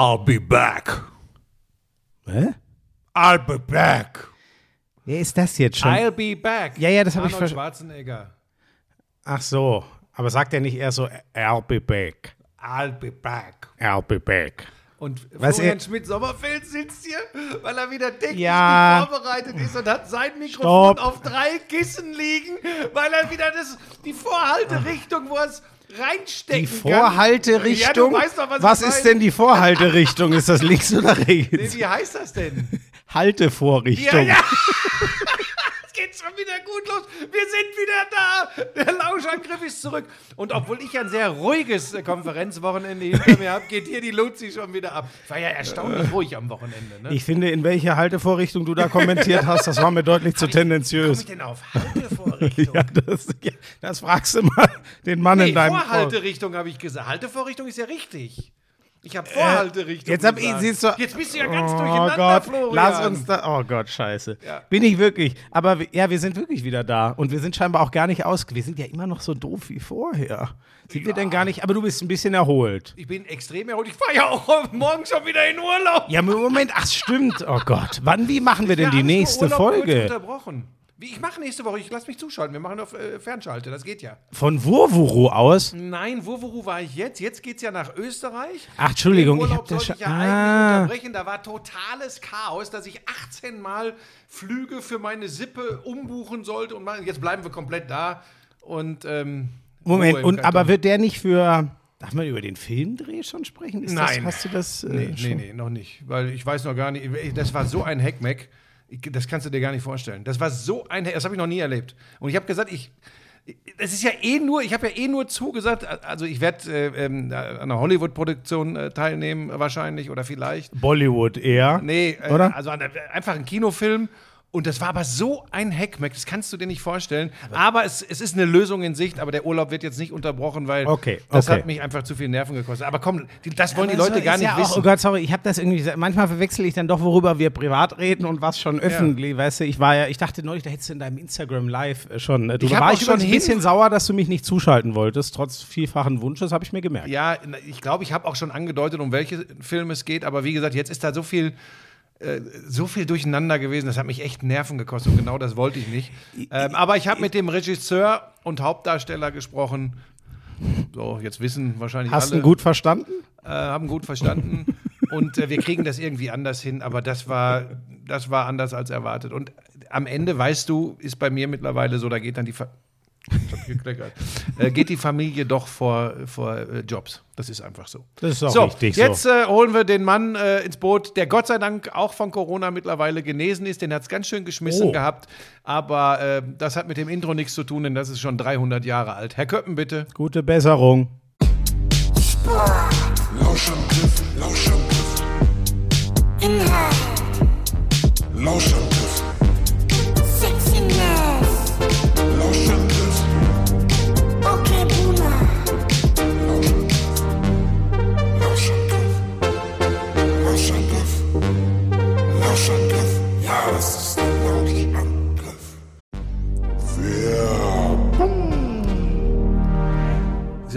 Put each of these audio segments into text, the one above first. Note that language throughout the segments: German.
I'll be back. Hä? I'll be back. Wer ist das jetzt schon? I'll be back. Ja, ja, das hab ich Arnold ver- Schwarzenegger. Ach so. Aber sagt er nicht eher so, I'll be back. I'll be back. I'll be back. Und Was Florian er- Schmidt-Sommerfeld sitzt hier, weil er wieder technisch Ja. nicht vorbereitet ist und hat sein Mikrofon Stopp. auf drei Kissen liegen, weil er wieder das, die Vorhalterichtung, wo er es reinstecken Die. Vorhalterichtung? Ja, weißt doch, was, was ist meine. denn die Vorhalterichtung? Ist das links oder Nee, rechts? wie heißt das denn? Haltevorrichtung. Ja, ja. Wieder gut los. Wir sind wieder da. Der Lauschangriff ist zurück. Und obwohl ich ein sehr ruhiges äh, Konferenzwochenende hinter mir habe, geht hier die Luzi schon wieder ab. Ich war ja erstaunlich ruhig am Wochenende. Ne? Ich finde, in welche Haltevorrichtung du da kommentiert hast, das war mir deutlich zu Wie komme tendenziös. ich denn auf Haltevorrichtung? Ja, das, ja, das fragst du mal den Mann nee, in deinem Vorhalterichtung habe ich gesagt. Haltevorrichtung ist ja richtig. Ich habe Vorhalterichtung Äh, Jetzt, hab ich, siehst du, Jetzt bist du ja ganz oh durcheinander, Gott, Florian. Lass uns da. Oh Gott, scheiße. Ja. Bin ich wirklich. Aber ja, wir sind wirklich wieder da. Und wir sind scheinbar auch gar nicht aus. Wir sind ja immer noch so doof wie vorher. Sind wir denn gar nicht? Aber du bist ein bisschen erholt. Ich bin extrem erholt. Ich fahre ja auch morgen schon wieder in Urlaub. Ja, Moment. Ach, stimmt. Oh Gott. Wann, wie machen wir denn die Ja, nächste Urlaub Folge? Unterbrochen. Ich mache nächste Woche, ich lass mich zuschalten. Wir machen auf äh, Fernschalte, das geht ja. Von Wurwuru aus? Nein, Wurwuru war ich jetzt? Jetzt geht's ja nach Österreich. Ach, Entschuldigung, Den ich Urlaub hab das schon- ich ja Ah. unterbrechen. Da war totales Chaos, dass ich 18 Mal Flüge für meine Sippe umbuchen sollte. Und mal- jetzt bleiben wir komplett da. Und ähm, Moment, und aber wird der nicht für. Darf man über den Filmdreh schon sprechen? Ist Nein. Das, hast du das? Äh, Nee, nee, nee, noch nicht. Weil ich weiß noch gar nicht. Das war so ein Hackmack. Das kannst du dir gar nicht vorstellen. Das war so ein das habe ich noch nie erlebt. Und ich habe gesagt, ich. Das ist ja eh nur, ich habe ja eh nur zugesagt, also ich werde äh, ähm, an einer Hollywood-Produktion äh, teilnehmen, wahrscheinlich oder vielleicht. Bollywood eher. Nee, äh, Oder? also an einfach ein Kinofilm. Und das war aber so ein Hackmack, das kannst du dir nicht vorstellen. Aber es, es ist eine Lösung in Sicht, aber der Urlaub wird jetzt nicht unterbrochen, weil Okay, das okay. hat mich einfach zu viel Nerven gekostet. Aber komm, die, das wollen die Aber Leute so gar nicht ja wissen. Auch, oh Gott, sorry, ich habe das irgendwie. Manchmal verwechsel ich dann doch, worüber wir privat reden und was schon öffentlich. Weißt du, ich war ja, ich dachte neulich, da hättest du in deinem Instagram Live äh, schon. äh, Du Ich hab war auch ich schon ein bisschen sauer, dass du mich nicht zuschalten wolltest, trotz vielfachen Wunsches, habe ich mir gemerkt. Ja, ich glaube, ich habe auch schon angedeutet, um welche Filme es geht, aber wie gesagt, jetzt ist da so viel, äh, so viel durcheinander gewesen, das hat mich echt Nerven gekostet und genau das wollte ich nicht. Ähm, aber ich habe mit dem Regisseur und Hauptdarsteller gesprochen. So, jetzt wissen wahrscheinlich Hast du alle, ihn gut verstanden? äh, haben gut verstanden und äh, wir kriegen das irgendwie anders hin, aber das war, das war anders als erwartet. Und am Ende, weißt du, ist bei mir mittlerweile so, da geht dann die hab gekleckert. äh, geht die Familie doch vor, vor äh, Jobs. Das ist einfach so. Das ist auch so, richtig jetzt so. äh, holen wir den Mann äh, ins Boot, der Gott sei Dank auch von Corona mittlerweile genesen ist. Den hat es ganz schön geschmissen Oh. gehabt. Aber äh, das hat mit dem Intro nichts zu tun, denn das ist schon 300 Jahre alt. Herr Köppen, bitte. Gute Besserung. Lauschangriff, Lauschangriff. Inhalt, Lauschangriff,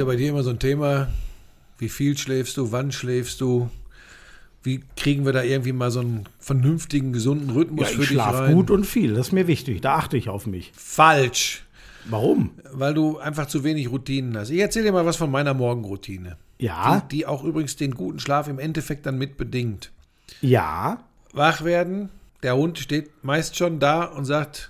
ja bei dir immer so ein Thema, wie viel schläfst du, wann schläfst du? Wie kriegen wir da irgendwie mal so einen vernünftigen, gesunden Rhythmus Ja, für ich dich schlafe rein? gut und viel. Das ist mir wichtig. Da achte ich auf mich. Falsch, Warum? weil du einfach zu wenig Routinen hast. Ich erzähle dir mal was von meiner Morgenroutine. Ja, Die, die auch übrigens den guten Schlaf im Endeffekt dann mit bedingt. ja. Wach werden, der Hund steht meist schon da und sagt,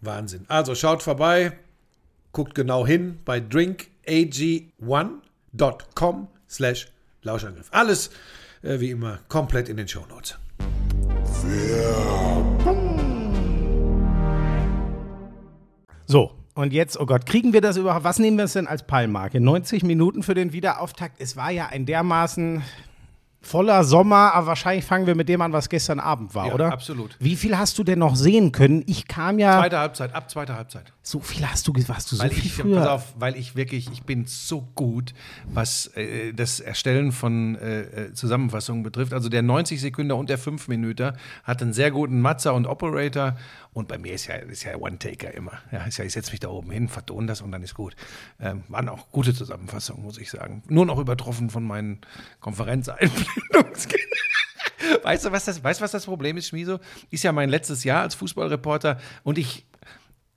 Wahnsinn. Also schaut vorbei, guckt genau hin bei drinkag1.com slash Lauschangriff. Alles äh, wie immer komplett in den Shownotes. So, und jetzt, oh Gott, kriegen wir das überhaupt? Was nehmen wir es denn als Palmmarke? 90 Minuten für den Wiederauftakt. Es war ja ein dermaßen voller Sommer, aber wahrscheinlich fangen wir mit dem an, was gestern Abend war, Ja, oder? absolut. Wie viel hast du denn noch sehen können? Ich kam ja. Zweite Halbzeit, ab zweiter Halbzeit. So viel hast du, warst du so Weil viel ich, früher? pass auf, weil ich wirklich, ich bin so gut, was äh, das Erstellen von äh, äh, Zusammenfassungen betrifft. Also der 90 Sekunden und der 5 Minuten hat einen sehr guten Matzer und Operator. Und bei mir ist ja, ist ja One-Taker immer. Ja, ist ja, ich setze mich da oben hin, vertone das und dann ist gut. Ähm, waren auch gute Zusammenfassungen, muss ich sagen. Nur noch übertroffen von meinen Konferenzeinblendungen. Weißt du, was das, weißt, du, was das Problem ist, Schmiso? Ist ja mein letztes Jahr als Fußballreporter und ich,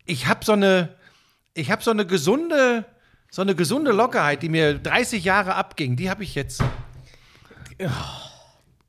ich habe so eine, ich habe so eine gesunde, so eine gesunde Lockerheit, die mir 30 Jahre abging, die habe ich jetzt.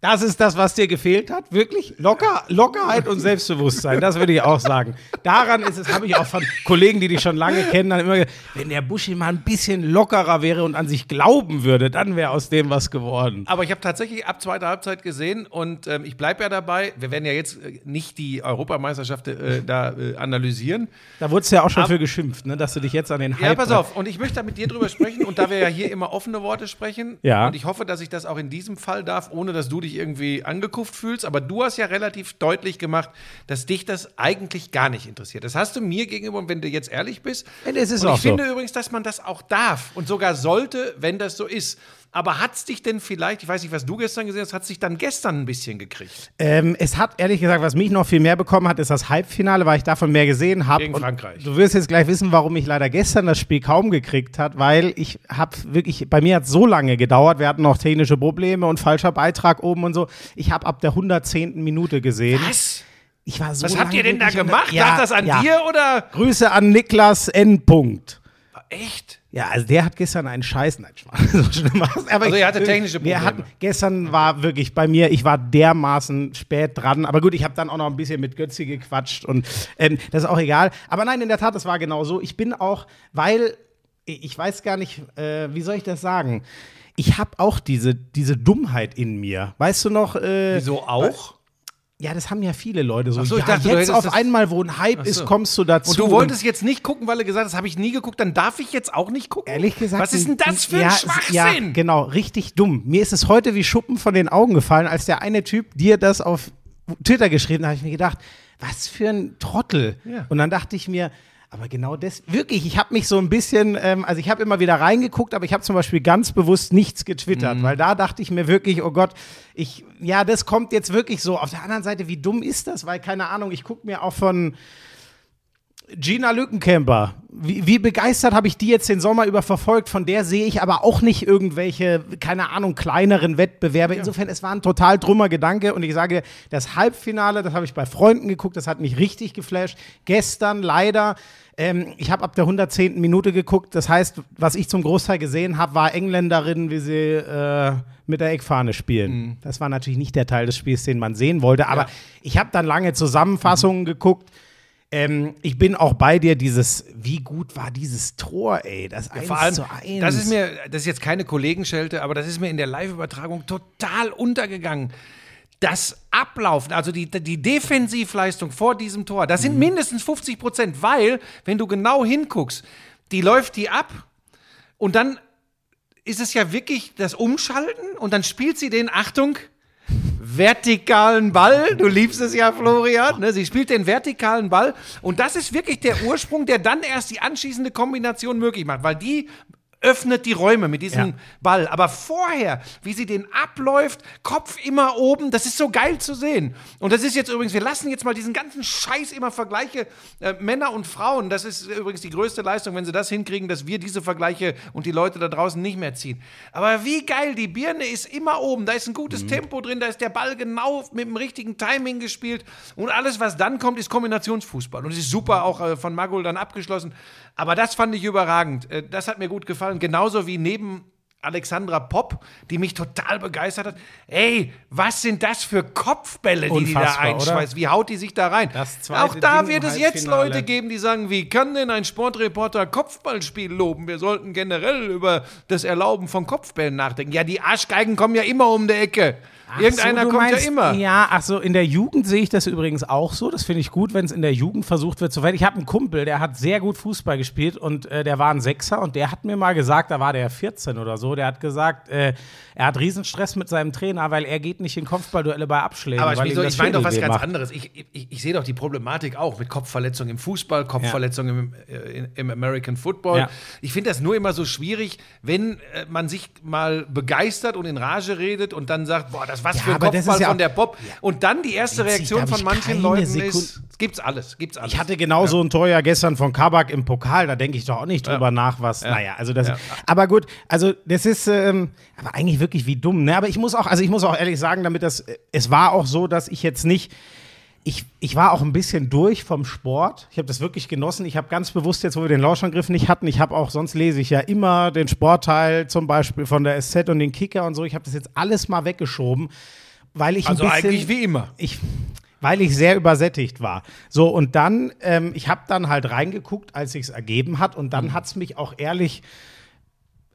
Das ist das, was dir gefehlt hat? Wirklich? Locker, Lockerheit und Selbstbewusstsein, das würde ich auch sagen. Daran ist es, habe ich auch von Kollegen, die dich schon lange kennen, dann immer gesagt, wenn der Buschi mal ein bisschen lockerer wäre und an sich glauben würde, dann wäre aus dem was geworden. Aber ich habe tatsächlich ab zweiter Halbzeit gesehen und ähm, ich bleibe ja dabei. Wir werden ja jetzt äh, nicht die Europameisterschaft äh, da äh, analysieren. Da wurdest du ja auch schon für geschimpft, ne, dass du dich jetzt an den Hype Ja, pass auf. Und ich möchte da mit dir drüber sprechen. Und da wir ja hier immer offene Worte sprechen, Ja. und ich hoffe, dass ich das auch in diesem Fall darf, ohne dass du dich irgendwie angekufft fühlst. Aber du hast ja relativ deutlich gemacht, dass dich das eigentlich gar nicht interessiert. Das hast du mir gegenüber, und wenn du jetzt ehrlich bist. Es ist und ich so. finde übrigens, dass man das auch darf und sogar sollte, wenn das so ist. Aber hat es dich denn vielleicht, ich weiß nicht, was du gestern gesehen hast, hat es dich dann gestern ein bisschen gekriegt? Ähm, es hat ehrlich gesagt, was mich noch viel mehr bekommen hat, ist das Halbfinale, weil ich davon mehr gesehen habe. Gegen Frankreich. Du wirst jetzt gleich wissen, warum ich leider gestern das Spiel kaum gekriegt hat, weil ich habe wirklich, bei mir hat es so lange gedauert, wir hatten noch technische Probleme und falscher Beitrag oben und so. Ich habe ab der 110. Minute gesehen. Was? Ich war so Was habt ihr denn da gemacht? Ja, Lag das an ja. dir oder? Grüße an Niklas N. Punkt. Echt? Ja, also der hat gestern einen Scheiß, nein, so schlimm war's. Aber Also er hatte technische Probleme. hatten, gestern war wirklich bei mir, ich war dermaßen spät dran, aber gut, ich habe dann auch noch ein bisschen mit Götzi gequatscht und ähm, das ist auch egal. Aber nein, in der Tat, das war genau so. Ich bin auch, weil, ich weiß gar nicht, äh, wie soll ich das sagen? Ich habe auch diese, diese Dummheit in mir. Weißt du noch? Äh, Wieso auch? Ja, das haben ja viele Leute so. Ach so, ich ja, dachte, jetzt auf das- einmal, wo ein Hype Ach so. ist, kommst du dazu. Und du wolltest jetzt nicht gucken, weil du gesagt hast, habe ich nie geguckt, dann darf ich jetzt auch nicht gucken? Ehrlich gesagt. Was ist denn das für ein ja, Schwachsinn? Ja, genau, richtig dumm. Mir ist es heute wie Schuppen von den Augen gefallen, als der eine Typ dir das auf Twitter geschrieben hat, habe ich mir gedacht, was für ein Trottel. Ja. Und dann dachte ich mir, aber genau das, wirklich, ich habe mich so ein bisschen, ähm, also ich habe immer wieder reingeguckt, aber ich habe zum Beispiel ganz bewusst nichts Mhm. getwittert, weil da dachte ich mir wirklich, oh Gott, ich, ja, das kommt jetzt wirklich so. Auf der anderen Seite, wie dumm ist das? Weil, keine Ahnung, ich gucke mir auch von Gina Lückenkämper. Wie, wie begeistert habe ich die jetzt den Sommer über verfolgt? Von der sehe ich aber auch nicht irgendwelche, keine Ahnung, kleineren Wettbewerbe. Insofern, es war ein total drummer Gedanke. Und ich sage, das Halbfinale, das habe ich bei Freunden geguckt, das hat mich richtig geflasht. Gestern leider, ähm, ich habe ab der 110. Minute geguckt. Das heißt, was ich zum Großteil gesehen habe, war Engländerin, wie sie äh, mit der Eckfahne spielen. Das war natürlich nicht der Teil des Spiels, den man sehen wollte. Aber Ja. ich habe dann lange Zusammenfassungen geguckt. Ähm, ich bin auch bei dir, dieses, wie gut war dieses Tor, ey, das 1 Vor allem, zu 1. das ist mir, das ist jetzt keine Kollegenschelte, aber das ist mir in der Live-Übertragung total untergegangen. Das Ablaufen, also die, die Defensivleistung vor diesem Tor, das Mhm. sind mindestens 50 Prozent, weil, wenn du genau hinguckst, die läuft die ab und dann ist es ja wirklich das Umschalten und dann spielt sie den, Achtung, vertikalen Ball. Du liebst es ja, Florian. Ne? Sie spielt den vertikalen Ball und das ist wirklich der Ursprung, der dann erst die anschließende Kombination möglich macht, weil die öffnet die Räume mit diesem Ja. Ball. Aber vorher, wie sie den abläuft, Kopf immer oben, das ist so geil zu sehen. Und das ist jetzt übrigens, wir lassen jetzt mal diesen ganzen Scheiß immer Vergleiche äh, Männer und Frauen. Das ist übrigens die größte Leistung, wenn sie das hinkriegen, dass wir diese Vergleiche und die Leute da draußen nicht mehr ziehen. Aber wie geil, die Birne ist immer oben. Da ist ein gutes Tempo drin, da ist der Ball genau mit dem richtigen Timing gespielt. Und alles, was dann kommt, ist Kombinationsfußball. Und es ist super auch äh, von Magul dann abgeschlossen. Aber das fand ich überragend. Äh, das hat mir gut gefallen. Genauso wie neben Alexandra Popp, die mich total begeistert hat. Ey, was sind das für Kopfbälle, die die da Unfassbar, einschmeißt? Wie haut die sich da rein? Auch da wird es jetzt. Leute geben, die sagen, wie kann denn ein Sportreporter Kopfballspiel loben? Wir sollten generell über das Erlauben von Kopfbällen nachdenken. Ja, die Arschgeigen kommen ja immer um die Ecke. Irgendeiner so, kommt meinst, ja immer. Ja, ach so, in der Jugend sehe ich das übrigens auch so. Das finde ich gut, wenn es in der Jugend versucht wird zu werden. Ich habe einen Kumpel, der hat sehr gut Fußball gespielt und äh, der war ein Sechser und der hat mir mal gesagt, da war der 14 oder so, der hat gesagt, äh, er hat Riesenstress mit seinem Trainer, weil er geht nicht in Kopfballduelle bei Abschlägen. Aber ihm das ich meine doch was ganz macht. anderes. Ich, ich, ich sehe doch die Problematik auch mit Kopfverletzungen im Fußball, Kopfverletzungen im, äh, im American Football. Ja. Ich finde das nur immer so schwierig, wenn äh, man sich mal begeistert und in Rage redet und dann sagt, boah, das was Ja, für ein aber das Kopfball ist ja von der Pop. Und dann die erste Reaktion von manchen Leuten Sekunde- ist, gibt's alles, gibt's alles. Ich hatte genau so ein Tor ja gestern von Kabak im Pokal, da denke ich doch auch nicht drüber nach, was. Naja, also das. Ja. Aber gut, also das ist ähm, aber eigentlich wirklich wie dumm, ne? Aber ich muss auch, also ich muss auch ehrlich sagen, damit das, äh, es war auch so, dass ich jetzt nicht. Ich, ich war auch ein bisschen durch vom Sport. Ich habe das wirklich genossen. Ich habe ganz bewusst jetzt, wo wir den Lauschangriff nicht hatten, ich habe auch, sonst lese ich ja immer den Sportteil, zum Beispiel von der SZ und den Kicker und so. Ich habe das jetzt alles mal weggeschoben, weil ich also ein bisschen eigentlich wie immer. ich, weil ich sehr übersättigt war. So, und dann, ähm, ich habe dann halt reingeguckt, als sich's ergeben hat, und Mhm. dann hat's mich auch ehrlich,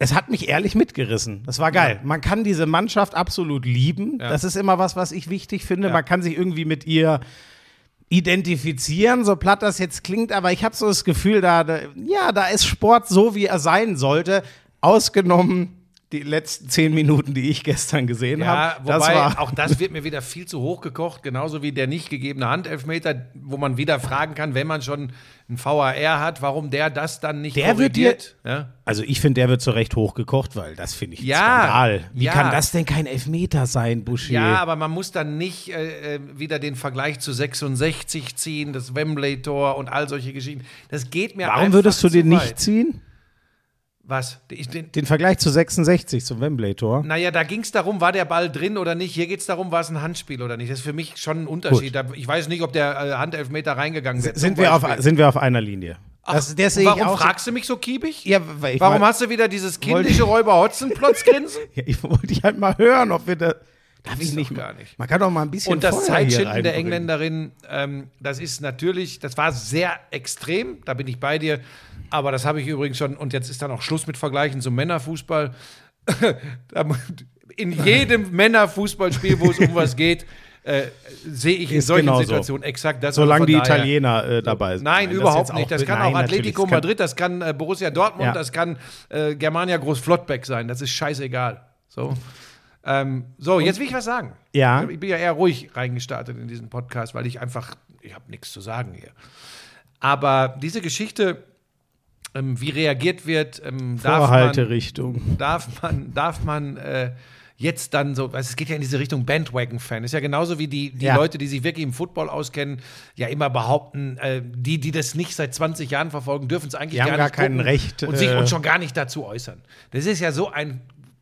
es hat mich ehrlich mitgerissen. Das war geil. Man kann diese Mannschaft absolut lieben. Ja. Das ist immer was, was ich wichtig finde. Ja. Man kann sich irgendwie mit ihr identifizieren, so platt das jetzt klingt, aber ich habe so das Gefühl, da, da, ja, da ist Sport so, wie er sein sollte, ausgenommen die letzten zehn Minuten, die ich gestern gesehen Ja, habe. wobei Das war auch das wird mir wieder viel zu hoch gekocht, genauso wie der nicht gegebene Handelfmeter, wo man wieder fragen kann, wenn man schon ein VAR hat, warum der das dann nicht Der wird korrigiert. ja? Also ich finde, der wird zu Recht hochgekocht, weil das finde ich Ja, Skandal. Wie ja. kann das denn kein Elfmeter sein, Boucher? Ja, aber man muss dann nicht äh, äh, wieder den Vergleich zu 66 ziehen, das Wembley-Tor und all solche Geschichten. Das geht mir Warum würdest du den weit. nicht ziehen? Was? Den, Den Vergleich zu 66 zum Wembley-Tor? naja, da ging es darum, war der Ball drin oder nicht. Hier geht es darum, war es ein Handspiel oder nicht. Das ist für mich schon ein Unterschied. Da, ich weiß nicht, ob der äh, Handelfmeter reingegangen wäre. Sind wir, auf, sind wir auf einer Linie? das, das Warum auch fragst du mich so kiebig? Ja, Warum hast du wieder dieses kindische Räuber-Hotzenplotz-Grinsen? Ja, ich wollte dich halt mal hören, ob wir da. Darf ich nicht gar nicht. Man kann doch mal ein bisschen Und das Zeitschinden der. Engländerin, ähm, das ist natürlich, das war sehr extrem, da bin ich bei dir. Aber das habe ich übrigens schon, und jetzt ist dann auch Schluss mit Vergleichen zum Männerfußball. In jedem Männerfußballspiel, wo es um was geht, äh, sehe ich in solchen genauso. Situationen exakt das. Solange Also die daher- Italiener äh, dabei sind. Nein, das überhaupt jetzt nicht. Das kann nein, auch Atletico das kann- Madrid, das kann äh, Borussia Dortmund, Ja. das kann äh, Germania Groß-Flottbeck sein. Das ist scheißegal. So, ähm, so jetzt will ich was sagen. Ja. Ich bin ja eher ruhig reingestartet in diesen Podcast, weil ich einfach, ich habe nichts zu sagen hier. Aber diese Geschichte, ähm, wie reagiert wird, ähm, darf man, Vorhalterichtung. darf man, darf man äh, jetzt dann so, es geht ja in diese Richtung Bandwagon-Fan. Ist ja genauso wie die, die Ja. Leute, die sich wirklich im Football auskennen, ja immer behaupten, äh, die, die das nicht seit 20 Jahren verfolgen, dürfen es eigentlich Die haben gar gar nicht kein Recht, und sich äh, und schon gar nicht dazu äußern. Das ist ja so ein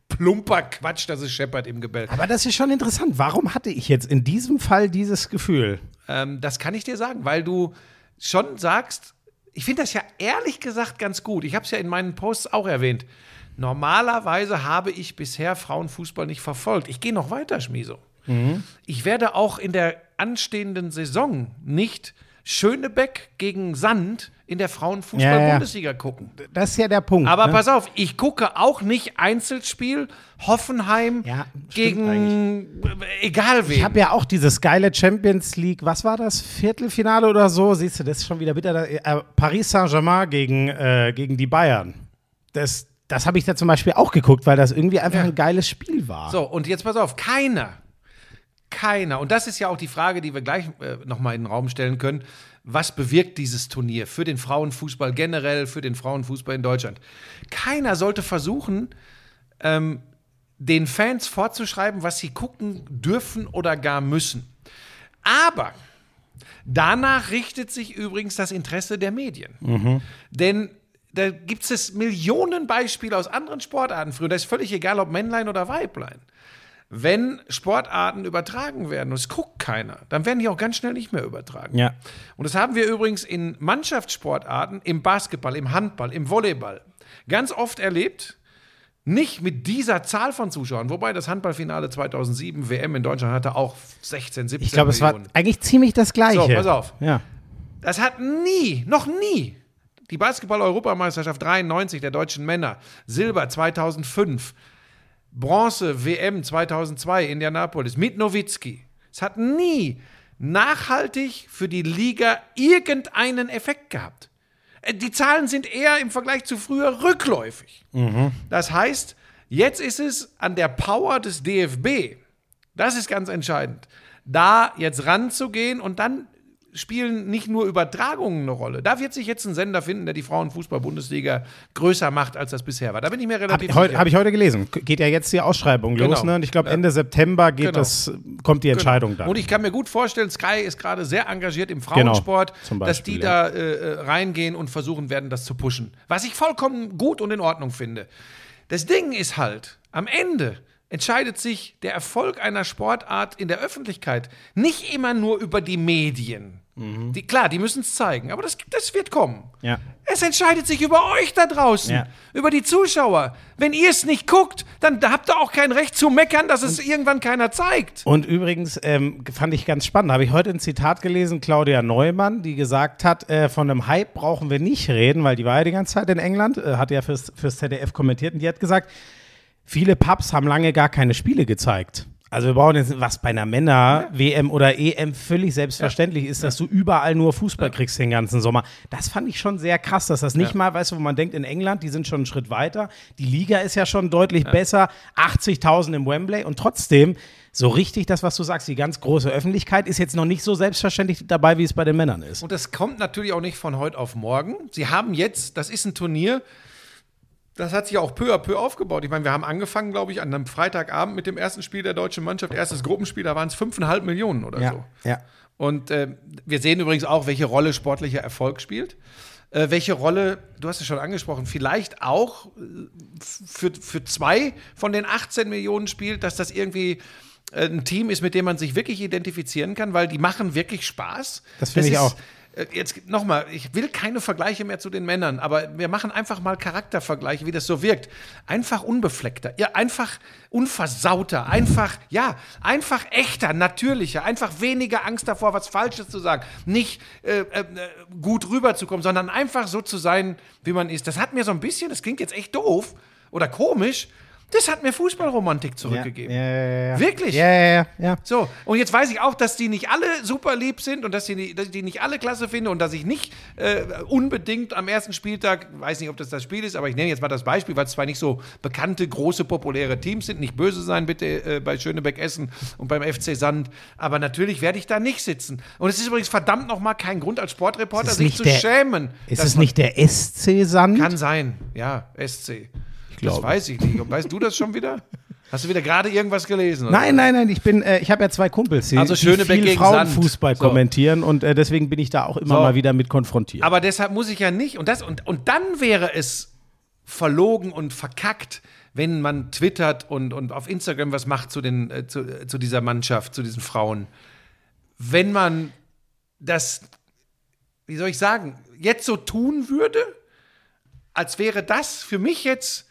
plumper Quatsch, dass es scheppert im Gebälk. Aber das ist schon interessant. Warum hatte ich jetzt in diesem Fall dieses Gefühl? Ähm, das kann ich dir sagen, weil du schon sagst, ich finde das ja ehrlich gesagt ganz gut. Ich habe es ja in meinen Posts auch erwähnt. Normalerweise habe ich bisher Frauenfußball nicht verfolgt. Ich gehe noch weiter, Schmieso. Ich werde auch in der anstehenden Saison nicht Schönebeck gegen Sand in der Ja, ja. Frauenfußball-Bundesliga gucken. Das ist ja der Punkt. Aber ne? pass auf, ich gucke auch nicht Einzelspiel Hoffenheim Ja, gegen egal wen. Ich habe ja auch dieses geile Champions League, was war das? Viertelfinale oder so? Siehst du, das ist schon wieder bitter. Äh, Paris Saint-Germain gegen, äh, gegen die Bayern. Das, das habe ich da zum Beispiel auch geguckt, weil das irgendwie einfach ein geiles Spiel war. So, und jetzt pass auf, keiner, keiner. Und das ist ja auch die Frage, die wir gleich äh, nochmal in den Raum stellen können. Was bewirkt dieses Turnier für den Frauenfußball generell, für den Frauenfußball in Deutschland? Keiner sollte versuchen, ähm, den Fans vorzuschreiben, was sie gucken dürfen oder gar müssen. Aber danach richtet sich übrigens das Interesse der Medien. Denn da gibt es Millionen Beispiele aus anderen Sportarten früher. Das ist völlig egal, ob Männlein oder Weiblein. Wenn Sportarten übertragen werden und es guckt keiner, dann werden die auch ganz schnell nicht mehr übertragen. Ja. Und das haben wir übrigens in Mannschaftssportarten, im Basketball, im Handball, im Volleyball ganz oft erlebt. Nicht mit dieser Zahl von Zuschauern, wobei das Handballfinale 2007 WM in Deutschland hatte auch 16, 17 Ich glaube, es war eigentlich ziemlich das Gleiche. So, pass auf. Ja. Das hat nie, noch nie, die Basketball-Europameisterschaft 93 der deutschen Männer, Silber 2005, Bronze WM 2002 Indianapolis mit Nowitzki. Es hat nie nachhaltig für die Liga irgendeinen Effekt gehabt. Äh, Die Zahlen sind eher im Vergleich zu früher rückläufig. Das heißt, jetzt ist es an der Power des DFB, das ist ganz entscheidend, da jetzt ranzugehen und dann spielen nicht nur Übertragungen eine Rolle. Da wird sich jetzt ein Sender finden, der die Frauenfußball-Bundesliga größer macht, als das bisher war. Da bin ich mir Habe relativ sicher. hab ich heute gelesen. Geht ja jetzt die Ausschreibung los, Genau. ne? Und ich glaube, Ja. Ende September geht Genau. das, kommt die Entscheidung dann. Und ich kann mir gut vorstellen, Sky ist gerade sehr engagiert im Frauensport, Genau, zum dass die Beispiel, da äh, äh, reingehen und versuchen werden, das zu pushen. Was ich vollkommen gut und in Ordnung finde. Das Ding ist halt, am Ende entscheidet sich der Erfolg einer Sportart in der Öffentlichkeit nicht immer nur über die Medien. Die, klar, die müssen es zeigen, aber das, das wird kommen. Mhm. Ja. Es entscheidet sich über euch da draußen, Ja. über die Zuschauer. Wenn ihr es nicht guckt, dann habt ihr auch kein Recht zu meckern, dass es irgendwann keiner zeigt. Und übrigens ähm, fand ich ganz spannend, habe ich heute ein Zitat gelesen, Claudia Neumann, die gesagt hat, äh, von einem Hype brauchen wir nicht reden, weil die war ja die ganze Zeit in England, äh, hat ja fürs, fürs ZDF kommentiert und die hat gesagt, viele Pubs haben lange gar keine Spiele gezeigt. Also wir brauchen jetzt, was bei einer Männer-WM oder EM völlig selbstverständlich ist, dass du überall nur Fußball kriegst den ganzen Sommer. Das fand ich schon sehr krass, dass das nicht mal, weißt du, wo man denkt, in England, die sind schon einen Schritt weiter. Die Liga ist ja schon deutlich besser, 80.000 im Wembley und trotzdem, so richtig das, was du sagst, die ganz große Öffentlichkeit ist jetzt noch nicht so selbstverständlich dabei, wie es bei den Männern ist. Und das kommt natürlich auch nicht von heute auf morgen. Sie haben jetzt, das ist ein Turnier, das hat sich auch peu à peu aufgebaut. Ich meine, wir haben angefangen, glaube ich, an einem Freitagabend mit dem ersten Spiel der deutschen Mannschaft. Erstes Gruppenspiel, da waren es 5,5 Millionen oder so. ja. Und äh, wir sehen übrigens auch, welche Rolle sportlicher Erfolg spielt. Äh, welche Rolle, du hast es schon angesprochen, vielleicht auch äh, für, für zwei von den 18 Millionen spielt, dass das irgendwie äh, ein Team ist, mit dem man sich wirklich identifizieren kann, weil die machen wirklich Spaß. Das finde ich ist, auch. Äh, Jetzt nochmal, ich will keine Vergleiche mehr zu den Männern, aber wir machen einfach mal Charaktervergleiche, wie das so wirkt. Einfach unbefleckter, ja, einfach unversauter, einfach, ja, einfach echter, natürlicher, einfach weniger Angst davor, was Falsches zu sagen, nicht äh, äh, gut rüberzukommen, sondern einfach so zu sein, wie man ist. Das hat mir so ein bisschen, das klingt jetzt echt doof oder komisch, das hat mir Fußballromantik zurückgegeben. Ja, ja, ja. Wirklich? Ja, ja, ja. So, und jetzt weiß ich auch, dass die nicht alle super lieb sind und dass, die, nicht- dass ich die nicht alle klasse finde und dass ich nicht äh, unbedingt am ersten Spieltag, weiß nicht, ob das das Spiel ist, aber ich nehme jetzt mal das Beispiel, weil es zwei nicht so bekannte, große, populäre Teams sind. Nicht böse sein bitte äh, bei Schönebeck Essen und beim FC Sand, aber natürlich werde ich da nicht sitzen. Und es ist übrigens verdammt nochmal kein Grund als Sportreporter, sich zu der- schämen. Ist es nicht der SC Sand? Kann sein, ja, SC. Das glaube. weiß ich nicht. Und weißt du das schon wieder? Hast du wieder gerade irgendwas gelesen? Nein, nein, nein, ich bin, äh, ich habe ja zwei Kumpels, die, Also die Schönebeck viel Frauenfußball. So. kommentieren und äh, deswegen bin ich da auch immer So. mal wieder mit konfrontiert. Aber deshalb muss ich ja nicht. Und, das, und, und dann wäre es verlogen und verkackt, wenn man twittert und, und auf Instagram was macht zu, den, äh, zu, äh, zu dieser Mannschaft, zu diesen Frauen. Wenn man das, wie soll ich sagen, jetzt so tun würde, als wäre das für mich jetzt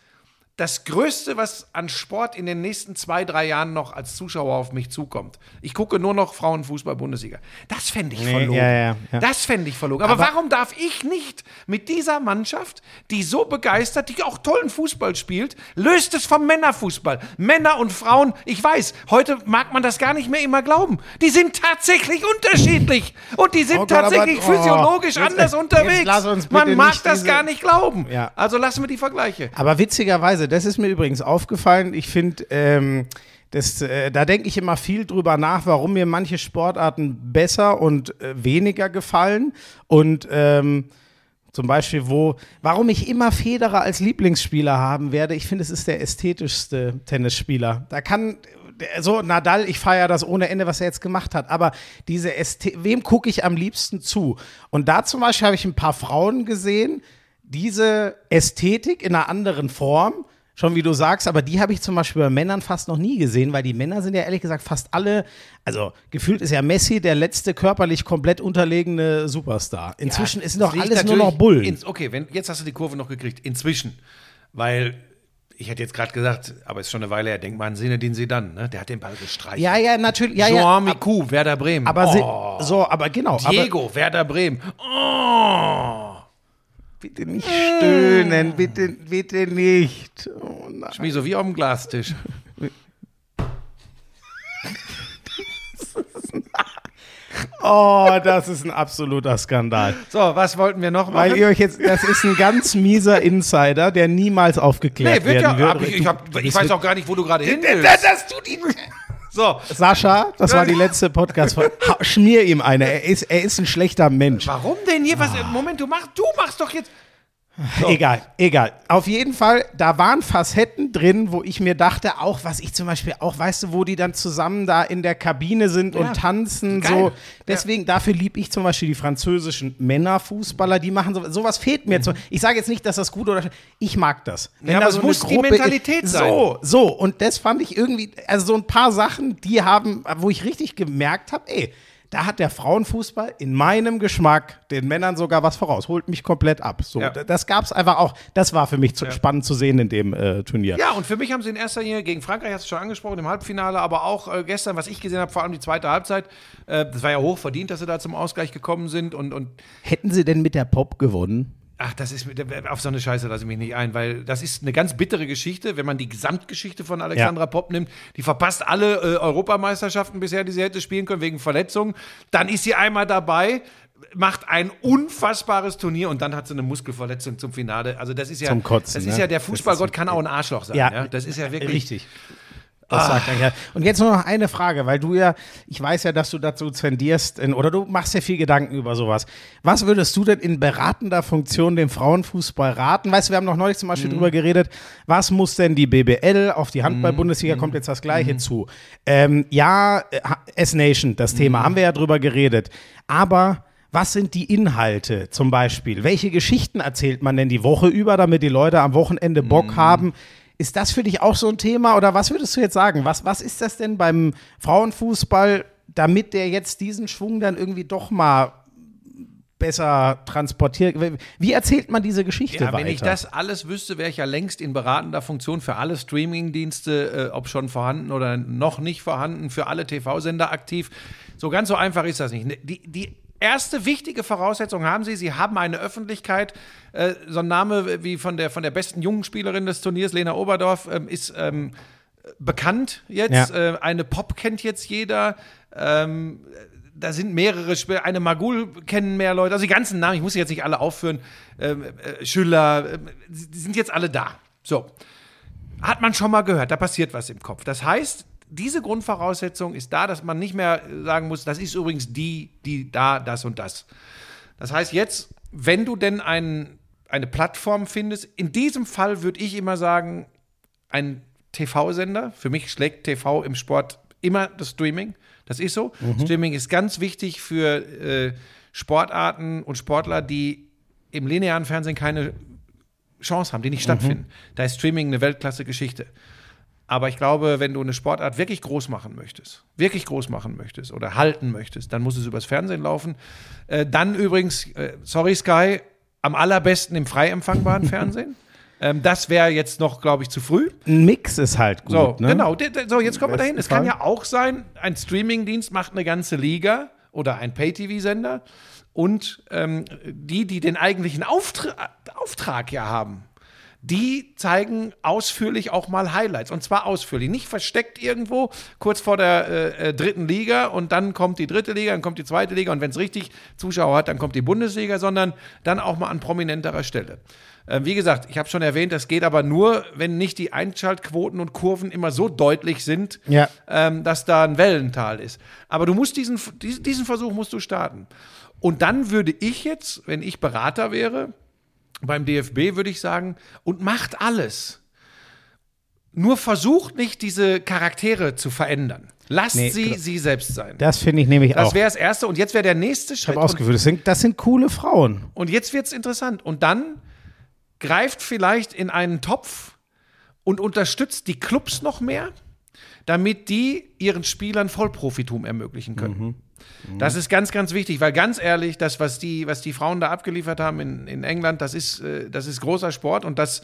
das Größte, was an Sport in den nächsten zwei, drei Jahren noch als Zuschauer auf mich zukommt. Ich gucke nur noch Frauenfußball-Bundesliga. Das fände ich Nee, verlogen. ja, ja, ja. Das fände ich verlogen. Aber, Aber- warum darf ich nicht mit dieser Mannschaft, die so begeistert, die auch tollen Fußball spielt, löst es vom Männerfußball? Männer und Frauen, ich weiß, heute mag man das gar nicht mehr immer glauben. Die sind tatsächlich unterschiedlich. Und die sind Oh Gott, aber- tatsächlich oh, physiologisch jetzt- anders jetzt unterwegs. man mag das diese- gar nicht glauben. Also lassen wir die Vergleiche. Aber witzigerweise, das ist mir übrigens aufgefallen, ich finde, ähm, äh, da denke ich immer viel drüber nach, warum mir manche Sportarten besser und äh, weniger gefallen. Und ähm, zum Beispiel, wo, warum ich immer Federer als Lieblingsspieler haben werde. Ich finde, es ist der ästhetischste Tennisspieler. Da kann, so Nadal, ich feiere das ohne Ende, was er jetzt gemacht hat. Aber diese Ästhe wem gucke ich am liebsten zu? Und da zum Beispiel habe ich ein paar Frauen gesehen, diese Ästhetik in einer anderen Form, schon wie du sagst, aber die habe ich zum Beispiel bei Männern fast noch nie gesehen, weil die Männer sind ja ehrlich gesagt fast alle, also gefühlt ist ja Messi der letzte körperlich komplett unterlegene Superstar. Inzwischen ist doch alles nur noch Bullen. ins- okay, wenn, jetzt hast du die Kurve noch gekriegt. Inzwischen. Weil ich hätte jetzt gerade gesagt, aber ist schon eine Weile her, denk mal an Sinne, sie dann, ne? Der hat den Ball gestreicht. ja, ja, natürlich. Ja, ja, Jean ab- Miku, Werder Bremen. aber oh, so, aber genau. Aber, Diego, Werder Bremen. Oh. Bitte nicht stöhnen, bitte, bitte nicht. Oh nein. Wie so wie auf dem Glastisch. Oh, das ist ein absoluter Skandal. So, was wollten wir noch Weil machen? ihr euch jetzt, das ist ein ganz mieser Insider, der niemals aufgeklärt nee, wird ja, werden wird. hab ich, ich, hab, ich weiß auch gar nicht, wo du gerade hin Das, willst. das tut ihm. So, Sascha, das war die letzte Podcast-Folge. Schmier ihm eine. Er ist, er ist ein schlechter Mensch. warum denn hier? Was, Moment, du machst, du machst doch jetzt. Egal, egal. Auf jeden Fall, da waren Facetten drin, wo ich mir dachte, auch was ich zum Beispiel auch, weißt du, wo die dann zusammen da in der Kabine sind Ja, und tanzen, geil. so. Deswegen, dafür liebe ich zum Beispiel die französischen Männerfußballer, die machen so, sowas fehlt mir. zu. Ich sage jetzt nicht, dass das gut oder schlecht Ich mag das. Wenn Ja, da aber so muss die Mentalität sein. So, so. Und das fand ich irgendwie, also so ein paar Sachen, die haben, wo ich richtig gemerkt habe, ey, da hat der Frauenfußball in meinem Geschmack den Männern sogar was voraus, holt mich komplett ab. So, Ja. das gab es einfach auch. Das war für mich zu, spannend zu sehen in dem äh, Turnier. Ja, und für mich haben sie in erster Linie gegen Frankreich, hast du schon angesprochen, im Halbfinale, aber auch äh, gestern, was ich gesehen habe, vor allem die zweite Halbzeit, äh, das war ja hoch verdient, dass sie da zum Ausgleich gekommen sind und, und Hätten sie denn mit der Pop gewonnen? Ach, das ist auf so eine Scheiße lasse ich mich nicht ein, weil das ist eine ganz bittere Geschichte, wenn man die Gesamtgeschichte von Alexandra Popp nimmt. Die verpasst alle äh, Europameisterschaften bisher, die sie hätte spielen können wegen Verletzungen. Dann ist sie einmal dabei, macht ein unfassbares Turnier und dann hat sie eine Muskelverletzung zum Finale. Also das ist ja Zum Kotzen, das ist ne? ja der Fußballgott kann auch ein Arschloch sein. Ja, das ist ja wirklich Richtig. Das sagt er ja. Und jetzt nur noch eine Frage, weil du ja, ich weiß ja, dass du dazu zendierst, in, oder du machst ja viel Gedanken über sowas. Was würdest du denn in beratender Funktion dem Frauenfußball raten? Weißt du, wir haben noch neulich zum Mhm. Beispiel drüber geredet, was muss denn die BBL auf die Handball-Bundesliga, Mhm. kommt jetzt das Gleiche zu. Ähm, ja, äh, S-Nation, das Thema, haben wir ja drüber geredet. Aber was sind die Inhalte zum Beispiel? Welche Geschichten erzählt man denn die Woche über, damit die Leute am Wochenende Bock haben? Ist das für dich auch so ein Thema oder was würdest du jetzt sagen? Was, was ist das denn beim Frauenfußball, damit der jetzt diesen Schwung dann irgendwie doch mal besser transportiert? Wie erzählt man diese Geschichte Ja, weiter? wenn ich das alles wüsste, wäre ich ja längst in beratender Funktion für alle Streamingdienste, äh, ob schon vorhanden oder noch nicht vorhanden, für alle TV-Sender aktiv. So ganz so einfach ist das nicht. Ne, Die, die erste wichtige Voraussetzung haben Sie, Sie haben eine Öffentlichkeit. Äh, so ein Name wie von der, von der besten jungen Spielerin des Turniers, Lena Oberdorf, ähm, ist ähm, bekannt jetzt. Ja. Äh, eine Pop kennt jetzt jeder. Ähm, da sind mehrere Spieler, eine Magul kennen mehr Leute, also die ganzen Namen, ich muss sie jetzt nicht alle aufführen, ähm, äh, Schüller, äh, die sind jetzt alle da. So. Hat man schon mal gehört, da passiert was im Kopf. Das heißt, diese Grundvoraussetzung ist da, dass man nicht mehr sagen muss, das ist übrigens die, die da, das und das. Das heißt jetzt, wenn du denn ein, eine Plattform findest, in diesem Fall würde ich immer sagen, ein TV-Sender. Für mich schlägt TV im Sport immer das Streaming. Das ist so. Streaming ist ganz wichtig für äh, Sportarten und Sportler, die im linearen Fernsehen keine Chance haben, die nicht stattfinden. Da ist Streaming eine Weltklasse-Geschichte. Aber ich glaube, wenn du eine Sportart wirklich groß machen möchtest, wirklich groß machen möchtest oder halten möchtest, dann muss es übers Fernsehen laufen. Äh, dann übrigens, äh, sorry Sky, am allerbesten im frei empfangbaren Fernsehen. Ähm, das wäre jetzt noch, glaube ich, zu früh. Ein Mix ist halt gut. So, ne? genau. So, jetzt kommen wir dahin. Es kann ja auch sein, ein Streamingdienst macht eine ganze Liga oder ein Pay-TV-Sender und ähm, die, die den eigentlichen Auftra Auftrag ja haben, die zeigen ausführlich auch mal Highlights. Und zwar ausführlich. Nicht versteckt irgendwo kurz vor der äh, äh, dritten Liga und dann kommt die dritte Liga, dann kommt die zweite Liga und wenn es richtig Zuschauer hat, dann kommt die Bundesliga, sondern dann auch mal an prominenterer Stelle. Äh, wie gesagt, ich habe schon erwähnt, das geht aber nur, wenn nicht die Einschaltquoten und Kurven immer so deutlich sind, Ja. ähm, dass da ein Wellental ist. Aber du musst diesen, diesen, diesen Versuch musst du starten. Und dann würde ich jetzt, wenn ich Berater wäre, beim DFB würde ich sagen, und macht alles. Nur versucht nicht, diese Charaktere zu verändern. Lasst Nee, sie klar. sie selbst sein. Das finde ich nämlich Das auch. wäre das Erste. Und jetzt wäre der nächste Ich Schritt. habe Und, ausgeführt, das sind, das sind coole Frauen. und jetzt wird es interessant. Und dann greift vielleicht in einen Topf und unterstützt die Clubs noch mehr, damit die ihren Spielern Vollprofitum ermöglichen können. Das ist ganz, ganz wichtig, weil ganz ehrlich, das, was die, was die Frauen da abgeliefert haben in, in England, das ist, äh, das ist großer Sport und das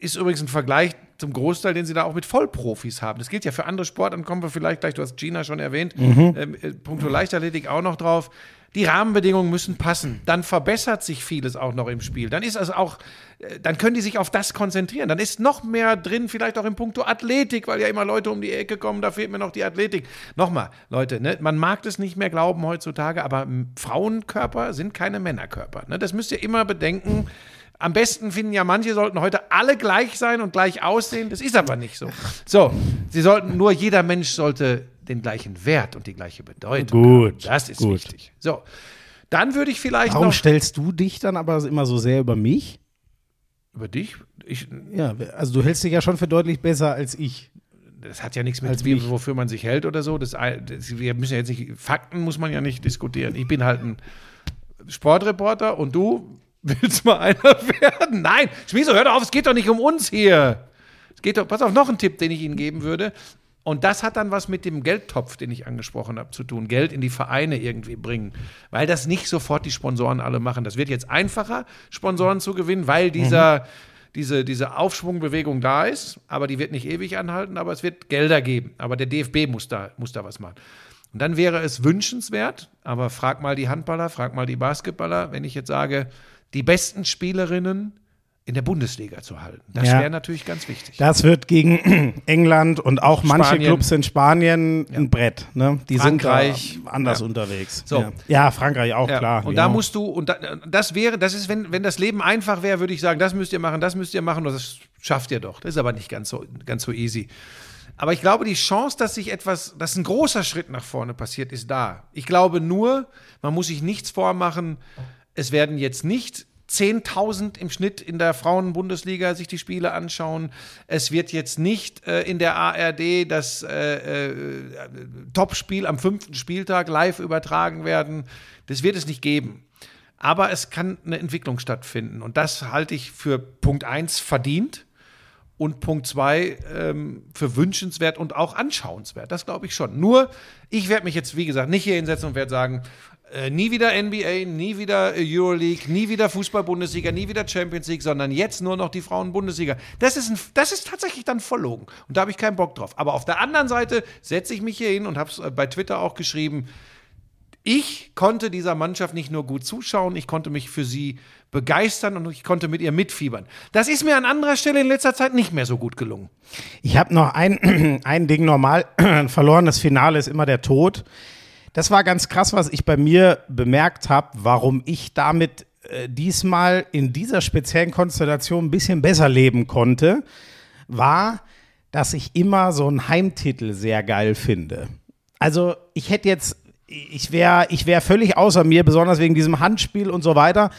ist übrigens ein Vergleich zum Großteil, den sie da auch mit Vollprofis haben. Das gilt ja für andere Sportarten, kommen wir vielleicht gleich, du hast Gina schon erwähnt, ähm, äh, puncto Leichtathletik auch noch drauf. Die Rahmenbedingungen müssen passen. Dann verbessert sich vieles auch noch im Spiel. Dann ist es auch, äh, dann können die sich auf das konzentrieren. Dann ist noch mehr drin, vielleicht auch im Punkto Athletik, weil ja immer Leute um die Ecke kommen, da fehlt mir noch die Athletik. Nochmal, Leute, ne, man mag das nicht mehr glauben heutzutage, aber Frauenkörper sind keine Männerkörper. Ne? Das müsst ihr immer bedenken. Am besten finden ja manche, sollten heute alle gleich sein und gleich aussehen. Das ist aber nicht so. So, sie sollten nur, jeder Mensch sollte den gleichen Wert und die gleiche Bedeutung Gut, haben. Das ist gut. wichtig. So, dann würde ich vielleicht Warum noch stellst du dich dann aber immer so sehr über mich? über dich. Ich, Ja, also du hältst dich ja schon für deutlich besser als ich. das hat ja nichts mit, wie, wofür man sich hält oder so. Das, das, wir müssen ja jetzt nicht, Fakten muss man ja nicht diskutieren. Ich bin halt ein Sportreporter und du willst mal einer werden. Nein, Schmieso, hör doch auf, es geht doch nicht um uns hier. Es geht doch, pass auf, noch ein Tipp, den ich Ihnen geben würde. Und das hat dann was mit dem Geldtopf, den ich angesprochen habe, zu tun. Geld in die Vereine irgendwie bringen. Weil das nicht sofort die Sponsoren alle machen. Das wird jetzt einfacher, Sponsoren zu gewinnen, weil dieser, diese, diese Aufschwungbewegung da ist. Aber die wird nicht ewig anhalten, aber es wird Gelder geben. Aber der DFB muss da, muss da was machen. Und dann wäre es wünschenswert, aber frag mal die Handballer, frag mal die Basketballer, wenn ich jetzt sage, die besten Spielerinnen in der Bundesliga zu halten. Das Ja. wäre natürlich ganz wichtig. Das wird gegen England und auch manche Spanien. Clubs in Spanien ein Brett. Ne? Die Frankreich. sind da anders Ja. unterwegs. So. Ja. ja, Frankreich auch, Ja, klar. Und da genau. musst du, und da, das wäre, das ist, wenn, wenn das Leben einfach wäre, würde ich sagen, das müsst ihr machen, das müsst ihr machen, das schafft ihr doch. Das ist aber nicht ganz so, ganz so easy. Aber ich glaube, die Chance, dass sich etwas, dass ein großer Schritt nach vorne passiert, ist da. Ich glaube nur, man muss sich nichts vormachen, es werden jetzt nicht 10.000 im Schnitt in der Frauenbundesliga sich die Spiele anschauen. Es wird jetzt nicht äh, in der ARD das äh, äh, Topspiel am fünften Spieltag live übertragen werden. Das wird es nicht geben. Aber es kann eine Entwicklung stattfinden. Und das halte ich für Punkt 1 verdient und Punkt 2 ähm, für wünschenswert und auch anschauenswert. Das glaube ich schon. Nur, ich werde mich jetzt, wie gesagt, nicht hier hinsetzen und werde sagen, äh, nie wieder NBA, nie wieder äh, Euroleague, nie wieder Fußball-Bundesliga, nie wieder Champions League, sondern jetzt nur noch die Frauen-Bundesliga. Das ist, das ist tatsächlich dann verlogen. Und da habe ich keinen Bock drauf. Aber auf der anderen Seite setze ich mich hier hin und habe es äh, bei Twitter auch geschrieben, ich konnte dieser Mannschaft nicht nur gut zuschauen, ich konnte mich für sie begeistern und ich konnte mit ihr mitfiebern. Das ist mir an anderer Stelle in letzter Zeit nicht mehr so gut gelungen. Ich habe noch ein, ein Ding normal. Ein verlorenes Finale ist immer der Tod. Das war ganz krass, was ich bei mir bemerkt habe, warum ich damit äh, diesmal in dieser speziellen Konstellation ein bisschen besser leben konnte, war, dass ich immer so einen Heimtitel sehr geil finde. Also ich hätte jetzt, ich wäre ich wär völlig außer mir, besonders wegen diesem Handspiel und so weiter,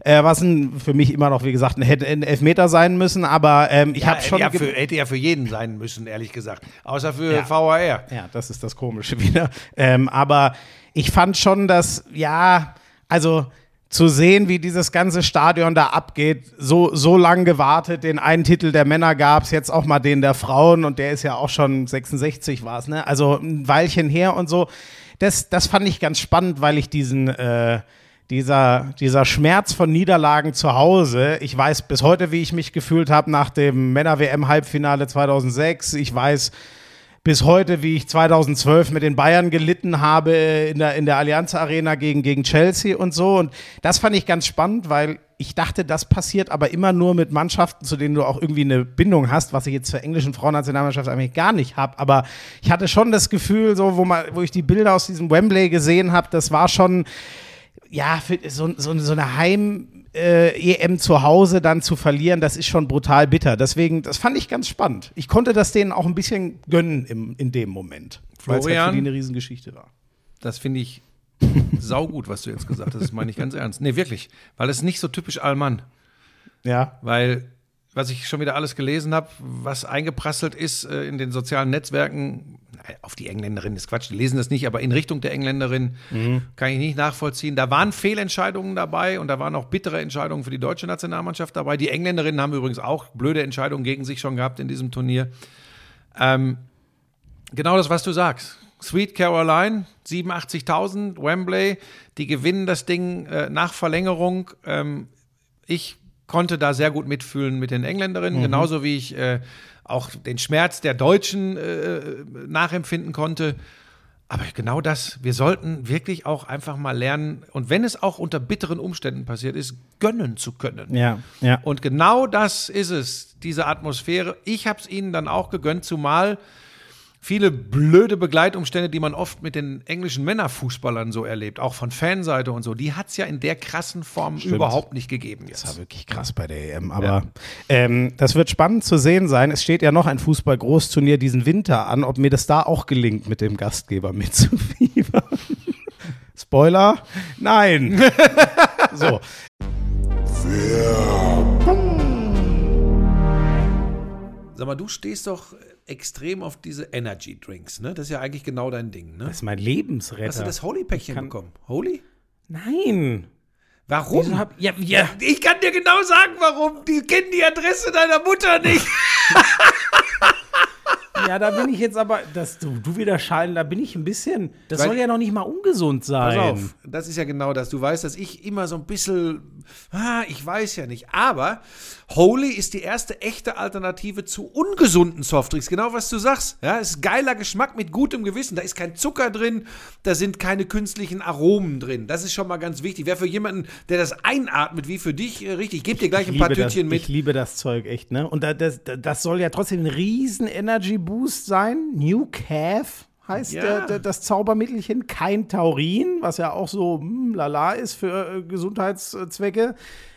äh, was ein, für mich immer noch, wie gesagt, ein, hätte ein Elfmeter sein müssen, aber ähm, ich habe schon... ja, für, hätte ja für jeden sein müssen, ehrlich gesagt. Außer für Ja. VAR. Ja, das ist das Komische wieder. Ähm, aber ich fand schon, dass, ja, also zu sehen, wie dieses ganze Stadion da abgeht, so, so lang gewartet, den einen Titel der Männer gab es, jetzt auch mal den der Frauen und der ist ja auch schon 66 war es, ne? Also ein Weilchen her und so. Das, das fand ich ganz spannend, weil ich diesen, äh, dieser, dieser Schmerz von Niederlagen zu Hause, ich weiß bis heute, wie ich mich gefühlt habe nach dem Männer-WM-Halbfinale 2006. Ich weiß bis heute, wie ich 2012 mit den Bayern gelitten habe in der, in der Allianz Arena gegen, gegen Chelsea und so. Und das fand ich ganz spannend, weil ich dachte, das passiert aber immer nur mit Mannschaften, zu denen du auch irgendwie eine Bindung hast, was ich jetzt zur englischen Frauennationalmannschaft eigentlich gar nicht habe. Aber ich hatte schon das Gefühl, so, wo, man, wo ich die Bilder aus diesem Wembley gesehen habe, das war schon, ja, so, so, so eine Heim-EM zu Hause dann zu verlieren, das ist schon brutal bitter. Deswegen, das fand ich ganz spannend. Ich konnte das denen auch ein bisschen gönnen im, in dem Moment. Weil es halt Florian? für die eine Riesengeschichte war. Das finde ich saugut, was du jetzt gesagt hast. Das meine ich ganz ernst. Nee, wirklich. Weil es nicht so typisch Allmann. Ja. Weil, was ich schon wieder alles gelesen habe, was eingeprasselt ist äh, in den sozialen Netzwerken, auf die Engländerin ist Quatsch, die lesen das nicht, aber in Richtung der Engländerin kann ich nicht nachvollziehen. Da waren Fehlentscheidungen dabei und da waren auch bittere Entscheidungen für die deutsche Nationalmannschaft dabei. Die Engländerinnen haben übrigens auch blöde Entscheidungen gegen sich schon gehabt in diesem Turnier. Ähm, genau das, was du sagst. Sweet Caroline, 87.000, Wembley, die gewinnen das Ding äh, nach Verlängerung. Ähm, ich konnte da sehr gut mitfühlen mit den Engländerinnen, genauso wie ich äh, auch den Schmerz der Deutschen äh, nachempfinden konnte. Aber genau das, wir sollten wirklich auch einfach mal lernen, und wenn es auch unter bitteren Umständen passiert ist, gönnen zu können. Ja, ja. Und genau das ist es, diese Atmosphäre. Ich habe es ihnen dann auch gegönnt, zumal viele blöde Begleitumstände, die man oft mit den englischen Männerfußballern so erlebt, auch von Fanseite und so, die hat es ja in der krassen Form überhaupt nicht gegeben Das war jetzt. wirklich krass bei der EM. Aber ähm, das wird spannend zu sehen sein. Es steht ja noch ein Fußball-Großturnier diesen Winter an, ob mir das da auch gelingt, mit dem Gastgeber mitzufiebern. Spoiler? Nein. so. Sag mal, du stehst doch extrem auf diese Energy Drinks, ne? Das ist ja eigentlich genau dein Ding, ne? Das ist mein Lebensretter. Hast du das Holy-Päckchen bekommen? Holy? Nein. Warum? Hab, ja, ja. ich kann dir genau sagen, warum. Die kennen die Adresse deiner Mutter nicht. ja, da bin ich jetzt aber, das, du, du wieder scheiden, da bin ich ein bisschen, das Weil- soll ja noch nicht mal ungesund sein. Pass auf, das ist ja genau das. Du weißt, dass ich immer so ein bisschen, ah, ich weiß ja nicht. Aber Holy ist die erste echte Alternative zu ungesunden Softdrinks. Genau was du sagst. Ja, es ist geiler Geschmack mit gutem Gewissen. Da ist kein Zucker drin, da sind keine künstlichen Aromen drin. Das ist schon mal ganz wichtig. Wäre für jemanden, der das einatmet, wie für dich, äh, richtig. Ich gebe dir gleich ein paar das, Tütchen mit. Ich liebe das Zeug echt, ne? Und da, das, das soll ja trotzdem ein riesen Energy Boost sein. New Calf heißt Ja. der, der, das Zaubermittelchen. Kein Taurin, was ja auch so hm, lala ist für äh, Gesundheitszwecke.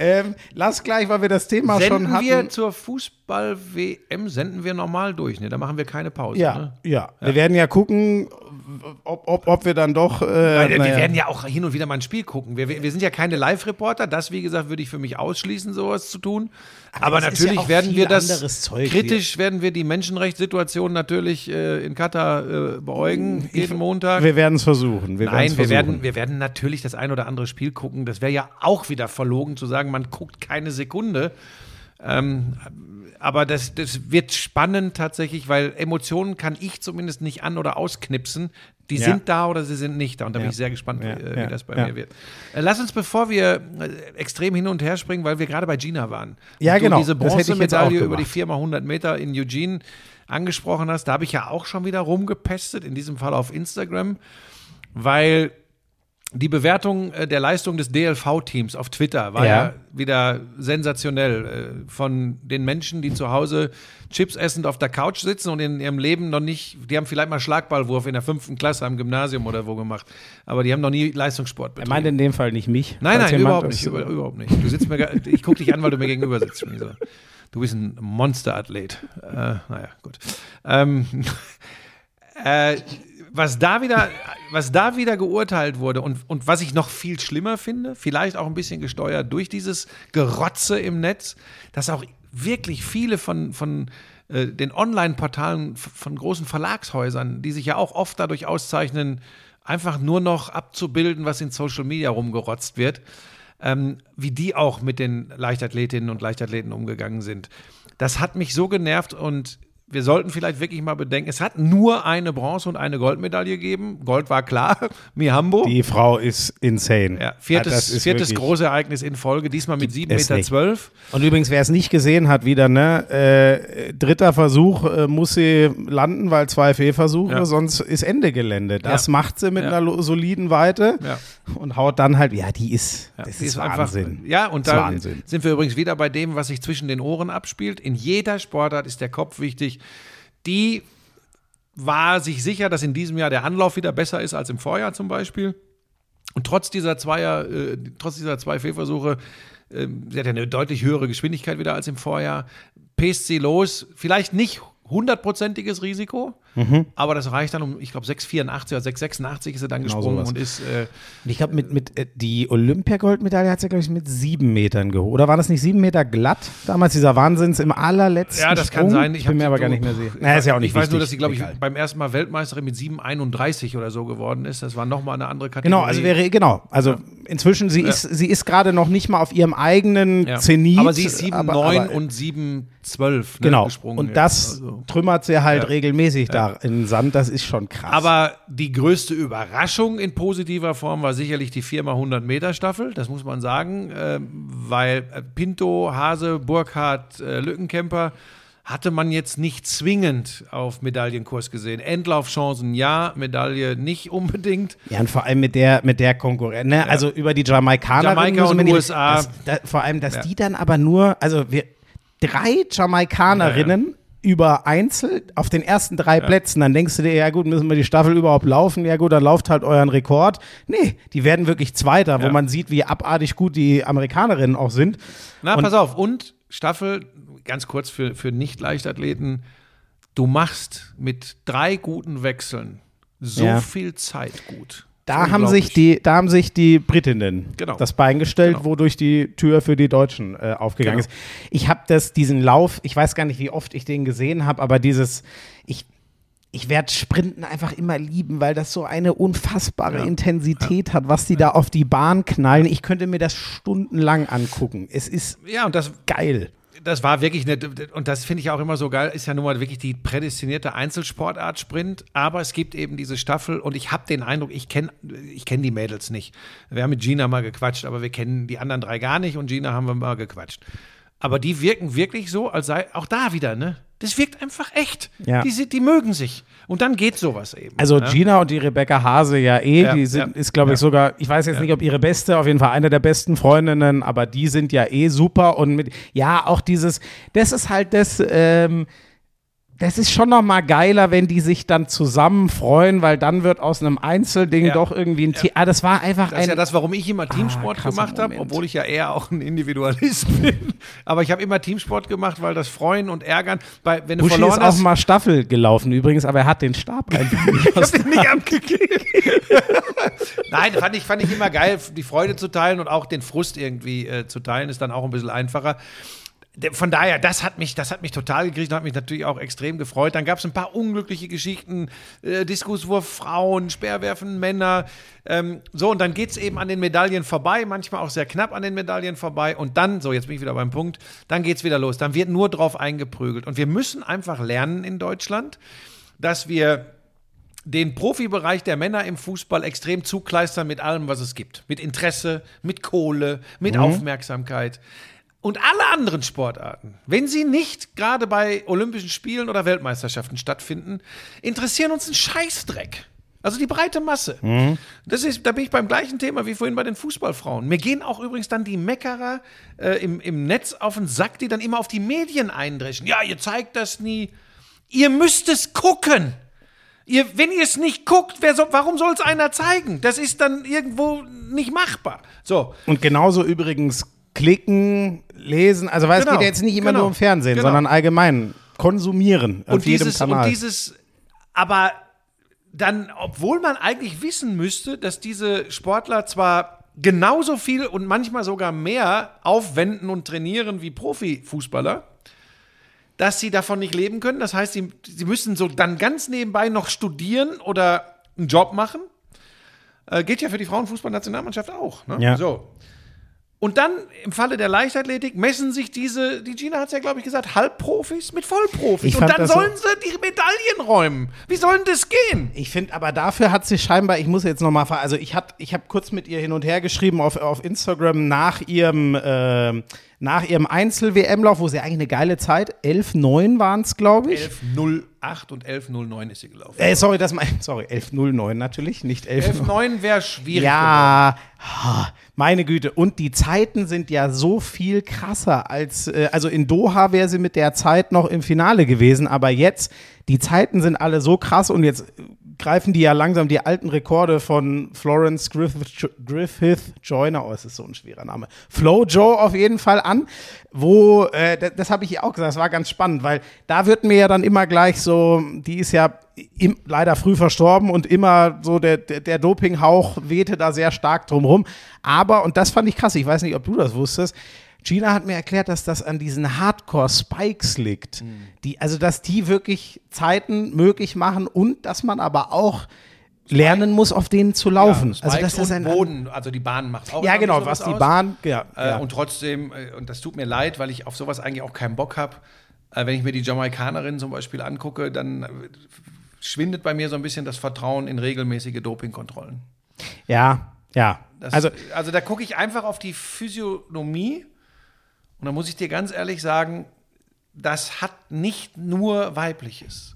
Ähm, lass gleich, weil wir das Thema schon Senden hatten. wir zur Fußball-WM, senden wir normal durch, ne? Da machen wir keine Pause, ja, ne? ja, wir werden ja gucken, ob, ob, ob wir dann doch. Äh, Weil, naja. Wir werden ja auch hin und wieder mal ein Spiel gucken. Wir, wir sind ja keine Live-Reporter. Das, wie gesagt, würde ich für mich ausschließen, sowas zu tun. Aber, ja natürlich auch werden wir das kritisch werden wir die Menschenrechtssituation natürlich äh, in Katar äh, beäugen jeden Montag. wir werden es versuchen. Wir Nein, wir versuchen. werden, wir werden natürlich das ein oder andere Spiel gucken. Das wäre ja auch wieder verlogen zu sagen, man guckt keine Sekunde. Ähm, aber das, das wird spannend tatsächlich, weil Emotionen kann ich zumindest nicht an- oder ausknipsen. Die Ja. sind da oder sie sind nicht da. Und da bin Ja. ich sehr gespannt, Ja, wie, äh, wie das bei mir wird. Äh, lass uns, bevor wir äh, extrem hin und her springen, weil wir gerade bei Gina waren. Ja, genau. diese Bronzemedaille über die gemacht. 4 mal 100 Meter in Eugene angesprochen hast, da habe ich ja auch schon wieder rumgepestet, in diesem Fall auf Instagram, weil die Bewertung äh, der Leistung des DLV-Teams auf Twitter war ja, Ja. wieder sensationell. Äh, von den Menschen, die zu Hause Chips essend auf der Couch sitzen und in ihrem Leben noch nicht, die haben vielleicht mal Schlagballwurf in der fünften Klasse am Gymnasium oder wo gemacht, aber die haben noch nie Leistungssport Er betrieben. meint in dem Fall nicht mich. Nein, nein, überhaupt nicht, über, überhaupt nicht. Du sitzt mir, ich gucke dich an, weil du mir gegenüber sitzt. Du bist ein Monsterathlet. Äh, naja, gut. Ähm, äh, was da wieder, was da wieder geurteilt wurde und, und was ich noch viel schlimmer finde, vielleicht auch ein bisschen gesteuert durch dieses Gerotze im Netz, dass auch wirklich viele von, von äh, den Online-Portalen von großen Verlagshäusern, die sich ja auch oft dadurch auszeichnen, einfach nur noch abzubilden, was in Social Media rumgerotzt wird, ähm, wie die auch mit den Leichtathletinnen und Leichtathleten umgegangen sind. Das hat mich so genervt und wir sollten vielleicht wirklich mal bedenken, es hat nur eine Bronze- und eine Goldmedaille gegeben. Gold war klar, Mihambo. Die Frau ist insane. ja, viertes ist viertes wirklich- große Ereignis in Folge, diesmal mit 7,12 es Meter. Zwölf. Und übrigens, wer es nicht gesehen hat, wieder, ne, äh, dritter Versuch äh, muss sie landen, weil zwei Fehlversuche, Ja. sonst ist Ende Gelände. Das Ja. macht sie mit Ja. einer soliden Weite Ja. und haut dann halt, ja, die ist, Ja, das die ist, einfach- Wahnsinn. ja, und ist da Wahnsinn. sind wir übrigens wieder bei dem, was sich zwischen den Ohren abspielt. In jeder Sportart ist der Kopf wichtig. Die war sich sicher, dass in diesem Jahr der Anlauf wieder besser ist als im Vorjahr zum Beispiel. Und trotz dieser Zweier, äh, trotz dieser zwei Fehlversuche, ähm, sie hat ja eine deutlich höhere Geschwindigkeit wieder als im Vorjahr, pest sie los. Vielleicht nicht hundertprozentiges Risiko, aber das reicht dann um, ich glaube, 6,84 oder 6,86 ist sie dann gesprungen sowas. und ist äh, ich glaube, mit, mit äh, die Olympiagoldmedaille hat sie, glaube ich, mit sieben Metern geholt. Oder waren das nicht sieben Meter glatt? Damals dieser Wahnsinns im allerletzten Ja, das Sprung? kann sein. Ich, bin mir aber gar nicht mehr sicher. Naja, ist ja auch nicht Ich weiß nur, wichtig. dass sie, glaube ich, Egal. beim ersten Mal Weltmeisterin mit 7,31 oder so geworden ist. Das war nochmal eine andere Kategorie. Genau, also wäre, genau. Also inzwischen, sie ist, sie ist gerade noch nicht mal auf ihrem eigenen ja. Zenit. Aber sie ist 7,9 aber- aber- und 7,12 ne, Genau. gesprungen. Und das Also. trümmert sie halt Ja. regelmäßig da in den Sand. Das ist schon krass. Aber die größte Überraschung in positiver Form war sicherlich die 4x100 Meter Staffel, das muss man sagen, ähm, weil äh, Pinto, Hase, Burkhardt, äh, Lückenkämper hatte man jetzt nicht zwingend auf Medaillenkurs gesehen. Endlaufchancen ja, Medaille nicht unbedingt. ja, und vor allem mit der, mit der Konkurrenz. Ne? Also über die Jamaikaner. Jamaika und USA. Das, da, vor allem, dass Ja. die dann aber nur, also wir, drei Jamaikanerinnen über Einzel auf den ersten drei Plätzen, dann denkst du dir, ja gut, müssen wir die Staffel überhaupt laufen? Ja gut, dann lauft halt euren Rekord. Nee, die werden wirklich Zweiter, wo Ja. man sieht, wie abartig gut die Amerikanerinnen auch sind. Na, Und- pass auf. Und Staffel, ganz kurz für, für Nicht-Leichtathleten, du machst mit drei guten Wechseln so Ja. viel Zeit gut. Da haben, sich die, da haben sich die Britinnen Genau. das Bein gestellt, Genau. wodurch die Tür für die Deutschen äh, aufgegangen Genau. ist. Ich habe das, diesen Lauf, ich weiß gar nicht, wie oft ich den gesehen habe, aber dieses, ich, ich werde Sprinten einfach immer lieben, weil das so eine unfassbare Ja. Intensität hat, was die da auf die Bahn knallen. Ich könnte mir das stundenlang angucken. Es ist Ja, und das, geil. Das war wirklich eine, und das finde ich auch immer so geil, ist ja nun mal wirklich die prädestinierte Einzelsportart Sprint, aber es gibt eben diese Staffel und ich habe den Eindruck, ich kenne ich kenn die Mädels nicht. Wir haben mit Gina mal gequatscht, aber wir kennen die anderen drei gar nicht und Gina haben wir mal gequatscht. Aber die wirken wirklich so, als sei auch da wieder, ne? Das wirkt einfach echt. Ja. Die, sind- die mögen sich. Und dann geht sowas eben. Also ja? Gina und die Rebecca Hase ja eh, Ja, die sind, ja, ist glaube ich sogar, ich weiß jetzt nicht, ob ihre beste, auf jeden Fall eine der besten Freundinnen, aber die sind ja eh super und mit, ja, auch dieses, das ist halt das, ähm, das ist schon noch mal geiler, wenn die sich dann zusammen freuen, weil dann wird aus einem Einzelding Ja. doch irgendwie ein Team. Ah, das war einfach Das ist ein. ja das, warum ich immer Teamsport krasser gemacht habe, obwohl ich ja eher auch ein Individualist bin. Aber ich habe immer Teamsport gemacht, weil das Freuen und Ärgern, bei, wenn du Buschi ist verloren auch hast, mal Staffel gelaufen übrigens, aber er hat den Stab einfach nicht ich habe den nicht abgegeben. Nein, fand ich, fand ich immer geil, die Freude zu teilen und auch den Frust irgendwie äh, zu teilen, ist dann auch ein bisschen einfacher. Von daher, das hat mich, das hat mich total gekriegt und hat mich natürlich auch extrem gefreut. Dann gab es ein paar unglückliche Geschichten, äh, Diskuswurf Frauen, Speerwerfen Männer. Ähm, so, und dann geht es eben an den Medaillen vorbei, manchmal auch sehr knapp an den Medaillen vorbei. Und dann, so, jetzt bin ich wieder beim Punkt, dann geht es wieder los. Dann wird nur drauf eingeprügelt. Und wir müssen einfach lernen in Deutschland, dass wir den Profibereich der Männer im Fußball extrem zukleistern mit allem, was es gibt. Mit Interesse, mit Kohle, mit Aufmerksamkeit. Und alle anderen Sportarten, wenn sie nicht gerade bei Olympischen Spielen oder Weltmeisterschaften stattfinden, interessieren uns einen Scheißdreck. Also die breite Masse. Das ist, da bin ich beim gleichen Thema wie vorhin bei den Fußballfrauen. Mir gehen auch übrigens dann die Meckerer äh, im, im Netz auf den Sack, die dann immer auf die Medien eindreschen. Ja, ihr zeigt das nie. Ihr müsst es gucken. Ihr, wenn ihr es nicht guckt, soll, warum soll es einer zeigen? Das ist dann irgendwo nicht machbar. So, Und genauso übrigens klicken, lesen, also weil Genau, es geht ja jetzt nicht immer genau, nur um Fernsehen, genau. sondern allgemein konsumieren auf und jedem dieses, Kanal. und dieses, aber dann, obwohl man eigentlich wissen müsste, dass diese Sportler zwar genauso viel und manchmal sogar mehr aufwenden und trainieren wie Profifußballer, dass sie davon nicht leben können. Das heißt, sie, sie müssen so dann ganz nebenbei noch studieren oder einen Job machen. Äh, geht ja für die Frauenfußballnationalmannschaft auch. Ne? Ja. So. Und dann im Falle der Leichtathletik messen sich diese, die Gina hat es ja, glaube ich, gesagt, Halbprofis mit Vollprofis. Und dann das so- sollen sie die Medaillen räumen. Wie soll denn das gehen? Ich finde, aber dafür hat sie scheinbar, ich muss jetzt nochmal, also ich, hat- ich habe kurz mit ihr hin und her geschrieben auf, auf Instagram nach ihrem, äh, nach ihrem Einzel-WM-Lauf, wo sie eigentlich eine geile Zeit, 11,9 waren es, glaube ich. 11.08 und 11.09 ist sie gelaufen. Äh, sorry, das mein, sorry, 11,09 natürlich, nicht 11. 11.09 wäre schwierig. Ja, ha, meine Güte. Und die Zeiten sind ja so viel krasser als, äh, also in Doha wäre sie mit der Zeit noch im Finale gewesen, aber jetzt, die Zeiten sind alle so krass und jetzt greifen die ja langsam die alten Rekorde von Florence Griffith, Griffith Joyner, oh, es ist so ein schwerer Name, Flo Joe auf jeden Fall an, wo, äh, das, das habe ich ihr auch gesagt, das war ganz spannend, weil da wird mir ja dann immer gleich so, die ist ja im, leider früh verstorben und immer so der, der, der Dopinghauch wehte da sehr stark drumrum. Aber, und das fand ich krass, ich weiß nicht, ob du das wusstest, Gina hat mir erklärt, dass das an diesen Hardcore-Spikes liegt. Die, also, dass die wirklich Zeiten möglich machen und dass man aber auch lernen muss, auf denen zu laufen. Ja, also, das und ein. Boden, also die Bahn macht auch Ja, genau, was die aus. Bahn. Ja, Äh, ja. Und trotzdem, äh, und das tut mir leid, weil ich auf sowas eigentlich auch keinen Bock habe. Äh, wenn ich mir die Jamaikanerin zum Beispiel angucke, dann äh, schwindet bei mir so ein bisschen das Vertrauen in regelmäßige Dopingkontrollen. ja, ja. Das, also, also da gucke ich einfach auf die Physiognomie und da muss ich dir ganz ehrlich sagen, das hat nicht nur weibliches.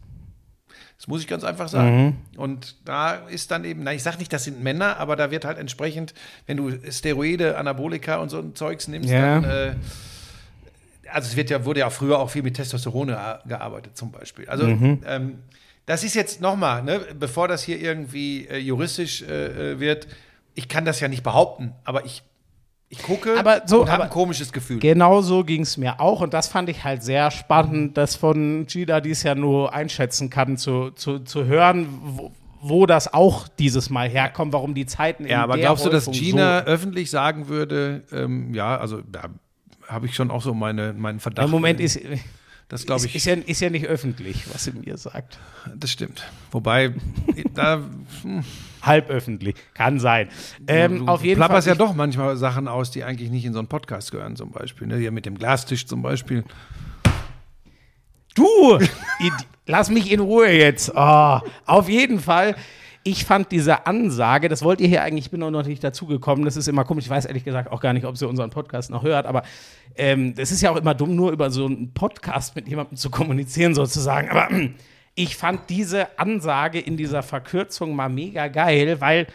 Das muss ich ganz einfach sagen. Und da ist dann eben, na, ich sage nicht, das sind Männer, aber da wird halt entsprechend, wenn du Steroide, Anabolika und so ein Zeugs nimmst, Ja. dann äh, also es wird ja, wurde ja früher auch viel mit Testosteron ge- gearbeitet zum Beispiel. Also ähm, das ist jetzt nochmal, ne, bevor das hier irgendwie äh, juristisch äh, äh, wird, ich kann das ja nicht behaupten, aber ich, ich gucke Aber so- und habe ein komisches Gefühl. Genau so ging es mir auch. Und das fand ich halt sehr spannend, dass von Gida dies ja nur einschätzen kann, zu, zu, zu hören, wo, wo das auch dieses Mal herkommt, warum die Zeiten Ja, aber glaubst du, dass Häufung Gina so öffentlich sagen würde, ähm, ja, also da habe ich schon auch so meine, meinen Verdacht. Im Moment ist, das glaube ist, ich, ist, ja, ist ja nicht öffentlich, was sie mir sagt. das stimmt. Wobei, da Halb öffentlich. Kann sein. Ähm, du auf jeden Fall. plapperst ja ich- doch manchmal Sachen aus, die eigentlich nicht in so einen Podcast gehören, zum Beispiel. Ne? Hier mit dem Glastisch zum Beispiel. Du! Lass mich in Ruhe jetzt. Oh, auf jeden Fall. Ich fand diese Ansage, das wollt ihr hier eigentlich, ich bin noch nicht dazugekommen, das ist immer komisch. Ich weiß ehrlich gesagt auch gar nicht, ob sie unseren Podcast noch hört, aber ähm, das ist ja auch immer dumm, nur über so einen Podcast mit jemandem zu kommunizieren, sozusagen. Aber ich fand diese Ansage in dieser Verkürzung mal mega geil, weil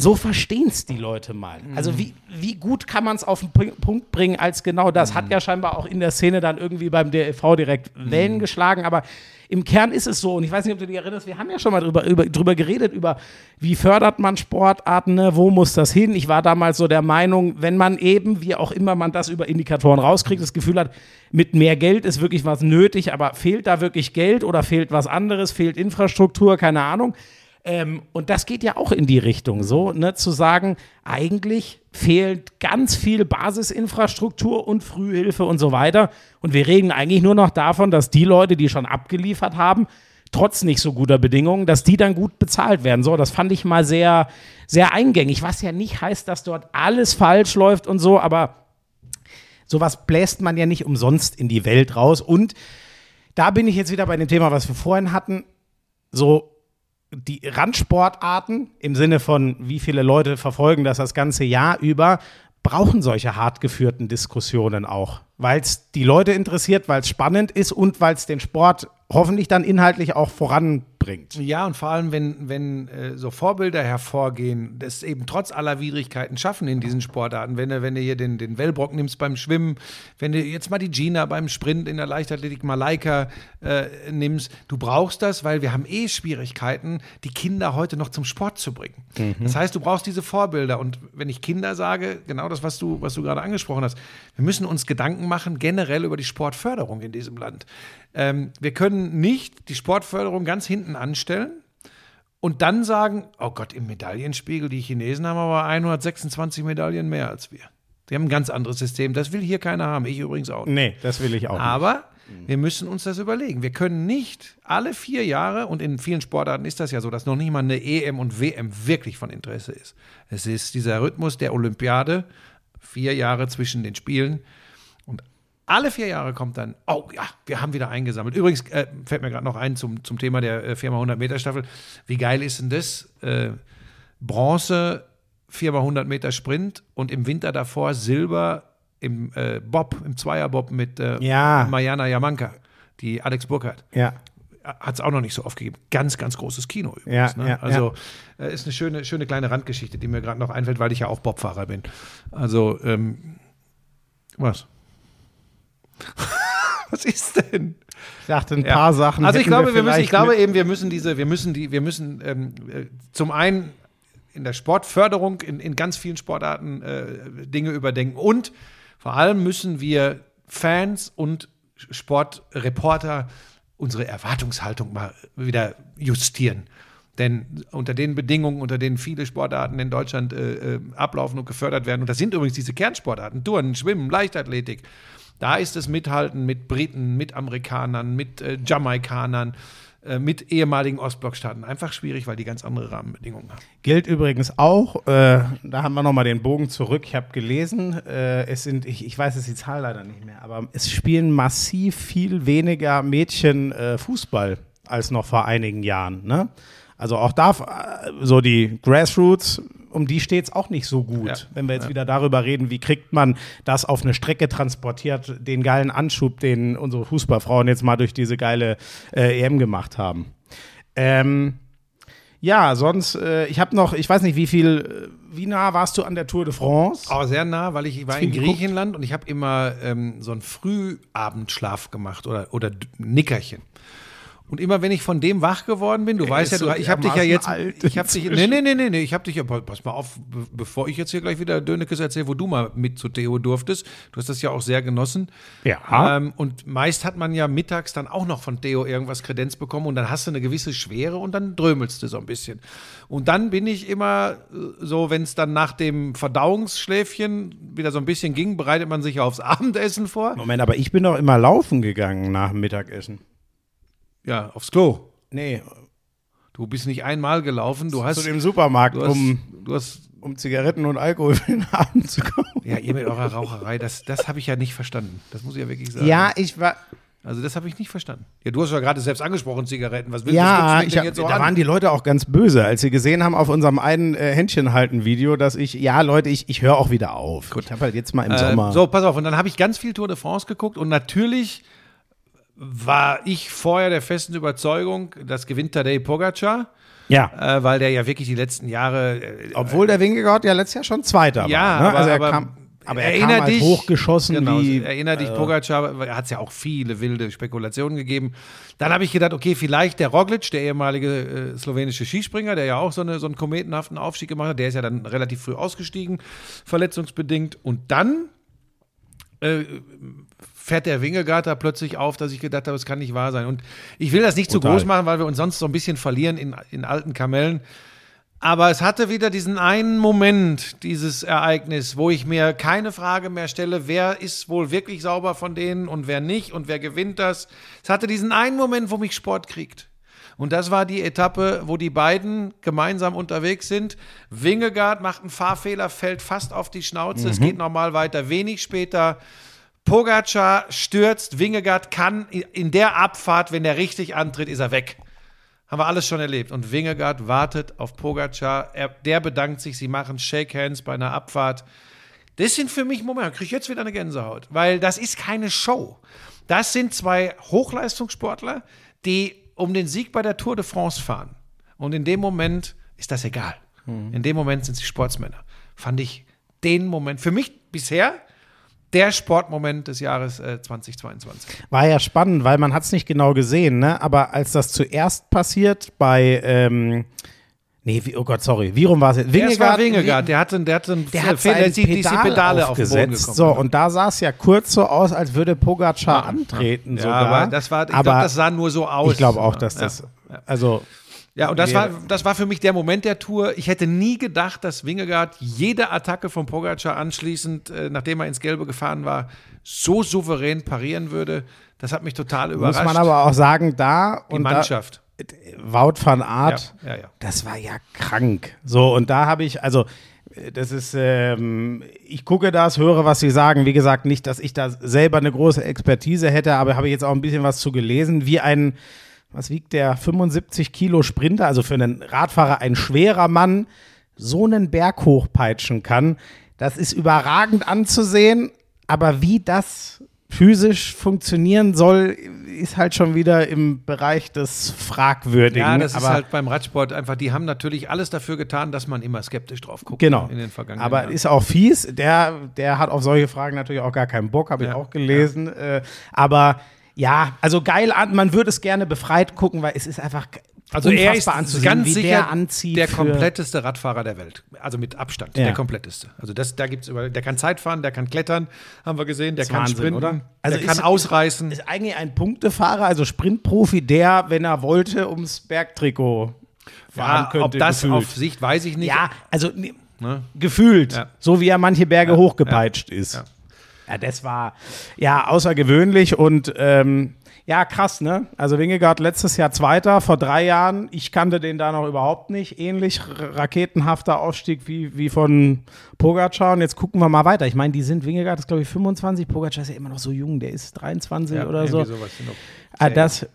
so verstehen es die Leute mal. Also wie, wie gut kann man es auf den Pu- Punkt bringen als genau das? Hat ja scheinbar auch in der Szene dann irgendwie beim DLV direkt Wellen geschlagen, aber im Kern ist es so. Und ich weiß nicht, ob du dich erinnerst, wir haben ja schon mal drüber, über, drüber geredet, über wie fördert man Sportarten, ne? wo muss das hin? Ich war damals so der Meinung, wenn man eben, wie auch immer man das über Indikatoren rauskriegt, das Gefühl hat, mit mehr Geld ist wirklich was nötig, aber fehlt da wirklich Geld oder fehlt was anderes, fehlt Infrastruktur, keine Ahnung. Ähm, und das geht ja auch in die Richtung, so, ne, zu sagen, eigentlich fehlt ganz viel Basisinfrastruktur und Frühhilfe und so weiter. Und wir reden eigentlich nur noch davon, dass die Leute, die schon abgeliefert haben, trotz nicht so guter Bedingungen, dass die dann gut bezahlt werden. So, das fand ich mal sehr, sehr eingängig, was ja nicht heißt, dass dort alles falsch läuft und so, aber sowas bläst man ja nicht umsonst in die Welt raus. Und da bin ich jetzt wieder bei dem Thema, was wir vorhin hatten. So, die Randsportarten im Sinne von, wie viele Leute verfolgen das das ganze Jahr über, brauchen solche hart geführten Diskussionen auch, weil es die Leute interessiert, weil es spannend ist und weil es den Sport hoffentlich dann inhaltlich auch voranbringt. Ja, und vor allem, wenn, wenn äh, so Vorbilder hervorgehen, das eben trotz aller Widrigkeiten schaffen in diesen Sportarten. Wenn du, wenn du hier den, den Wellbrock nimmst beim Schwimmen, wenn du jetzt mal die Gina beim Sprint in der Leichtathletik, Malaika äh, nimmst, du brauchst das, weil wir haben eh Schwierigkeiten, die Kinder heute noch zum Sport zu bringen. Das heißt, du brauchst diese Vorbilder. Und wenn ich Kinder sage, genau das, was du, was du gerade angesprochen hast, wir müssen uns Gedanken machen generell über die Sportförderung in diesem Land. Ähm, wir können nicht die Sportförderung ganz hinten anstellen und dann sagen, oh Gott, im Medaillenspiegel, die Chinesen haben aber 126 Medaillen mehr als wir. Die haben ein ganz anderes System. Das will hier keiner haben. Ich übrigens auch. nicht. Nee, das will ich auch. nicht. Aber wir müssen uns das überlegen. Wir können nicht alle vier Jahre, und in vielen Sportarten ist das ja so, dass noch nicht mal eine EM und WM wirklich von Interesse ist. Es ist dieser Rhythmus der Olympiade, vier Jahre zwischen den Spielen. Alle vier Jahre kommt dann, oh ja, wir haben wieder eingesammelt. Übrigens äh, fällt mir gerade noch ein zum, zum Thema der äh, 4x100 Meter Staffel. Wie geil ist denn das? Äh, Bronze, 4x100 Meter Sprint und im Winter davor Silber im äh, Bob, im Zweierbob mit äh, Ja. Mariana Jamanka, die Alex Burkhardt. ja. Hat es auch noch nicht so oft gegeben. Ganz, ganz großes Kino Ja, übrigens. ne? ja, also äh, ist eine schöne, schöne kleine Randgeschichte, die mir gerade noch einfällt, weil ich ja auch Bobfahrer bin. Also, ähm, was? was ist denn? Ich dachte, ein Ja. paar Sachen. Also ich glaube, wir müssen, ich glaube eben, wir müssen diese, wir müssen die, wir müssen ähm, äh, zum einen in der Sportförderung in, in ganz vielen Sportarten äh, Dinge überdenken und vor allem müssen wir Fans und Sportreporter unsere Erwartungshaltung mal wieder justieren. Denn unter den Bedingungen, unter denen viele Sportarten in Deutschland äh, äh, ablaufen und gefördert werden, und das sind übrigens diese Kernsportarten, Turnen, Schwimmen, Leichtathletik, da ist es Mithalten mit Briten, mit Amerikanern, mit äh, Jamaikanern, äh, mit ehemaligen Ostblockstaaten einfach schwierig, weil die ganz andere Rahmenbedingungen haben. Gilt übrigens auch, äh, da haben wir nochmal den Bogen zurück. Ich habe gelesen, äh, es sind, ich, ich weiß jetzt die Zahl leider nicht mehr, aber es spielen massiv viel weniger Mädchen äh, Fußball als noch vor einigen Jahren. Ne? Also auch da, äh, so die Grassroots, um die steht es auch nicht so gut. Ja. Wenn wir jetzt wieder darüber reden, wie kriegt man das auf eine Strecke transportiert, den geilen Anschub, den unsere Fußballfrauen jetzt mal durch diese geile äh, EM gemacht haben. Ähm, ja, sonst, äh, ich habe noch, ich weiß nicht, wie viel, äh, wie nah warst du an der Tour de France? Aber sehr nah, weil ich war viel in? Griechenland und ich habe immer ähm, so einen Frühabendschlaf gemacht oder, oder Nickerchen. Und immer wenn ich von dem wach geworden bin, du weißt ja, du, ich habe dich ja jetzt, ich habe dich, nee, nee, nee, nee, nee, ich habe dich ja, pass mal auf, be- bevor ich jetzt hier gleich wieder Dönekes erzähle, wo du mal mit zu Theo durftest, du hast das ja auch sehr genossen. Ja. Ähm, und meist hat man ja mittags dann auch noch von Theo irgendwas Kredenz bekommen und dann hast du eine gewisse Schwere und dann drömelst du so ein bisschen. Und dann bin ich immer äh, so, wenn es dann nach dem Verdauungsschläfchen wieder so ein bisschen ging, bereitet man sich ja aufs Abendessen vor. Moment, aber ich bin doch immer laufen gegangen nach dem Mittagessen. Ja, aufs Klo. Nee, Du bist nicht einmal gelaufen, du hast, zu dem Supermarkt, du hast, um, du hast um Zigaretten und Alkohol für den Abend zu kaufen. ja, ihr mit eurer Raucherei, das, das habe ich ja nicht verstanden. Das muss ich ja wirklich sagen. Ja, ich war. Also das habe ich nicht verstanden. Ja, du hast ja gerade selbst angesprochen, Zigaretten. Was willst Ja, gibt's ich hab, jetzt so da an? waren die Leute auch ganz böse, als sie gesehen haben auf unserem einen äh, Händchenhalten-Video, dass ich, ja, Leute, ich, ich höre auch wieder auf. Ich habe halt jetzt mal im Sommer. Ähm, so, pass auf. Und dann habe ich ganz viel Tour de France geguckt und natürlich war ich vorher der festen Überzeugung, das gewinnt Tadej Pogacar, ja. äh, weil der ja wirklich die letzten Jahre äh, Obwohl der Wingegaard ja letztes Jahr schon Zweiter Ja, war. Ne? aber, also er aber, kam, aber er kam halt dich, hochgeschossen genau, wie. Erinner dich, Pogacar, hat es ja auch viele wilde Spekulationen gegeben. Dann habe ich gedacht, okay, vielleicht der Roglic, der ehemalige äh, slowenische Skispringer, der ja auch so, eine, so einen kometenhaften Aufstieg gemacht hat, der ist ja dann relativ früh ausgestiegen, verletzungsbedingt. Und dann äh, fährt der Wingegaard da plötzlich auf, dass ich gedacht habe, es kann nicht wahr sein. Und ich will das nicht zu Total. groß machen, weil wir uns sonst so ein bisschen verlieren in, in alten Kamellen. Aber es hatte wieder diesen einen Moment, dieses Ereignis, wo ich mir keine Frage mehr stelle, wer ist wohl wirklich sauber von denen und wer nicht und wer gewinnt das. Es hatte diesen einen Moment, wo mich Sport kriegt. Und das war die Etappe, wo die beiden gemeinsam unterwegs sind. Wingegaard macht einen Fahrfehler, fällt fast auf die Schnauze. Es geht normal weiter. Wenig später Pogacar stürzt. Wingegaard kann in der Abfahrt, wenn er richtig antritt, ist er weg. Haben wir alles schon erlebt. Und Wingegaard wartet auf Pogacar. Er, der bedankt sich, sie machen Shake Hands bei einer Abfahrt. Das sind für mich Momente, kriege ich jetzt wieder eine Gänsehaut. Weil das ist keine Show. Das sind zwei Hochleistungssportler, die um den Sieg bei der Tour de France fahren. Und in dem Moment ist das egal. In dem Moment sind sie Sportsmänner. Fand ich den Moment, für mich bisher der Sportmoment des Jahres äh, 2022. War ja spannend, weil man hat es nicht genau gesehen, ne? Aber als das zuerst passiert bei, ähm, nee, oh Gott, sorry, wie rum war es jetzt? War Wingegaard, der hatte, der hatte einen Der hat Fehler, sein ist die, ist die Pedal Pedale auf den Boden aufgesetzt. gekommen. So, und da sah es ja kurz so aus, als würde Pogacar antreten ja, sogar. aber das war, ich Aber glaube, das sah nur so aus. ich glaube auch, dass Ja. das, also Ja, und das war, das war für mich der Moment der Tour. Ich hätte nie gedacht, dass Wingegaard jede Attacke von Pogacar anschließend, äh, nachdem er ins Gelbe gefahren war, so souverän parieren würde. Das hat mich total muss überrascht. man aber auch sagen, da die und da, Mannschaft. Wout van Aert, Ja, ja, ja. das war ja krank. So, und da habe ich, also, äh, das ist, ähm, ich gucke das, höre, was sie sagen. Wie gesagt, nicht, dass ich da selber eine große Expertise hätte, aber habe jetzt auch ein bisschen was zu gelesen, wie ein, was wiegt der, 75 Kilo Sprinter, also für einen Radfahrer ein schwerer Mann, so einen Berg hochpeitschen kann. Das ist überragend anzusehen, aber wie das physisch funktionieren soll, ist halt schon wieder im Bereich des Fragwürdigen. Ja, das ist aber halt beim Radsport einfach, die haben natürlich alles dafür getan, dass man immer skeptisch drauf guckt. Genau. In den vergangenen Aber Jahren. ist auch fies. Der, der hat auf solche Fragen natürlich auch gar keinen Bock, habe ich Ja. auch gelesen. Äh, aber ja, also geil an. Man würde es gerne befreit gucken, weil es ist einfach Also er ist anzusehen, ganz sicher der der kompletteste Radfahrer der Welt. Also mit Abstand, Ja. der kompletteste. Also das, da gibt's über, der kann Zeit fahren, der kann klettern, haben wir gesehen, der kann Wahnsinn, sprinten, oder? Also der kann ist- ausreißen. Ist eigentlich ein Punktefahrer, also Sprintprofi, der, wenn er wollte, ums Bergtrikot fahren ja, könnte. ob das gefühlt. auf Sicht, weiß ich nicht. Ja, also ne, Ne? gefühlt, Ja. so wie er manche Berge hochgepeitscht ist. Ja. Das war ja außergewöhnlich und ähm, ja, krass, ne? Also Wingegaard letztes Jahr Zweiter, vor drei Jahren. Ich kannte den da noch überhaupt nicht. Ähnlich raketenhafter Aufstieg wie, wie von Pogacar. Und jetzt gucken wir mal weiter. Ich meine, die sind, Wingegaard ist glaube ich 25, Pogacar ist ja immer noch so jung, der ist 23 Ja, oder so. doch Ah, das,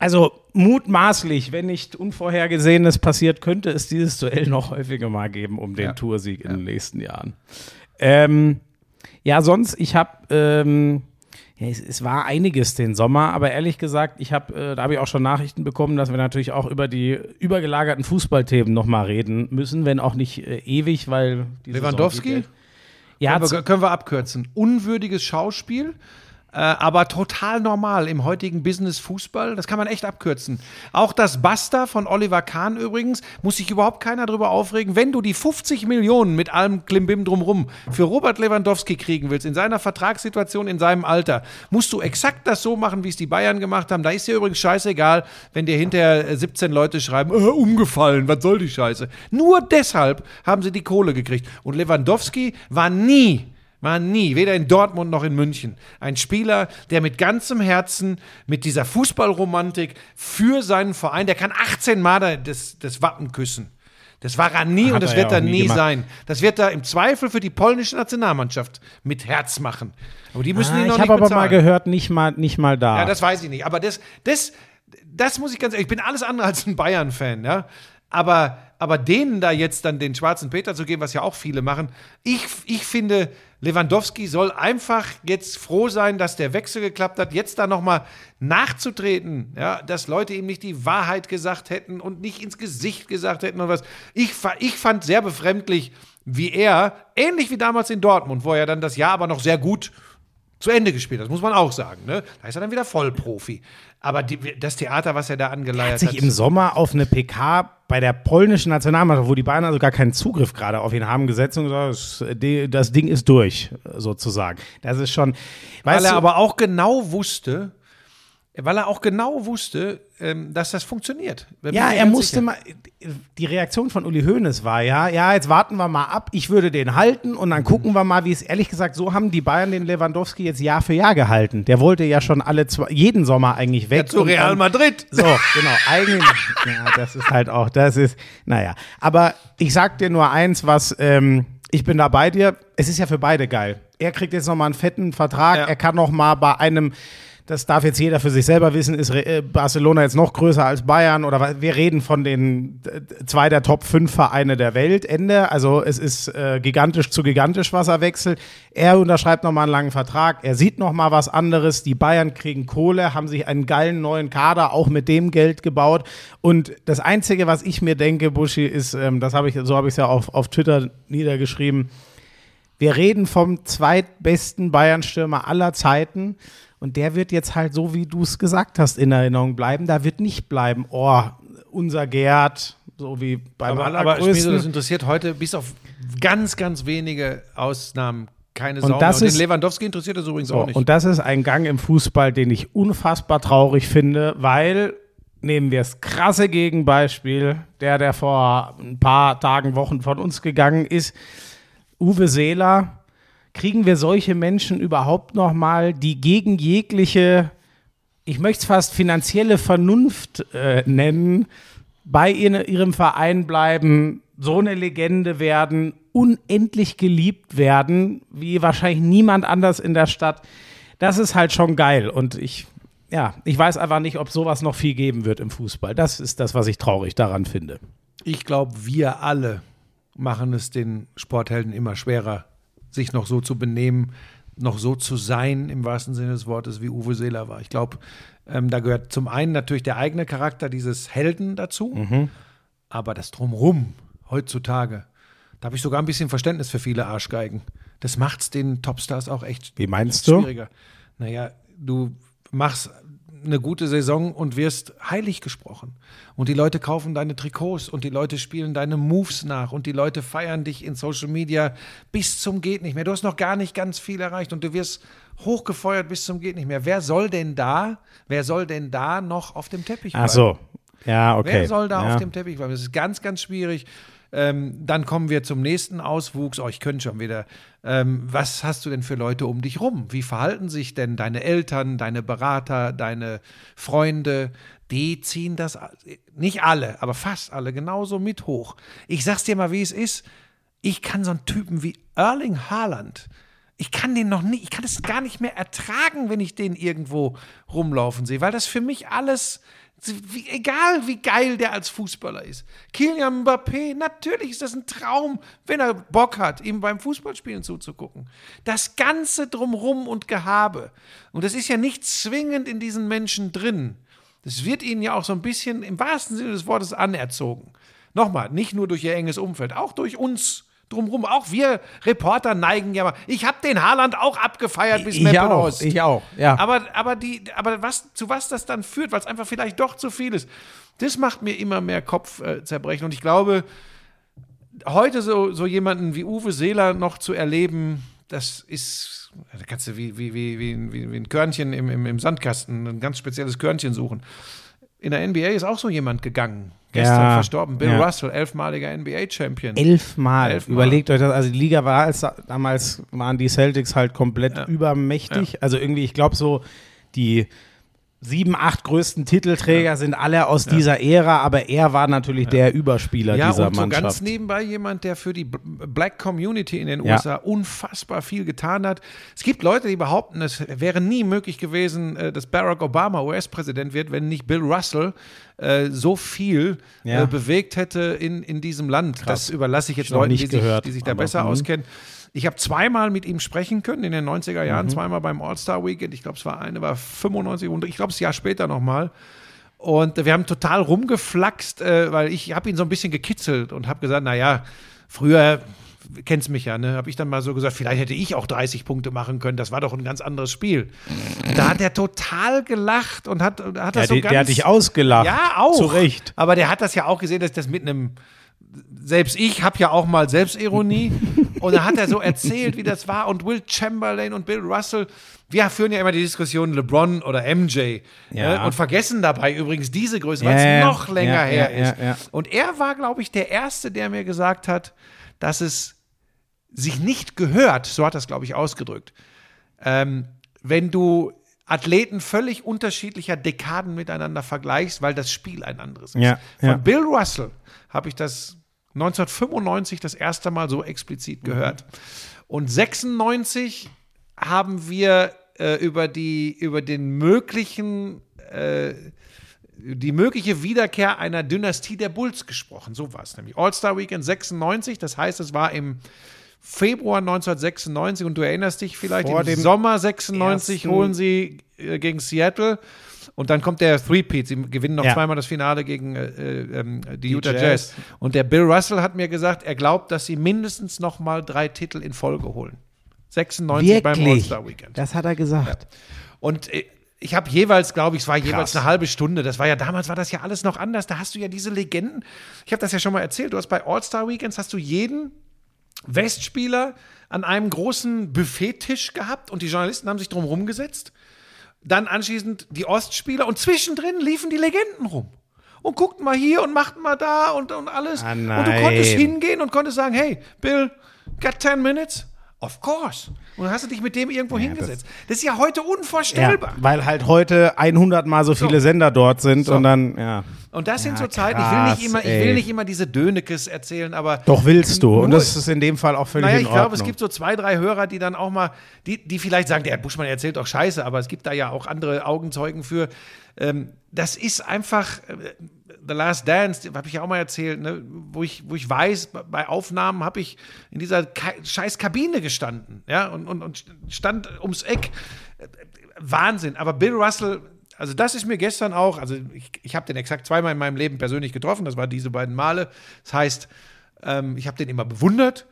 also mutmaßlich, wenn nicht Unvorhergesehenes passiert, könnte es dieses Duell noch häufiger mal geben um den Ja. Toursieg in den nächsten Jahren. Ähm, ja, sonst, ich habe, ähm, ja, es, es war einiges den Sommer, aber ehrlich gesagt, ich habe, äh, da habe ich auch schon Nachrichten bekommen, dass wir natürlich auch über die übergelagerten Fußballthemen nochmal reden müssen, wenn auch nicht äh, ewig, weil Lewandowski? geht Ja, können, wir, können wir abkürzen. Unwürdiges Schauspiel, äh, aber total normal im heutigen Business Fußball. Das kann man echt abkürzen. Auch das Basta von Oliver Kahn übrigens, muss sich überhaupt keiner drüber aufregen. Wenn du die 50 Millionen mit allem Klimbim drumrum für Robert Lewandowski kriegen willst, in seiner Vertragssituation, in seinem Alter, musst du exakt das so machen, wie es die Bayern gemacht haben. Da ist dir übrigens scheißegal, wenn dir hinterher äh, 17 Leute schreiben, äh, umgefallen, was soll die Scheiße. Nur deshalb haben sie die Kohle gekriegt. Und Lewandowski war nie war nie, weder in Dortmund noch in München, ein Spieler, der mit ganzem Herzen, mit dieser Fußballromantik für seinen Verein, der kann 18 Mal da das, das Wappen küssen. Das war er nie Hat und das er wird ja er nie nie sein. Das wird er im Zweifel für die polnische Nationalmannschaft mit Herz machen. Aber die müssen Ah, ihn noch ich nicht habe aber mal bezahlen. gehört, nicht mal, nicht mal da. Ja, das weiß ich nicht. Aber das, das, das muss ich ganz ehrlich, ich bin alles andere als ein Bayern-Fan, ja. Aber, aber denen da jetzt dann den schwarzen Peter zu geben, was ja auch viele machen, ich, ich finde, Lewandowski soll einfach jetzt froh sein, dass der Wechsel geklappt hat, jetzt da nochmal nachzutreten, ja, dass Leute ihm nicht die Wahrheit gesagt hätten und nicht ins Gesicht gesagt hätten und was. Ich, ich fand sehr befremdlich, wie er, ähnlich wie damals in Dortmund, wo er dann das Jahr aber noch sehr gut zu Ende gespielt. Das muss man auch sagen. Ne? Da ist er dann wieder Vollprofi. Aber die, das Theater, was er da angeleiert hat sich im Sommer auf eine PK bei der polnischen Nationalmannschaft, wo die Bayern also gar keinen Zugriff gerade auf ihn haben, gesetzt und gesagt, das, Ding ist durch, sozusagen. Das ist schon, weil er du, aber auch genau wusste, weil er auch genau wusste, ähm, dass das funktioniert. Ja, er musste sicher. mal, die Reaktion von Uli Hoeneß war ja, ja, jetzt warten wir mal ab, ich würde den halten und Mhm. dann gucken wir mal, wie es, ehrlich gesagt, so haben die Bayern den Lewandowski jetzt Jahr für Jahr gehalten. Der wollte ja schon alle zwei, jeden Sommer eigentlich weg. Ja, zu Real dann- Madrid. So, genau, eigentlich. Ja, das ist halt auch, das ist, naja. Aber ich sag dir nur eins, was, ähm, ich bin da bei dir. Es ist ja für beide geil. Er kriegt jetzt nochmal einen fetten Vertrag. Ja. Er kann noch mal bei einem das darf jetzt jeder für sich selber wissen, ist äh, Barcelona jetzt noch größer als Bayern oder wir reden von den äh, zwei der Top 5 Vereine der Welt, Ende. Also es ist äh, gigantisch zu gigantisch, was er wechselt. Er unterschreibt nochmal einen langen Vertrag, er sieht nochmal was anderes. Die Bayern kriegen Kohle, haben sich einen geilen neuen Kader auch mit dem Geld gebaut. Und das Einzige, was ich mir denke, Buschi, ist, ähm, das habe ich, so habe ich es ja auf, auf Twitter niedergeschrieben, wir reden vom zweitbesten Bayern-Stürmer aller Zeiten. Und der wird jetzt halt so, wie du es gesagt hast, in Erinnerung bleiben. Da wird nicht bleiben, oh, unser Gerd, so wie beim Aber, aber Schmieso, allergrößten. das interessiert heute bis auf ganz, ganz wenige Ausnahmen keine Und Sau das mehr. Und ist- den Lewandowski interessiert das übrigens So, auch nicht. und das ist ein Gang im Fußball, den ich unfassbar traurig finde, weil, nehmen wir das krasse Gegenbeispiel, der, der vor ein paar Tagen, Wochen von uns gegangen ist, Uwe Seeler, kriegen wir solche Menschen überhaupt noch mal, die gegen jegliche, ich möchte es fast finanzielle Vernunft äh, nennen, bei ihr, ihrem Verein bleiben, so eine Legende werden, unendlich geliebt werden, wie wahrscheinlich niemand anders in der Stadt. Das ist halt schon geil. Und ich, ja, ich weiß einfach nicht, ob sowas noch viel geben wird im Fußball. Das ist das, was ich traurig daran finde. Ich glaube, wir alle machen es den Sporthelden immer schwerer, sich noch so zu benehmen, noch so zu sein, im wahrsten Sinne des Wortes, wie Uwe Seeler war. Ich glaube, ähm, da gehört zum einen natürlich der eigene Charakter dieses Helden dazu, aber das Drumrum heutzutage, da habe ich sogar ein bisschen Verständnis für viele Arschgeigen. Das macht's den Topstars auch echt Wie meinst du? schwieriger. Naja, du machst eine gute Saison und wirst heilig gesprochen. Und die Leute kaufen deine Trikots und die Leute spielen deine Moves nach und die Leute feiern dich in Social Media bis zum geht nicht mehr. Du hast noch gar nicht ganz viel erreicht und du wirst hochgefeuert bis zum geht nicht mehr. Wer soll denn da, wer soll denn da noch auf dem Teppich Ach so. Ja, okay. Wer soll da ja. auf dem Teppich bleiben? Das ist ganz, ganz schwierig. Ähm, dann kommen wir zum nächsten Auswuchs. Oh, ich könnte schon wieder. Ähm, was hast du denn für Leute um dich rum? Wie verhalten sich denn deine Eltern, deine Berater, deine Freunde? Die ziehen das, nicht alle, aber fast alle genauso mit hoch. Ich sag's dir mal, wie es ist. Ich kann so einen Typen wie Erling Haaland, ich kann den noch nicht, ich kann es gar nicht mehr ertragen, wenn ich den irgendwo rumlaufen sehe, weil das für mich alles, wie, egal wie geil der als Fußballer ist. Kylian Mbappé, natürlich ist das ein Traum, wenn er Bock hat, ihm beim Fußballspielen zuzugucken. Das Ganze drumrum und Gehabe. Und das ist ja nicht zwingend in diesen Menschen drin. Das wird ihnen ja auch so ein bisschen im wahrsten Sinne des Wortes anerzogen. Nochmal, nicht nur durch ihr enges Umfeld, auch durch uns drumrum. Auch wir Reporter neigen ja mal. Ich habe den Haaland auch abgefeiert bis Ich auch, ich auch, ja. Aber, aber, die, aber was, zu was das dann führt, weil es einfach vielleicht doch zu viel ist, das macht mir immer mehr Kopfzerbrechen. Und ich glaube, heute so, so jemanden wie Uwe Seeler noch zu erleben, das ist, da kannst du wie, wie, wie, wie, wie, wie ein Körnchen im, im, im Sandkasten, ein ganz spezielles Körnchen suchen. In der NBA ist auch so jemand gegangen. Gestern Ja, verstorben. Bill ja. Russell, elfmaliger NBA-Champion. Elfmal. Elfmal. Überlegt euch das. Also die Liga war als damals waren die Celtics halt komplett übermächtig. Also irgendwie, ich glaube so die sieben, acht größten Titelträger sind alle aus dieser Ära, aber er war natürlich der Überspieler Ja, dieser und so Mannschaft. ganz nebenbei jemand, der für die Black Community in den Ja. USA unfassbar viel getan hat. Es gibt Leute, die behaupten, es wäre nie möglich gewesen, äh, dass Barack Obama US-Präsident wird, wenn nicht Bill Russell äh, so viel Ja. äh, bewegt hätte in, in diesem Land. Das überlasse ich jetzt noch Leuten, die sich, die sich da besser mhm. auskennen. Ich habe zweimal mit ihm sprechen können in den 90er Mhm. Jahren, zweimal beim All-Star Weekend. Ich glaube, es war eine, war 95 und ich glaube, das Jahr später nochmal. Und wir haben total rumgeflaxt, äh, weil ich habe ihn so ein bisschen gekitzelt und habe gesagt, naja, früher kennst mich ja, ne? Habe ich dann mal so gesagt, vielleicht hätte ich auch 30 Punkte machen können. Das war doch ein ganz anderes Spiel. Da hat er total gelacht und hat, hat ja, das so der, ganz der hat dich ausgelacht. ja, auch. Zu Recht. Aber der hat das ja auch gesehen, dass ich das mit einem. Selbst ich habe ja auch mal Selbstironie. und da hat er so erzählt, wie das war. Und Will Chamberlain und Bill Russell, wir führen ja immer die Diskussion LeBron oder MJ. Ja. Ne? Und vergessen dabei übrigens diese Größe, weil es Ja, noch länger ja, her ist. Und er war, glaube ich, der Erste, der mir gesagt hat, dass es sich nicht gehört, so hat es, glaube ich, ausgedrückt, ähm, wenn du Athleten völlig unterschiedlicher Dekaden miteinander vergleichst, weil das Spiel ein anderes ist. Ja, Von ja. Bill Russell habe ich das 1995 das erste Mal so explizit gehört. Und 96 haben wir äh, über, die, über den möglichen, äh, die mögliche Wiederkehr einer Dynastie der Bulls gesprochen. So war es nämlich. All-Star Weekend 96, das heißt, es war im Februar 1996 und du erinnerst dich vielleicht, Vor im dem Sommer 96 ersten- holen sie äh, gegen Seattle und dann kommt der Three-Peat. Sie gewinnen noch Ja. zweimal das Finale gegen äh, äh, ähm, die, Utah Jazz. Jazz. Und der Bill Russell hat mir gesagt, er glaubt, dass sie mindestens noch mal drei Titel in Folge holen. 96 beim Wirklich? All-Star Weekend. Das hat er gesagt. Und äh, ich habe jeweils, glaube ich, es war jeweils Krass. eine halbe Stunde. Das war ja damals war das ja alles noch anders. Da hast du ja diese Legenden. Ich habe das ja schon mal erzählt. Du hast bei All-Star Weekends hast du jeden Westspieler an einem großen Buffettisch gehabt und die Journalisten haben sich drum rumgesetzt. Dann anschließend die Ostspieler und zwischendrin liefen die Legenden rum. Und guckten mal hier und machten mal da und, und alles. Ah, und du konntest hingehen und konntest sagen, hey, Bill, got 10 minutes? Of course. Und dann hast du dich mit dem irgendwo hingesetzt. Das, ist ja heute Ja, unvorstellbar. weil halt heute 100 mal so viele Sender dort sind und dann, ja. Und das sind Ja, so Zeiten, ich will nicht immer, ich will nicht immer diese Dönekes erzählen, aber Doch willst du. Und das ist in dem Fall auch völlig Naja, in ich Ordnung. glaube, es gibt so zwei, drei Hörer, die dann auch mal, die, die vielleicht sagen, der Buschmann erzählt doch Scheiße, aber es gibt da ja auch andere Augenzeugen für. Ähm, das ist einfach äh, The Last Dance, habe ich ja auch mal erzählt, ne, wo, ich, wo ich weiß, bei Aufnahmen habe ich in dieser Ka scheiß Kabine gestanden, ja, und, und, und stand ums Eck. Wahnsinn. Aber Bill Russell, also das ist mir gestern auch, also ich, ich habe den exakt zweimal in meinem Leben persönlich getroffen, das waren diese beiden Male. Das heißt, ähm, ich habe den immer bewundert.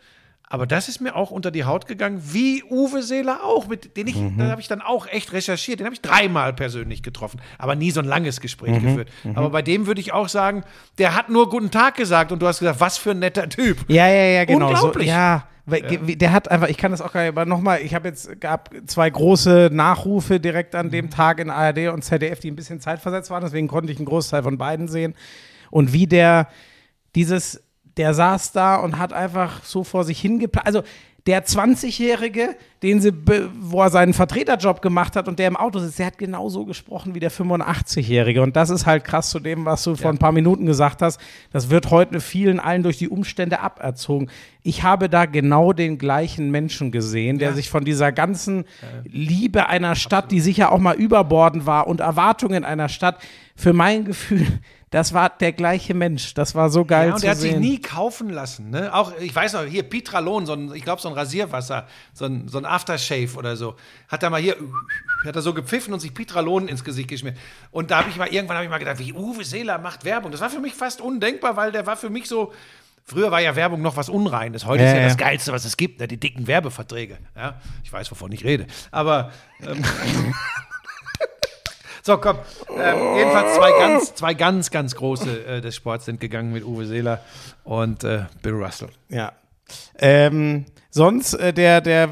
Aber das ist mir auch unter die Haut gegangen, wie Uwe Seeler auch, mit den ich, da habe ich dann auch echt recherchiert. Den habe ich dreimal persönlich getroffen, aber nie so ein langes Gespräch geführt. Aber bei dem würde ich auch sagen, der hat nur guten Tag gesagt und du hast gesagt, was für ein netter Typ. Ja, ja, ja, genau. Unglaublich. So, ja, weil, der hat einfach, ich kann das auch gar nicht, aber nochmal, ich habe jetzt, gab zwei große Nachrufe direkt an dem Tag in ARD und ZDF, die ein bisschen zeitversetzt waren, deswegen konnte ich einen Großteil von beiden sehen. Und wie der dieses, der saß da und hat einfach so vor sich hingeplant, also der 20-Jährige, den sie, wo er seinen Vertreterjob gemacht hat und der im Auto sitzt, der hat genauso gesprochen wie der 85-Jährige. Und das ist halt krass zu dem, was du vor ein paar Minuten gesagt hast. Das wird heute vielen allen durch die Umstände aberzogen. Ich habe da genau den gleichen Menschen gesehen, der sich von dieser ganzen Liebe einer Stadt, die sicher auch mal überbordend war und Erwartungen einer Stadt, für mein Gefühl, das war der gleiche Mensch. Das war so geil Ja, und zu der hat sehen. sich nie kaufen lassen. Ne? Auch, ich weiß noch, hier Pitralon, so ein, ich glaube, so ein Rasierwasser, so ein, so ein Aftershave oder so. Hat er mal hier, hat er so gepfiffen und sich Pitralon ins Gesicht geschmiert. Und da habe ich mal, irgendwann habe ich mal gedacht, wie Uwe Seeler macht Werbung. Das war für mich fast undenkbar, weil der war für mich so, früher war ja Werbung noch was Unreines. Heute Ja, ist ja, ja. das Geilste, was es gibt, ne? die dicken Werbeverträge. Ja? Ich weiß, wovon ich rede. Aber, ähm, So, komm. Ähm, jedenfalls zwei ganz, zwei ganz, ganz große äh, des Sports sind gegangen mit Uwe Seeler und äh, Bill Russell. Ja. Ähm, sonst äh, der, der,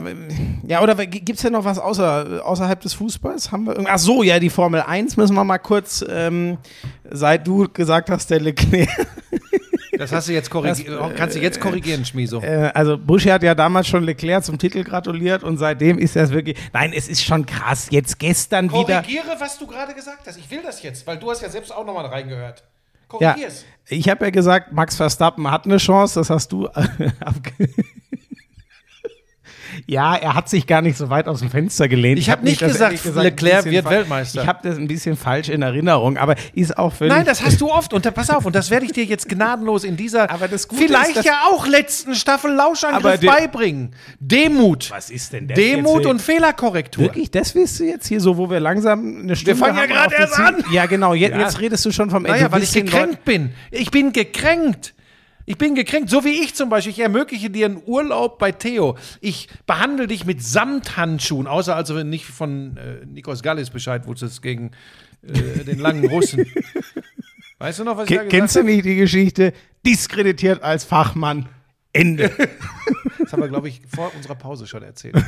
ja, oder gibt es denn noch was außer, außerhalb des Fußballs? Haben wir irgend- Ach so, ja, die Formel 1 müssen wir mal kurz, ähm, seit du gesagt hast, der Leclerc. Das hast du jetzt korrigiert. Kannst du jetzt korrigieren, Schmieso. Äh, also Buschi hat ja damals schon Leclerc zum Titel gratuliert und seitdem ist es wirklich. Nein, es ist schon krass. Jetzt gestern wieder. Korrigiere, was du gerade gesagt hast. Ich will das jetzt, weil du hast ja selbst auch nochmal reingehört. Ja, Korrigier's. ich habe ja gesagt, Max Verstappen hat eine Chance, das hast du Ja, er hat sich gar nicht so weit aus dem Fenster gelehnt. Ich hab nicht gesagt, ein Leclerc wird Weltmeister. Ich habe das ein bisschen falsch in Erinnerung, aber ist auch völlig. Nein, das hast du oft. Und da, pass auf, und das werde ich dir jetzt gnadenlos in dieser vielleicht ist, ja auch letzten Staffel Lauschangriff beibringen. Demut. Was ist denn das Demut und Fehlerkorrektur. Wirklich, das willst du jetzt hier so, wo wir langsam eine Stunde fangen ja gerade erst an. Ja, genau. Jetzt, jetzt redest du schon vom Ende. Naja, weil ich gekränkt bin. Ich bin gekränkt. Ich bin gekränkt, so wie ich zum Beispiel. Ich ermögliche dir einen Urlaub bei Theo. Ich behandle dich mit Samthandschuhen, außer also wenn nicht von äh, Nikos Gallis Bescheid wusstest gegen äh, den langen Russen. Weißt du noch, was ich da Ke- gesagt Kennst du nicht die Geschichte? Diskreditiert als Fachmann. Ende. Das haben wir, glaube ich, vor unserer Pause schon erzählt. ne?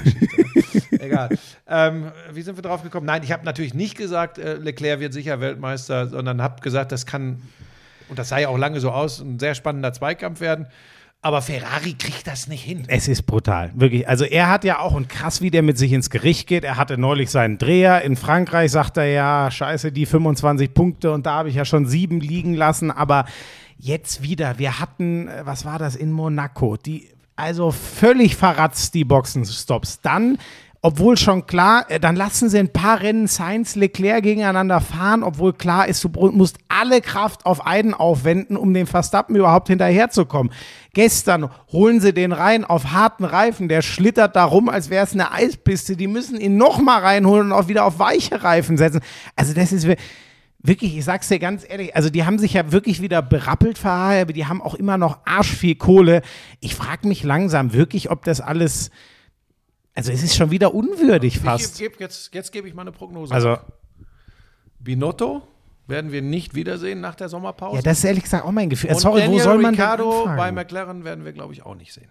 Egal. Ähm, wie sind wir drauf gekommen? Nein, ich habe natürlich nicht gesagt, äh, Leclerc wird sicher Weltmeister, sondern habe gesagt, das kann, und das sah ja auch lange so aus, ein sehr spannender Zweikampf werden. Aber Ferrari kriegt das nicht hin. Es ist brutal, wirklich. Also er hat ja auch, und krass, wie der mit sich ins Gericht geht. Er hatte neulich seinen Dreher. In Frankreich sagt er ja, scheiße, die 25 Punkte und da habe ich ja schon sieben liegen lassen. Aber jetzt wieder, wir hatten, äh, was war das, in Monaco, die, also völlig verratzt, die Boxenstops. Dann obwohl schon klar, äh, dann lassen sie ein paar Rennen Sainz, Leclerc gegeneinander fahren, obwohl klar ist, du musst alle Kraft auf einen aufwenden, um dem Verstappen überhaupt hinterherzukommen. Gestern holen sie den rein auf harten Reifen, der schlittert da rum, als wäre es eine Eispiste. Die müssen ihn nochmal reinholen und auch wieder auf weiche Reifen setzen. Also das ist wir- wirklich, ich sag's dir ganz ehrlich, also die haben sich ja wirklich wieder berappelt Ferrari, aber die haben auch immer noch arsch viel Kohle. Ich frage mich langsam wirklich, ob das alles, also es ist schon wieder unwürdig Ich fast. geb, geb, jetzt jetzt gebe ich mal eine Prognose. Also, Binotto werden wir nicht wiedersehen nach der Sommerpause. ja, das ist ehrlich gesagt auch mein Gefühl. Und Sorry, wo Daniel soll man anfangen? bei McLaren werden wir, glaube ich, auch nicht sehen.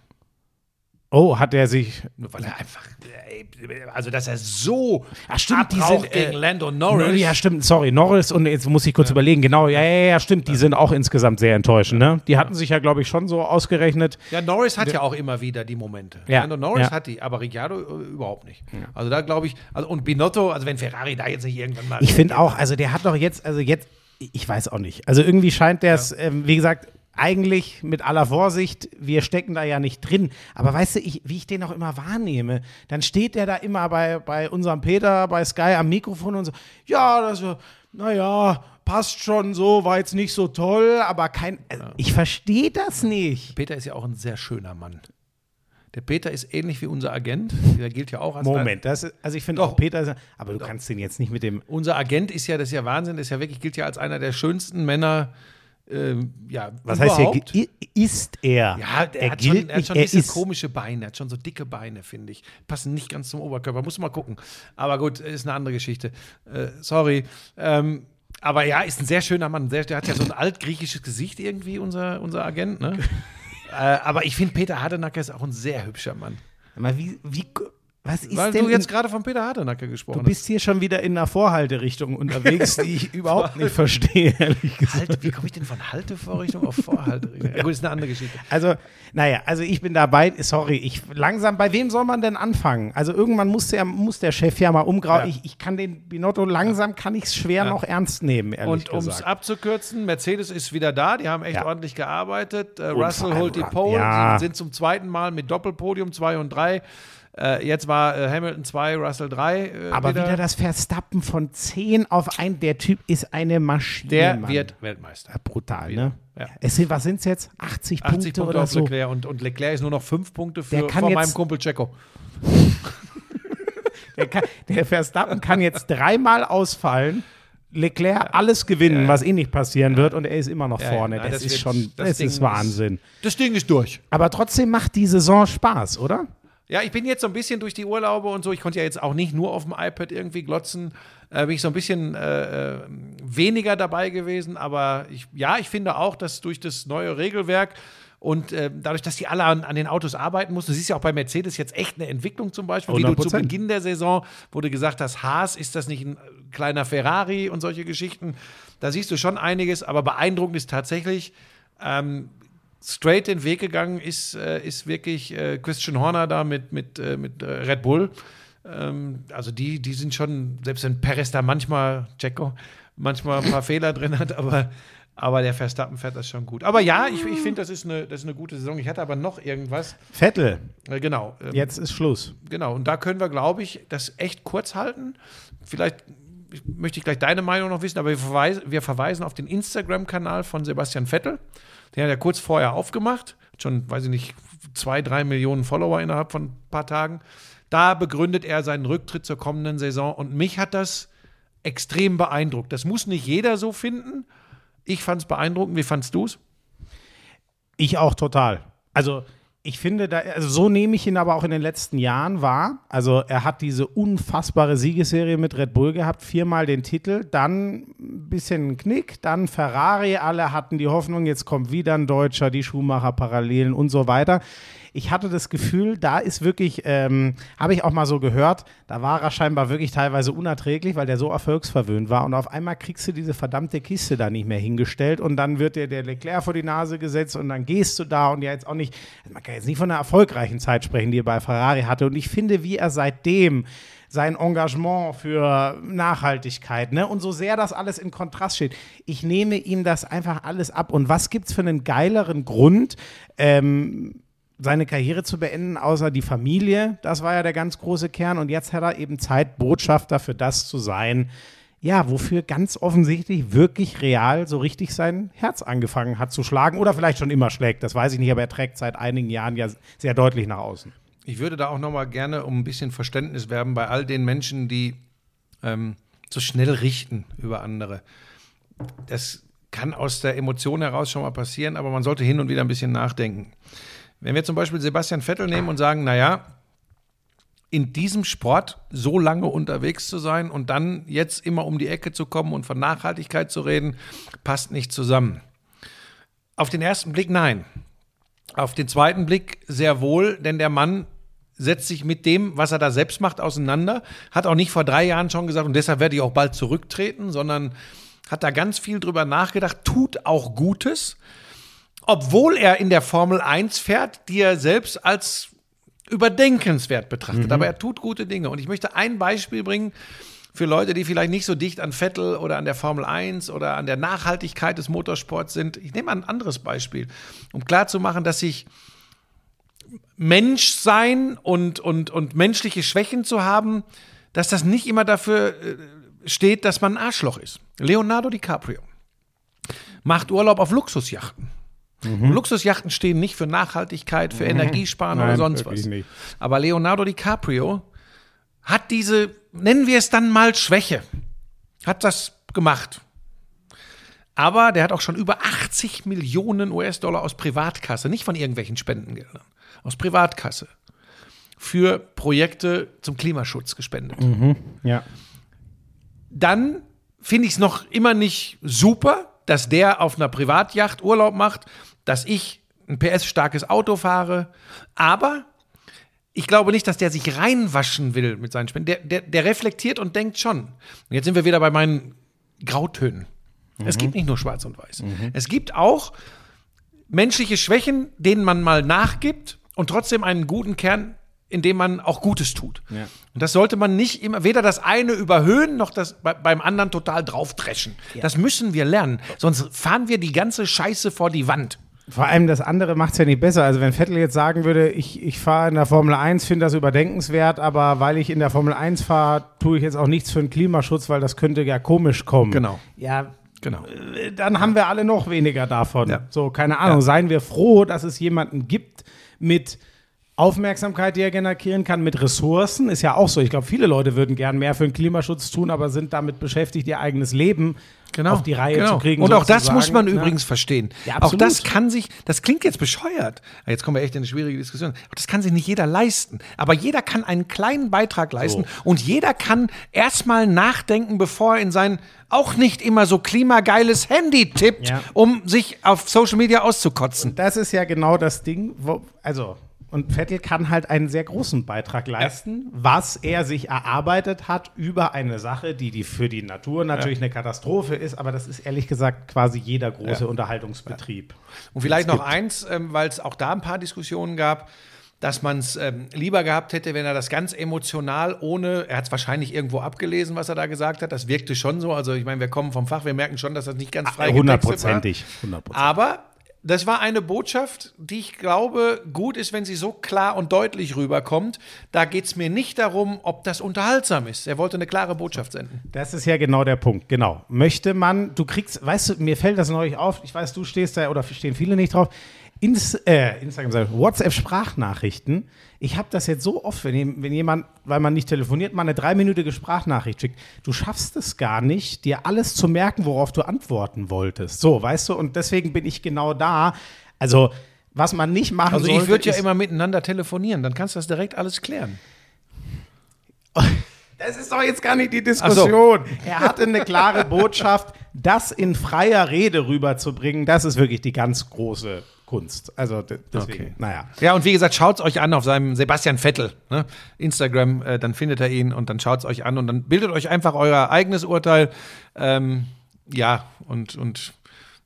Oh, hat er sich, weil er einfach, ey, also dass er so Ach, stimmt, die sind, äh, gegen Lando Norris. Ja, stimmt, sorry, Norris und jetzt muss ich kurz überlegen, genau, ja, ja, ja, stimmt, die sind auch insgesamt sehr enttäuschend, ne? Die hatten sich ja, glaube ich, schon so ausgerechnet. Ja, Norris hat ja auch immer wieder die Momente. Ja, Lando Norris ja. hat die, aber Ricciardo äh, überhaupt nicht. Also da glaube ich, also und Binotto, also wenn Ferrari da jetzt nicht irgendwann mal. Ich finde auch, also der hat doch jetzt, also jetzt, ich weiß auch nicht. Also irgendwie scheint der es, ähm, wie gesagt, eigentlich mit aller Vorsicht, wir stecken da ja nicht drin. Aber weißt du, ich, wie ich den auch immer wahrnehme, dann steht der da immer bei, bei unserem Peter, bei Sky am Mikrofon und so, ja, das, naja, passt schon so, war jetzt nicht so toll, aber kein, also ich verstehe das nicht. Peter ist ja auch ein sehr schöner Mann. Der Peter ist ähnlich wie unser Agent. Der gilt ja auch als Moment, das ist, also ich finde Doch. auch Peter, ist- aber du kannst den jetzt nicht mit dem, Unser Agent ist ja, das ist ja Wahnsinn, ist ja wirklich, gilt ja als einer der schönsten Männer, ähm, ja, was heißt hier, ist er? Ja, der er hat schon, er hat nicht, schon er diese ist. komische Beine, er hat schon so dicke Beine, finde ich. Passen nicht ganz zum Oberkörper, muss mal gucken. Aber gut, ist eine andere Geschichte. Äh, sorry. Ähm, aber ja, ist ein sehr schöner Mann. Sehr, der hat ja so ein altgriechisches Gesicht irgendwie, unser, unser Agent. Ne? äh, aber ich finde, Peter Hardenacker ist auch ein sehr hübscher Mann. Aber wie, wie, was ist Weil denn du jetzt gerade von Peter Hardenacker gesprochen Du bist hier schon wieder in einer Vorhalterichtung unterwegs, die ich überhaupt nicht verstehe, ehrlich hast. gesagt. Halte, wie komme ich denn von Haltevorrichtung auf Vorhalterichtung? Ja, gut, ist eine andere Geschichte. Also, naja, also ich bin dabei, sorry, ich langsam, bei wem soll man denn anfangen? Also irgendwann muss der, muss der Chef ja mal umgrauen. Ja. Ich, ich kann den Binotto langsam, kann ich es schwer noch ernst nehmen, ehrlich Und um es abzukürzen, Mercedes ist wieder da, die haben echt Ja. ordentlich gearbeitet. Äh, Russell holt die Pole, ja. die sind zum zweiten Mal mit Doppelpodium 2 und 3. Äh, jetzt war äh, Hamilton 2, Russell 3. Äh, Aber wieder. das Verstappen von 10 auf 1, der Typ ist eine Maschine. Der Mann. wird Weltmeister. brutal, ne? Ja. Es sind, was sind es jetzt? 80, 80 Punkte, Punkte oder auf so? Leclerc und, und Leclerc ist nur noch 5 Punkte für, von meinem Kumpel Checo. Der, kann, der Verstappen kann jetzt dreimal ausfallen. Leclerc alles gewinnen, was eh nicht passieren wird, und er ist immer noch Ja, ja, vorne. nein, das, das ist wird- schon, das das, ist ist- Wahnsinn. Das Ding ist durch. Aber trotzdem macht die Saison Spaß, oder? Ja, ich bin jetzt so ein bisschen durch die Urlaube und so. Ich konnte ja jetzt auch nicht nur auf dem iPad irgendwie glotzen. Äh, bin ich so ein bisschen äh, äh, weniger dabei gewesen. Aber ich, ja, ich finde auch, dass durch das neue Regelwerk und äh, dadurch, dass die alle an, an den Autos arbeiten mussten, du siehst ja auch bei Mercedes jetzt echt eine Entwicklung zum Beispiel, wie du zu 100%. Beginn der Saison, du gesagt hast, Haas, ist das nicht ein äh, kleiner Ferrari und solche Geschichten. Da siehst du schon einiges, aber beeindruckend ist tatsächlich, ähm, straight den Weg gegangen ist, äh, ist wirklich äh, Christian Horner da mit, mit, äh, mit Red Bull. Ähm, also die, die sind schon, selbst wenn Perez da manchmal, Checo, manchmal ein paar Fehler drin hat, aber, aber der Verstappen fährt das schon gut. Aber ja, ich, ich finde, das, ist eine- das ist eine gute Saison. Ich hatte aber noch irgendwas. Vettel, genau. ähm, jetzt ist Schluss. Genau, und da können wir, glaube ich, das echt kurz halten. Vielleicht ich- möchte ich gleich deine Meinung noch wissen, aber wir verweisen, wir verweisen auf den Instagram-Kanal von Sebastian Vettel. Den hat er kurz vorher aufgemacht. Schon, weiß ich nicht, zwei, drei Millionen Follower innerhalb von ein paar Tagen. Da begründet er seinen Rücktritt zur kommenden Saison und mich hat das extrem beeindruckt. Das muss nicht jeder so finden. Ich fand es beeindruckend. Wie fandst du es? Ich auch total. Also ich finde, da, also so nehme ich ihn aber auch in den letzten Jahren wahr. Also er hat diese unfassbare Siegesserie mit Red Bull gehabt, viermal den Titel, dann ein bisschen Knick, dann Ferrari, alle hatten die Hoffnung, jetzt kommt wieder ein Deutscher, die Schumacher Parallelen und so weiter. Ich hatte das Gefühl, da ist wirklich, ähm, habe ich auch mal so gehört, da war er scheinbar wirklich teilweise unerträglich, weil der so erfolgsverwöhnt war. Und auf einmal kriegst du diese verdammte Kiste da nicht mehr hingestellt und dann wird dir der Leclerc vor die Nase gesetzt und dann gehst du da und ja jetzt auch nicht, also man kann jetzt nicht von einer erfolgreichen Zeit sprechen, die er bei Ferrari hatte. Und ich finde, wie er seitdem sein Engagement für Nachhaltigkeit, ne? Und so sehr das alles in Kontrast steht. Ich nehme ihm das einfach alles ab. Und was gibt's für einen geileren Grund, ähm, seine Karriere zu beenden, außer die Familie. Das war ja der ganz große Kern. Und jetzt hat er eben Zeit, Botschafter für das zu sein, ja, wofür ganz offensichtlich wirklich real so richtig sein Herz angefangen hat zu schlagen oder vielleicht schon immer schlägt. Das weiß ich nicht, aber er trägt seit einigen Jahren ja sehr deutlich nach außen. Ich würde da auch noch mal gerne um ein bisschen Verständnis werben bei all den Menschen, die ähm, so schnell richten über andere. Das kann aus der Emotion heraus schon mal passieren, aber man sollte hin und wieder ein bisschen nachdenken. Wenn wir zum Beispiel Sebastian Vettel nehmen und sagen, naja, in diesem Sport so lange unterwegs zu sein und dann jetzt immer um die Ecke zu kommen und von Nachhaltigkeit zu reden, passt nicht zusammen. Auf den ersten Blick nein. Auf den zweiten Blick sehr wohl, denn der Mann setzt sich mit dem, was er da selbst macht, auseinander. Hat auch nicht vor drei Jahren schon gesagt, und deshalb werde ich auch bald zurücktreten, sondern hat da ganz viel drüber nachgedacht, tut auch Gutes, obwohl er in der Formel 1 fährt, die er selbst als überdenkenswert betrachtet. Aber er tut gute Dinge. Und ich möchte ein Beispiel bringen für Leute, die vielleicht nicht so dicht an Vettel oder an der Formel 1 oder an der Nachhaltigkeit des Motorsports sind. Ich nehme ein anderes Beispiel, um klarzumachen, dass sich Menschsein und, und, und menschliche Schwächen zu haben, dass das nicht immer dafür äh, steht, dass man ein Arschloch ist. Leonardo DiCaprio macht Urlaub auf Luxusjachten. Und Luxusjachten stehen nicht für Nachhaltigkeit, für Energiesparen oder Nein, sonst wirklich was. nicht. Aber Leonardo DiCaprio hat diese, nennen wir es dann mal Schwäche, hat das gemacht. Aber der hat auch schon über 80 Millionen US-Dollar aus Privatkasse, nicht von irgendwelchen Spendengeldern, aus Privatkasse für Projekte zum Klimaschutz gespendet. Ja. Dann finde ich es noch immer nicht super, dass der auf einer Privatjacht Urlaub macht, dass ich ein PS-starkes Auto fahre. Aber ich glaube nicht, dass der sich reinwaschen will mit seinen Spenden. Der, der, der reflektiert und denkt schon. Und jetzt sind wir wieder bei meinen Grautönen. Es gibt nicht nur schwarz und weiß. Es gibt auch menschliche Schwächen, denen man mal nachgibt und trotzdem einen guten Kern, in dem man auch Gutes tut. Ja. Und das sollte man nicht immer, weder das eine überhöhen, noch das bei, beim anderen total draufdreschen. Das müssen wir lernen. Sonst fahren wir die ganze Scheiße vor die Wand. Vor allem das andere macht es ja nicht besser. Also wenn Vettel jetzt sagen würde, ich, ich fahre in der Formel 1, finde das überdenkenswert, aber weil ich in der Formel 1 fahre, tue ich jetzt auch nichts für den Klimaschutz, weil das könnte ja komisch kommen. Genau. Ja, Genau. äh, dann haben wir alle noch weniger davon. Ja. So, keine Ahnung. Ja. Seien wir froh, dass es jemanden gibt mit Aufmerksamkeit, die er generieren kann, mit Ressourcen. Ist ja auch so. Ich glaube, viele Leute würden gern mehr für den Klimaschutz tun, aber sind damit beschäftigt, ihr eigenes Leben auf die Reihe genau. zu kriegen. Und auch das muss man ne? übrigens verstehen. Ja, auch das kann sich, das klingt jetzt bescheuert. Jetzt kommen wir echt in eine schwierige Diskussion. Auch das kann sich nicht jeder leisten. Aber jeder kann einen kleinen Beitrag leisten und jeder kann erstmal nachdenken, bevor er in sein auch nicht immer so klimageiles Handy tippt, Ja. um sich auf Social Media auszukotzen. Das ist ja genau das Ding, wo, also, und Vettel kann halt einen sehr großen Beitrag leisten, was er sich erarbeitet hat über eine Sache, die, die für die Natur natürlich eine Katastrophe ist, aber das ist ehrlich gesagt quasi jeder große Unterhaltungsbetrieb. Und vielleicht noch eins, ähm, weil es auch da ein paar Diskussionen gab, dass man es ähm, lieber gehabt hätte, wenn er das ganz emotional ohne, er hat es wahrscheinlich irgendwo abgelesen, was er da gesagt hat. Das wirkte schon so. Also ich meine, wir kommen vom Fach, wir merken schon, dass das nicht ganz frei getextet war. Hundertprozentig. Hundertprozentig. Aber das war eine Botschaft, die ich glaube, gut ist, wenn sie so klar und deutlich rüberkommt. Da geht es mir nicht darum, ob das unterhaltsam ist. Er wollte eine klare Botschaft senden. Das ist ja genau der Punkt, genau. Möchte man, du kriegst, weißt du, mir fällt das neulich auf, ich weiß, du stehst da oder stehen viele nicht drauf, Ins, äh, Instagram, WhatsApp-Sprachnachrichten. Ich habe das jetzt so oft, wenn, wenn jemand, weil man nicht telefoniert, mal eine dreiminütige Sprachnachricht schickt. Du schaffst es gar nicht, dir alles zu merken, worauf du antworten wolltest. So, weißt du, und deswegen bin ich genau da. Also, was man nicht machen Also sollte, ich würde ja immer miteinander telefonieren, dann kannst du das direkt alles klären. Das ist doch jetzt gar nicht die Diskussion. Er hatte eine klare Botschaft, das in freier Rede rüberzubringen, das ist wirklich die ganz große Kunst. Also de- deswegen, Okay. naja. Ja, und wie gesagt, schaut es euch an auf seinem Sebastian Vettel, ne? Instagram, äh, dann findet er ihn und dann schaut es euch an und dann bildet euch einfach euer eigenes Urteil. Ähm, ja, und, und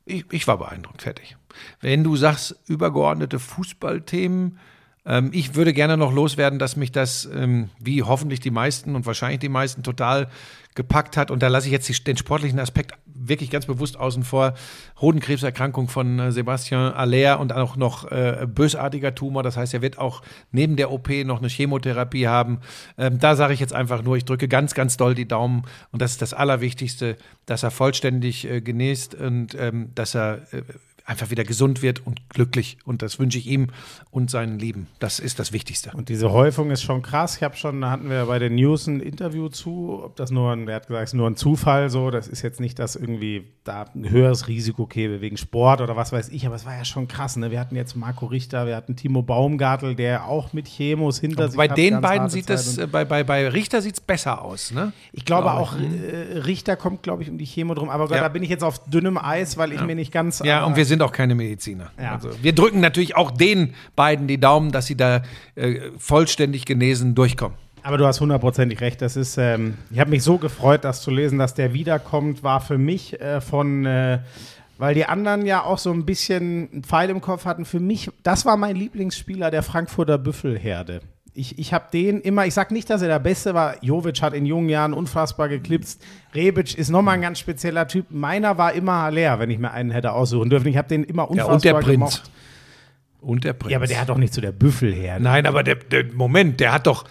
ich, ich war beeindruckt, fertig. Wenn du sagst, übergeordnete Fußballthemen, Ähm, ich würde gerne noch loswerden, dass mich das, ähm, wie hoffentlich die meisten und wahrscheinlich die meisten, total gepackt hat. Und da lasse ich jetzt die, den sportlichen Aspekt wirklich ganz bewusst außen vor. Hodenkrebserkrankung von äh, Sebastian Aller und auch noch äh, bösartiger Tumor. Das heißt, er wird auch neben der OP noch eine Chemotherapie haben. Ähm, da sage ich jetzt einfach nur, ich drücke ganz, ganz doll die Daumen. Und das ist das Allerwichtigste, dass er vollständig äh, genäst und ähm, dass er äh, einfach wieder gesund wird und glücklich. Und das wünsche ich ihm und seinen Lieben. Das ist das Wichtigste. Und diese Häufung ist schon krass. Ich habe schon, da hatten wir bei den News ein Interview zu, ob das nur ein, er hat gesagt, es ist nur ein Zufall so. Das ist jetzt nicht, dass irgendwie da ein höheres Risiko käme wegen Sport oder was weiß ich, aber es war ja schon krass. Ne? Wir hatten jetzt Marco Richter, wir hatten Timo Baumgartel, der auch mit Chemos hinter sich bei hat, den ganz beiden sieht das, Und äh, bei, bei, bei Richter sieht es besser aus. Ne? ich glaube glaube auch, äh, Richter kommt, glaube ich, um die Chemo drum. Aber Ja. da bin ich jetzt auf dünnem Eis, weil ich mir nicht ganz. Ja, und wir sind auch keine Mediziner. Ja. Also, wir drücken natürlich auch den beiden die Daumen, dass sie da äh, vollständig genesen durchkommen. Aber du hast hundertprozentig recht. Das ist, ähm, ich habe mich so gefreut, das zu lesen, dass der wiederkommt, war für mich äh, von, äh, weil die anderen ja auch so ein bisschen einen Pfeil im Kopf hatten. Für mich, das war mein Lieblingsspieler der Frankfurter Büffelherde. Ich, ich habe den immer, ich sag nicht, dass er der Beste war. Jovic hat in jungen Jahren unfassbar geklipst. Rebic ist nochmal ein ganz spezieller Typ. Meiner war immer leer, wenn ich mir einen hätte aussuchen dürfen. Ich habe den immer Ja, unfassbar und der Prinz. gemocht. Und der Prinz. Ja, aber der hat doch nicht zu der Büffelherde. Nein, aber der, der Moment, der hat doch.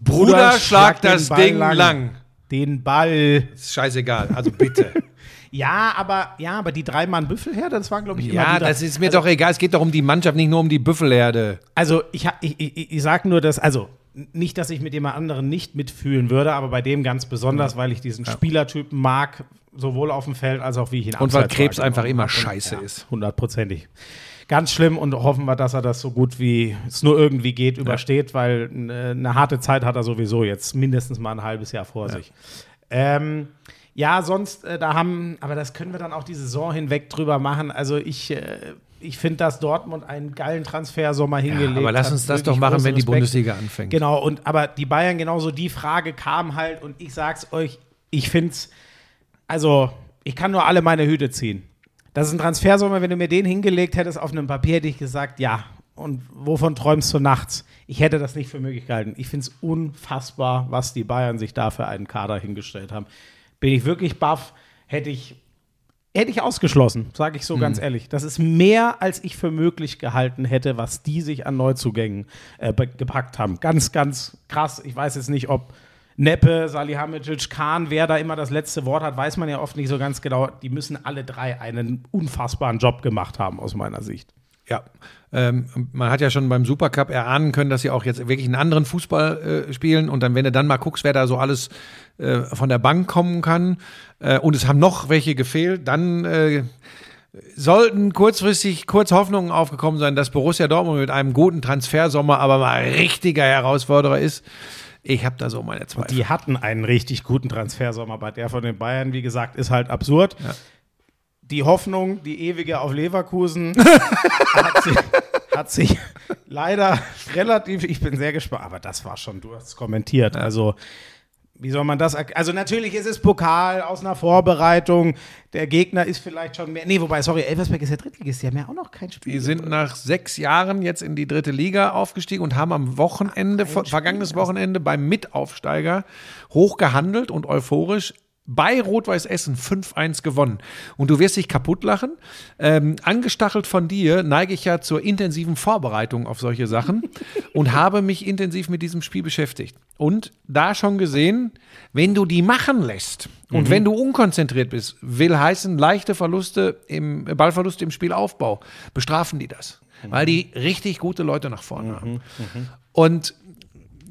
Bruder, schlag den das Ding lang. Den Ball. Ist scheißegal, also bitte. Ja, aber ja, aber die drei Mann Büffelherde, das waren glaube ich immer ja, wieder. das ist mir doch egal. Es geht doch um die Mannschaft, nicht nur um die Büffelherde. also ich, ich, ich, ich sag nur, dass also nicht, dass ich mit jemand anderen nicht mitfühlen würde, aber bei dem ganz besonders, weil ich diesen Spielertypen mag, sowohl auf dem Feld als auch wie ich ihn Und weil Krebs einfach immer. Und, scheiße ja, ist. Hundertprozentig. Ganz schlimm und hoffen wir, dass er das so gut wie es nur irgendwie geht übersteht, weil äh, eine harte Zeit hat er sowieso jetzt mindestens mal ein halbes Jahr vor sich. Ähm, ja, sonst, äh, da haben, aber das können wir dann auch die Saison hinweg drüber machen. Also ich, äh, ich finde, dass Dortmund einen geilen Transfersommer hingelegt aber lass hat. uns das doch machen, wenn die Respekt. Bundesliga anfängt. Genau, und aber die Bayern genauso die Frage kam halt und ich sag's euch, ich find's, also ich kann nur alle meine Hüte ziehen. Das ist ein Transfersommer, wenn du mir den hingelegt hättest auf einem Papier, hätte ich gesagt, ja. Und wovon träumst du nachts? Ich hätte das nicht für möglich gehalten. Ich finde es unfassbar, was die Bayern sich da für einen Kader hingestellt haben. Bin ich wirklich baff, hätte ich, hätte ich ausgeschlossen, sage ich so ganz ehrlich. Das ist mehr, als ich für möglich gehalten hätte, was die sich an Neuzugängen äh, gepackt haben. Ganz, ganz krass. Ich weiß jetzt nicht, ob Neppe, Salihamidzic, Kahn, wer da immer das letzte Wort hat, weiß man ja oft nicht so ganz genau. Die müssen alle drei einen unfassbaren Job gemacht haben, aus meiner Sicht. Ja, ähm, man hat ja schon beim Supercup erahnen können, dass sie auch jetzt wirklich einen anderen Fußball äh, spielen. Und dann, wenn du dann mal guckst, wer da so alles äh, von der Bank kommen kann, äh, und es haben noch welche gefehlt, dann äh, sollten kurzfristig kurz Hoffnungen aufgekommen sein, dass Borussia Dortmund mit einem guten Transfersommer aber mal richtiger Herausforderer ist. Ich habe da so meine Zweifel. Die hatten einen richtig guten Transfersommer, aber der von den Bayern, wie gesagt, ist halt absurd. Die Hoffnung, die ewige auf Leverkusen, hat, sich, hat sich leider relativ, ich bin sehr gespannt, aber das war schon, du hast es kommentiert, also wie soll man das, also natürlich ist es Pokal aus einer Vorbereitung, der Gegner ist vielleicht schon mehr, nee, wobei, sorry, Elversberg ist ja Drittligist, die haben ja auch noch kein Spiel. Die sind nach sechs Jahren jetzt in die dritte Liga aufgestiegen und haben am Wochenende, ver vergangenes Wochenende beim Mitaufsteiger hochgehandelt und euphorisch bei Rot-Weiß Essen 5-1 gewonnen. Und du wirst dich kaputt lachen. Ähm, angestachelt von dir neige ich ja zur intensiven Vorbereitung auf solche Sachen und habe mich intensiv mit diesem Spiel beschäftigt. Und da schon gesehen, wenn du die machen lässt und wenn du unkonzentriert bist, will heißen leichte Verluste im Ballverluste im Spielaufbau, bestrafen die das, weil die richtig gute Leute nach vorne haben. Und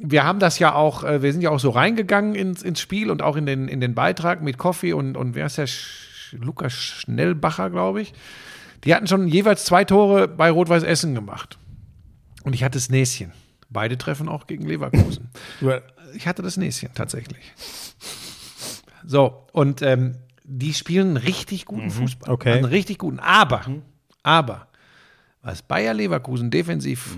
wir haben das ja auch, äh, wir sind ja auch so reingegangen ins, ins Spiel und auch in den, in den Beitrag mit Koffi und, und wer ist der? Sch Lukas Schnellbacher, glaube ich. Die hatten schon jeweils zwei Tore bei Rot-Weiß Essen gemacht. Und ich hatte das Näschen. Beide treffen auch gegen Leverkusen. ich hatte das Näschen tatsächlich. So, und ähm, die spielen richtig guten Fußball. okay. Einen richtig guten. Aber, aber, was Bayer Leverkusen defensiv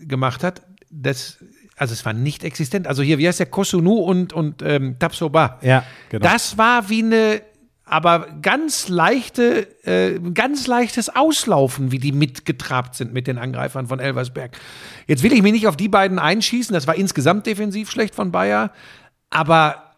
gemacht hat, das, also es war nicht existent. Also hier, wie heißt der, Kosunu und, und ähm, Tapsoba. Ja, genau. Das war wie eine aber ganz leichte, äh, ganz leichtes Auslaufen, wie die mitgetrabt sind mit den Angreifern von Elversberg. Jetzt will ich mich nicht auf die beiden einschießen, das war insgesamt defensiv schlecht von Bayer, aber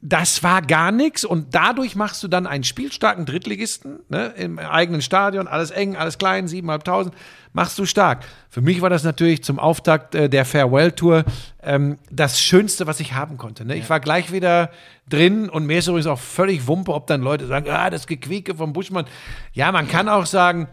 das war gar nichts und dadurch machst du dann einen spielstarken Drittligisten ne, im eigenen Stadion, alles eng, alles klein, 7.500, machst du stark. Für mich war das natürlich zum Auftakt äh, der Farewell-Tour ähm, das Schönste, was ich haben konnte. Ne? Ich war gleich wieder drin und mir ist übrigens auch völlig Wumpe, ob dann Leute sagen, ah, das Gequieke vom Buschmann. Ja, man kann auch sagen,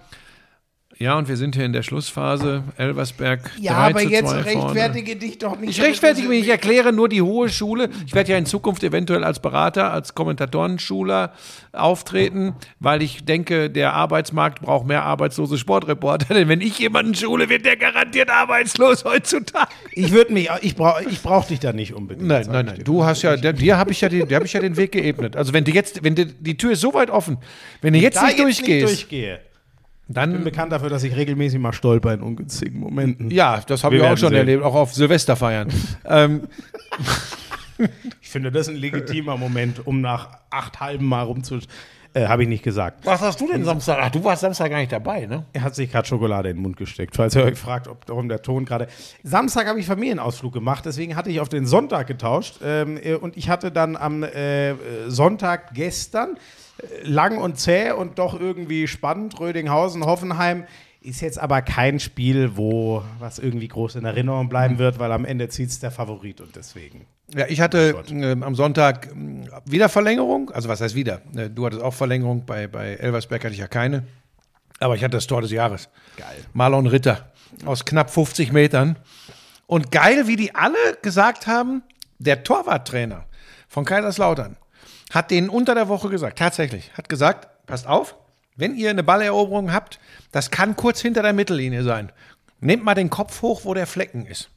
ja, und wir sind hier in der Schlussphase. Elversberg. Ja, 3 aber zu jetzt 2 vorne. rechtfertige dich doch nicht. Ich rechtfertige mich, ich erkläre nur die hohe Schule. Ich werde ja in Zukunft eventuell als Berater, als Kommentatorenschüler auftreten, weil ich denke, der Arbeitsmarkt braucht mehr arbeitslose Sportreporter. Denn wenn ich jemanden schule, wird der garantiert arbeitslos heutzutage. Ich würde mich, ich brauche ich brauch dich da nicht unbedingt. Nein, nein, nein. dir. Du hast ja, der, dir habe ich ja, den, dir hab ich ja den Weg geebnet. Also wenn du jetzt, wenn du, die Tür ist so weit offen, wenn du jetzt Da nicht jetzt durchgehst, nicht durchgehe. Ich bin dann bekannt dafür, dass ich regelmäßig mal stolper in ungünstigen Momenten. ja, das habe Wir ich auch schon sehen. erlebt, auch auf Silvesterfeiern. ähm, Ich finde, das ist ein legitimer Moment, um nach acht halben Mal rumzu. Äh, Habe ich nicht gesagt. was hast du denn Samstag? Ach, du warst Samstag gar nicht dabei, ne? Er hat sich gerade Schokolade in den Mund gesteckt, falls ihr euch fragt, ob darum der Ton gerade. Samstag habe ich Familienausflug gemacht, deswegen hatte ich auf den Sonntag getauscht. Ähm, äh, und ich hatte dann am äh, äh, Sonntag gestern lang und zäh und doch irgendwie spannend. Rödinghausen, Hoffenheim. Ist jetzt aber kein Spiel, wo was irgendwie groß in Erinnerung bleiben wird, weil am Ende zieht es der Favorit und deswegen. Ja, ich hatte ähm, am Sonntag ähm, wieder Verlängerung. Also was heißt wieder? Äh, Du hattest auch Verlängerung. Bei, bei Elversberg hatte ich ja keine. Aber ich hatte das Tor des Jahres. Geil. Marlon Ritter aus knapp 50 Metern. Und geil, wie die alle gesagt haben, der Torwarttrainer von Kaiserslautern hat denen unter der Woche gesagt, tatsächlich, hat gesagt, passt auf, wenn ihr eine Balleroberung habt, das kann kurz hinter der Mittellinie sein. Nehmt mal den Kopf hoch, wo der Flecken ist.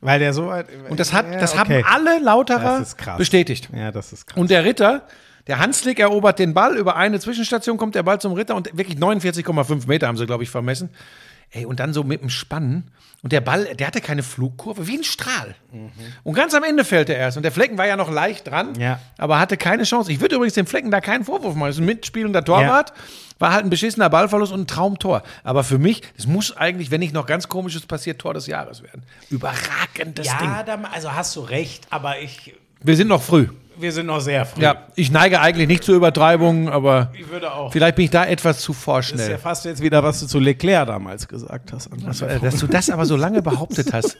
Weil der so weit. Und das, hat, Ja, das okay. haben alle Lauterer bestätigt. Ja, das ist krass. Und der Ritter, der Hanslik erobert den Ball, über eine Zwischenstation kommt der Ball zum Ritter und wirklich 49,5 Meter haben sie, glaube ich, vermessen. Ey, und dann so mit dem Spannen. Und der Ball, der hatte keine Flugkurve, wie ein Strahl. Und ganz am Ende fällt er erst. Und der Flecken war ja noch leicht dran, Ja. aber hatte keine Chance. Ich würde übrigens dem Flecken da keinen Vorwurf machen. Das ist ein mitspielender Torwart. War halt ein beschissener Ballverlust und ein Traumtor. Aber für mich, das muss eigentlich, wenn nicht noch ganz komisches passiert, Tor des Jahres werden. Überragendes Ding. Ja, also hast du recht, aber ich. Wir sind noch früh. Wir sind noch sehr früh. Ja, ich neige eigentlich nicht zu Übertreibungen, aber Ich würde auch. vielleicht bin ich da etwas zu Das ist vorschnell. ja fast jetzt wieder, was du zu Leclerc damals gesagt hast. Also, äh, dass du das aber so lange behauptet hast.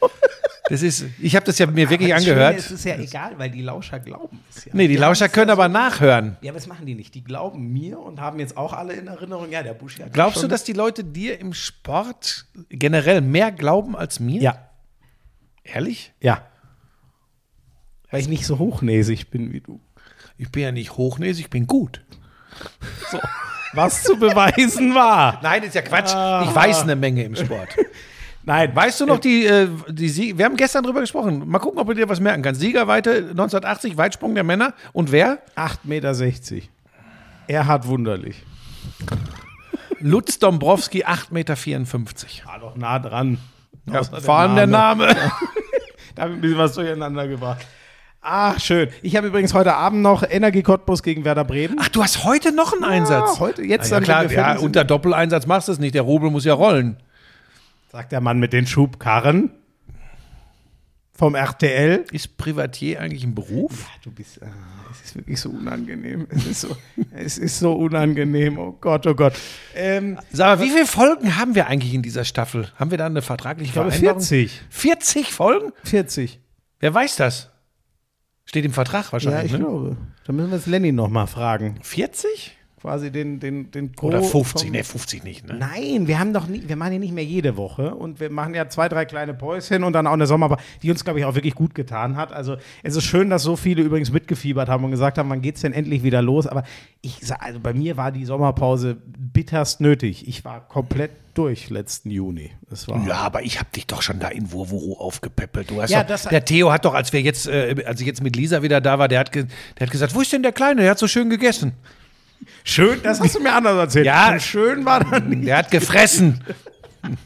Das ist, ich habe das ja mir wirklich angehört. Es ist ja egal, weil die Lauscher glauben es ja. Nee, die Lauscher können aber nachhören. Ja, was machen die nicht? Die glauben mir und haben jetzt auch alle in Erinnerung, ja, der Busch ja. Glaubst du, dass die Leute dir im Sport generell mehr glauben als mir? Ja. Ehrlich? Ja. Weil ich nicht so hochnäsig bin wie du. Ich bin ja nicht hochnäsig, ich bin gut. Was zu beweisen war. Nein, ist ja Quatsch. Ich weiß eine Menge im Sport. Nein, Weißt du noch die, äh, die Sie wir haben gestern drüber gesprochen. Mal gucken, ob du dir was merken kannst. Siegerweite 1980, Weitsprung der Männer. Und wer? 8,60 Meter. Erhard Wunderlich. Lutz Dombrowski, 8,54 Meter. War doch nah dran. Ja, vor allem der Name. Da habe ich ein bisschen was durcheinander gebracht. Ah, schön. Ich habe übrigens heute Abend noch Energie Cottbus gegen Werder Bremen. Ach, du hast heute noch einen Einsatz. heute, jetzt ja, dann, klar, ja, unter Doppeleinsatz machst du es nicht. Der Rubel muss ja rollen. Sagt der Mann mit den Schubkarren vom RTL. Ist Privatier eigentlich ein Beruf? Du bist, ah, es ist wirklich so unangenehm. Es ist so, es ist so unangenehm. Oh Gott, oh Gott. Ähm, Sag mal, wie viele Folgen haben wir eigentlich in dieser Staffel? Haben wir da eine vertragliche ich glaube Vereinbarung? 40. 40 Folgen? 40. Wer weiß das? Steht im Vertrag Ja, wahrscheinlich, ich ne? glaube. Da müssen wir jetzt Lenny noch mal fragen. 40? Quasi den, den, den Oder Gro 50? vom- Ne, 50 nicht, ne? Nein, wir haben doch nie, wir machen ja nicht mehr jede Woche und wir machen ja zwei, drei kleine Päuschen und dann auch eine Sommerpause, die uns, glaube ich, auch wirklich gut getan hat. Also es ist schön, dass so viele übrigens mitgefiebert haben und gesagt haben, wann geht's denn endlich wieder los? Aber ich also bei mir war die Sommerpause bitterst nötig. Ich war komplett durch letzten Juni. Das war Ja, aber ich habe dich doch schon da in Wurwuru aufgepäppelt. Du hast Ja, doch, das- der Theo hat doch, als wir jetzt, äh, als ich jetzt mit Lisa wieder da war, der hat, der hat gesagt, wo ist denn der Kleine? Der hat so schön gegessen. schön, das hast du mir anders erzählt. Ja. Und schön war dann nicht. Der hat gefressen.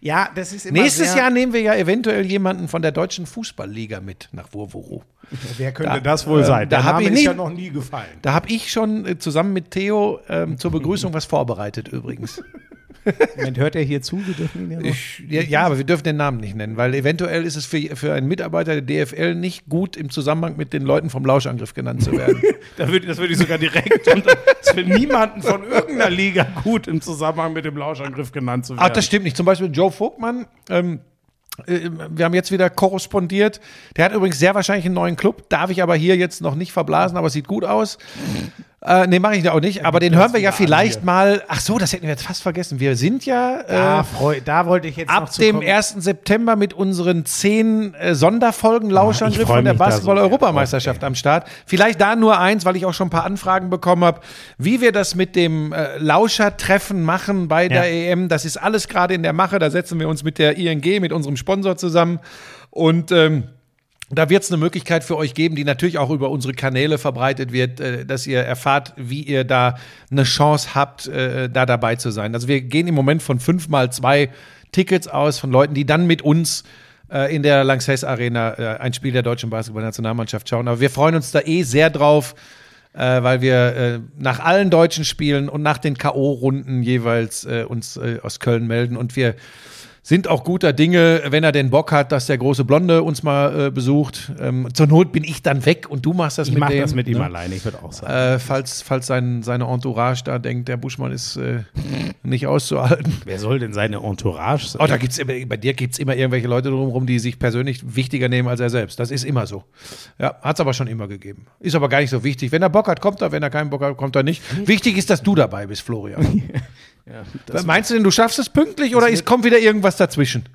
Ja, das ist immer Nächstes Jahr nehmen wir ja eventuell jemanden von der deutschen Fußballliga mit nach Wurwuru. Wer könnte Da- das wohl äh, sein? da Der hab Name ich nicht- ja noch nie gefallen. Da habe ich schon äh, zusammen mit Theo ähm, zur Begrüßung was vorbereitet übrigens. Moment, hört er hier zu? Wir dürfen ihn ja noch. Ich, ja, ja, aber wir dürfen den Namen nicht nennen, weil eventuell ist es für, für einen Mitarbeiter der DFL nicht gut, im Zusammenhang mit den Leuten vom Lauschangriff genannt zu werden. Da würde, das würde ich sogar direkt unter. Das ist für niemanden von irgendeiner Liga gut im Zusammenhang mit dem Lauschangriff genannt zu werden. Ach, das stimmt nicht. Zum Beispiel Joe Vogtmann. Ähm, äh, wir haben jetzt wieder korrespondiert. Der hat übrigens sehr wahrscheinlich einen neuen Club. Darf ich aber hier jetzt noch nicht verblasen, aber es sieht gut aus. Äh, nee, mache ich auch nicht. Aber den hören wir ja vielleicht mal. Ach so, das hätten wir jetzt fast vergessen. Wir sind ja. Äh, Da, freu, da wollte ich jetzt Ab dem kommen. 1. September mit unseren zehn äh, Sonderfolgen Lauschangriff von der da so Basketball-Europameisterschaft drauf, am Start. Vielleicht da nur eins, weil ich auch schon ein paar Anfragen bekommen habe, wie wir das mit dem äh, Lauschertreffen machen bei der Ja. EM. Das ist alles gerade in der Mache. Da setzen wir uns mit der ING, mit unserem Sponsor zusammen. Und ähm, da wird es eine Möglichkeit für euch geben, die natürlich auch über unsere Kanäle verbreitet wird, äh, dass ihr erfahrt, wie ihr da eine Chance habt, äh, da dabei zu sein. Also wir gehen im Moment von fünf mal zwei Tickets aus von Leuten, die dann mit uns äh, in der Lanxess Arena ein Spiel der deutschen Basketballnationalmannschaft schauen. Aber wir freuen uns da eh sehr drauf, weil wir nach allen deutschen Spielen und nach den K.O.-Runden jeweils uns aus Köln melden und wir sind auch guter Dinge, wenn er denn Bock hat, dass der große Blonde uns mal äh, besucht. Ähm, zur Not bin ich dann weg und du machst das Ich mit mache dem. das mit ihm ne? alleine, ich würde auch sagen. Äh, falls falls sein, seine Entourage da denkt, der Buschmann ist äh, nicht auszuhalten. Wer soll denn seine Entourage sein? Oh, da gibt's immer, bei dir gibt es immer irgendwelche Leute drumherum, die sich persönlich wichtiger nehmen als er selbst. Das ist immer so. Ja, hat es aber schon immer gegeben. Ist aber gar nicht so wichtig. Wenn er Bock hat, kommt er. Wenn er keinen Bock hat, kommt er nicht. Wichtig ist, dass du dabei bist, Florian. Meinst du denn, du schaffst es pünktlich oder ist, kommt wieder irgendwas dazwischen?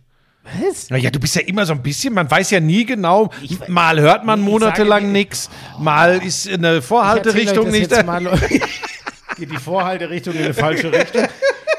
Was? Naja, du bist ja immer so ein bisschen, man weiß ja nie genau. Mal hört man Ich monatelang nichts, mal ist eine Ich Vorhalterichtung nicht mal. Geht die Vorhalterichtung in eine falsche Richtung.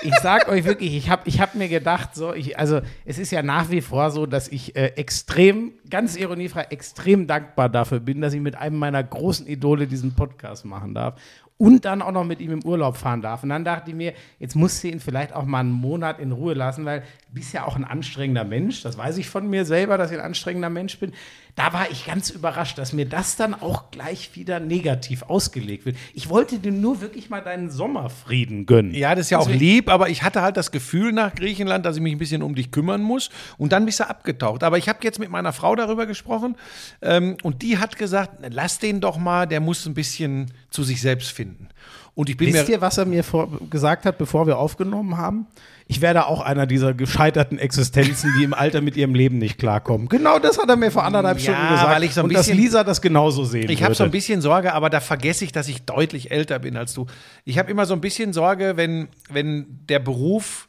Ich sag euch wirklich, ich habe ich hab mir gedacht, so, ich, also es ist ja nach wie vor so, dass ich äh, extrem, ganz ironiefrei, extrem dankbar dafür bin, dass ich mit einem meiner großen Idole diesen Podcast machen darf und dann auch noch mit ihm im Urlaub fahren darf. Und dann dachte ich mir, jetzt musst du ihn vielleicht auch mal einen Monat in Ruhe lassen, weil du bist ja auch ein anstrengender Mensch. Das weiß ich von mir selber, dass ich ein anstrengender Mensch bin. Da war ich ganz überrascht, dass mir das dann auch gleich wieder negativ ausgelegt wird. Ich wollte dir nur wirklich mal deinen Sommerfrieden gönnen. Ja, das ist ja auch Deswegen- lieb, aber ich hatte halt das Gefühl nach Griechenland, dass ich mich ein bisschen um dich kümmern muss und dann bist du abgetaucht. Aber ich habe jetzt mit meiner Frau darüber gesprochen ähm, und die hat gesagt, lass den doch mal, der muss ein bisschen zu sich selbst finden. Und ich bin Wisst mir ihr, was er mir vor, gesagt hat, bevor wir aufgenommen haben? Ich werde auch einer dieser gescheiterten Existenzen, die im Alter mit ihrem Leben nicht klarkommen. Genau das hat er mir vor anderthalb Ja, Stunden gesagt. weil ich so ein und dass bisschen- Lisa das genauso sehen Ich habe so ein bisschen Sorge, aber da vergesse ich, dass ich deutlich älter bin als du. Ich habe immer so ein bisschen Sorge, wenn, wenn der Beruf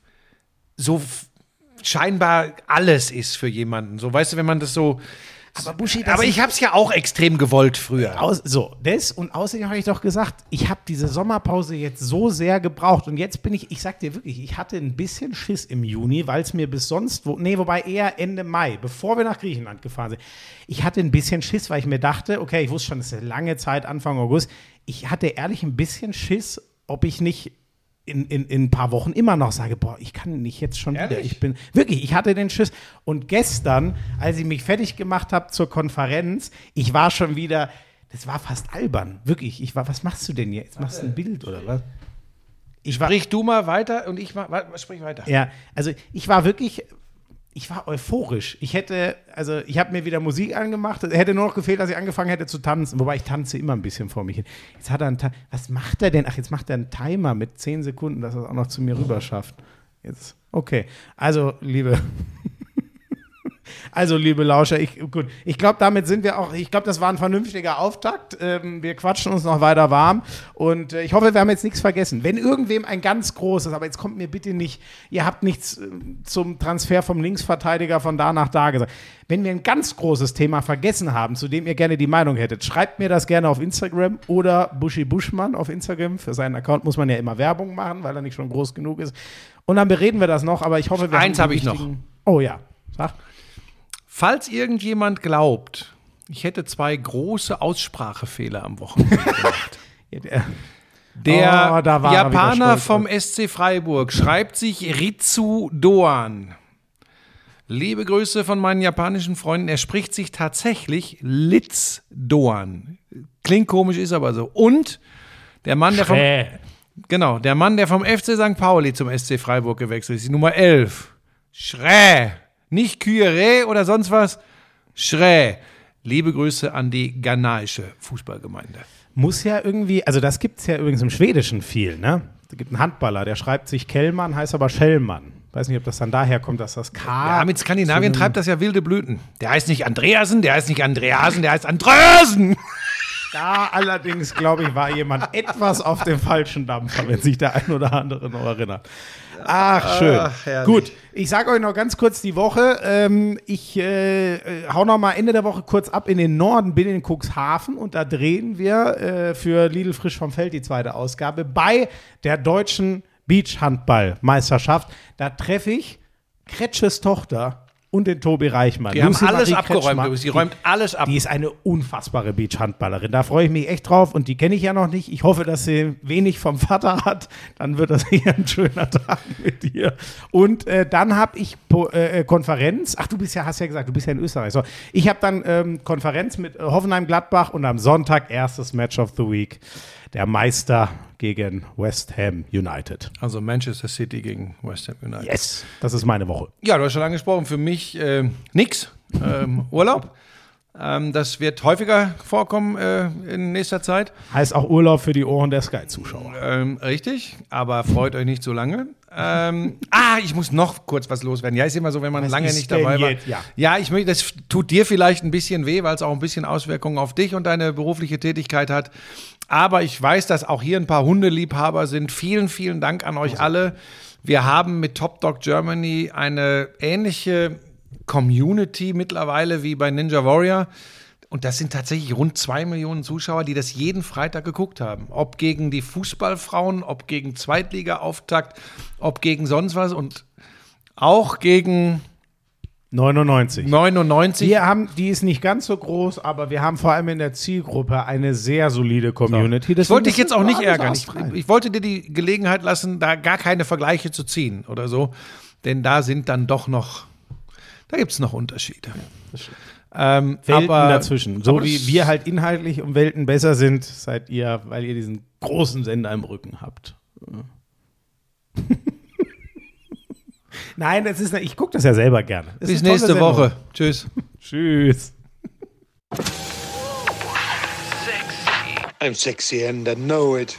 so scheinbar alles ist für jemanden. So, weißt du, wenn man das so. Aber Buschi, aber ich habe es ja auch extrem gewollt früher. Aus, so, das und außerdem habe ich doch gesagt, ich habe diese Sommerpause jetzt so sehr gebraucht und jetzt bin ich, ich sag dir wirklich, ich hatte ein bisschen Schiss im Juni, weil es mir bis sonst, wo, nee, wobei eher Ende Mai, bevor wir nach Griechenland gefahren sind, ich hatte ein bisschen Schiss, weil ich mir dachte, okay, ich wusste schon, es ist eine lange Zeit, Anfang August, ich hatte ehrlich ein bisschen Schiss, ob ich nicht in, in, in ein paar Wochen immer noch sage, boah, ich kann nicht jetzt schon wieder. Ehrlich? Ich bin wirklich, ich hatte den Schiss. Und gestern, als ich mich fertig gemacht habe zur Konferenz, ich war schon wieder, das war fast albern. Wirklich, ich war, was machst du denn jetzt? Machst du ein Bild oder was? Ich war, Sprich du mal weiter und ich mach, sprich weiter. ja, also ich war wirklich, ich war euphorisch. Ich hätte, also ich habe mir wieder Musik angemacht. Es hätte nur noch gefehlt, dass ich angefangen hätte zu tanzen. Wobei ich tanze immer ein bisschen vor mich hin. Jetzt hat er einen, was macht er denn? Ach, jetzt macht er einen Timer mit 10 Sekunden, dass er es auch noch zu mir rüber schafft. Jetzt, okay. Also, liebe, also, liebe Lauscher, ich, gut, ich glaube, damit sind wir auch, ich glaube, das war ein vernünftiger Auftakt. Ähm, wir quatschen uns noch weiter warm und äh, ich hoffe, wir haben jetzt nichts vergessen. Wenn irgendwem ein ganz großes, aber jetzt kommt mir bitte nicht, ihr habt nichts äh, zum Transfer vom Linksverteidiger von da nach da gesagt. Wenn wir ein ganz großes Thema vergessen haben, zu dem ihr gerne die Meinung hättet, schreibt mir das gerne auf Instagram oder Buschi Buschmann auf Instagram. Für seinen Account muss man ja immer Werbung machen, weil er nicht schon groß genug ist. Und dann bereden wir das noch, aber ich hoffe, wir Eins haben hab die ich noch. Oh ja, sag. Falls irgendjemand glaubt, ich hätte zwei große Aussprachefehler am Wochenende gemacht. Der- Oh, er Japaner vom SC Freiburg schreibt sich Ritsu Doan. Liebe Grüße von meinen japanischen Freunden. Er spricht sich tatsächlich Litz Doan. Klingt komisch, ist aber so. Und der Mann, der vom, genau, der Mann, der vom FC St. Pauli zum SC Freiburg gewechselt ist, die Nummer 11. Schrä. Nicht Kyre oder sonst was. Schrä. Liebe Grüße an die ghanaische Fußballgemeinde. muss ja irgendwie, also das gibt es ja übrigens im Schwedischen viel, ne? Es gibt einen Handballer, der schreibt sich Kellmann, heißt aber Schellmann. Weiß nicht, ob das dann daher kommt, dass das K. Ja, mit Skandinavien treibt das ja wilde Blüten. Der heißt nicht Andreasen, der heißt nicht Andreasen, der heißt Andreasen. Da allerdings, glaube ich, war jemand etwas auf dem falschen Dampfer, wenn sich der ein oder andere noch erinnert. Ach, schön. Ach. Gut, ich sage euch noch ganz kurz die Woche. Ähm, ich äh, äh, hau noch mal Ende der Woche kurz ab in den Norden, bin in Cuxhaven und da drehen wir äh, für Lidl Frisch vom Feld die zweite Ausgabe bei der deutschen Beachhandball-Meisterschaft. Da treffe ich Kretsches Tochter und den Tobi Reichmann. Die haben Lucy alles Marie abgeräumt, Kretschmer. Die räumt alles ab. Die ist eine unfassbare Beachhandballerin. Da freue ich mich echt drauf und die kenne ich ja noch nicht. Ich hoffe, dass sie wenig vom Vater hat. Dann wird das hier ein schöner Tag mit dir. Und äh, dann habe ich po, äh, Konferenz. Ach, du bist ja, hast ja gesagt, du bist ja in Österreich. So, ich habe dann ähm, Konferenz mit äh, Hoffenheim Gladbach und am Sonntag erstes Match of the Week. Der Meister gegen West Ham United. Also Manchester City gegen West Ham United. Yes, das ist meine Woche. Ja, du hast schon angesprochen, für mich äh, nix. Ähm, Urlaub. Ähm, das wird häufiger vorkommen äh, in nächster Zeit. Heißt auch Urlaub für die Ohren der Sky-Zuschauer. Ähm, richtig, aber freut euch nicht so lange. Ähm, ah, ich muss noch kurz was loswerden. Ja, ist immer so, wenn man Was lange nicht dabei war. Ja. ja, ich möchte, das tut dir vielleicht ein bisschen weh, weil es auch ein bisschen Auswirkungen auf dich und deine berufliche Tätigkeit hat. Aber ich weiß, dass auch hier ein paar Hundeliebhaber sind. Vielen, vielen Dank an euch alle. Wir haben mit Top Dog Germany eine ähnliche Community mittlerweile wie bei Ninja Warrior. Und das sind tatsächlich rund zwei Millionen Zuschauer, die das jeden Freitag geguckt haben. Ob gegen die Fußballfrauen, ob gegen Zweitliga-Auftakt, ob gegen sonst was und auch gegen 99. 99. Wir haben, die ist nicht ganz so groß, aber wir haben vor allem in der Zielgruppe eine sehr solide Community. Ich wollte dich jetzt auch nicht ärgern. Ich, ich wollte dir die Gelegenheit lassen, da gar keine Vergleiche zu ziehen oder so. Denn da sind dann doch noch, da gibt es noch Unterschiede. Ähm, Welten aber, dazwischen. So aber wie das- wir halt inhaltlich um Welten besser sind, seid ihr, weil ihr diesen großen Sender im Rücken habt. Nein, das ist, ich gucke das ja selber gerne. Das ist Bis nächste Sendung. Woche. Tschüss. Tschüss. I'm sexy and I know it.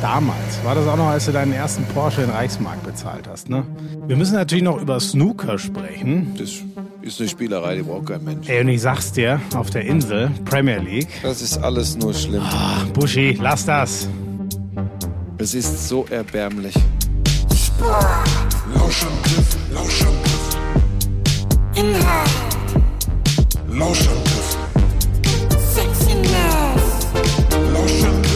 Damals war das auch noch, als du deinen ersten Porsche in Reichsmark bezahlt hast, ne? Wir müssen natürlich noch über Snooker sprechen. Das ist eine Spielerei, die braucht kein Mensch. Ey, und ich sag's dir, auf der Insel, Premier League. Das ist alles nur schlimm. Buschi, lass das. Es ist so erbärmlich. Lauschangriff, Lauschangriff. Inhalt. Lauschangriff. Sexiness. Lauschangriff.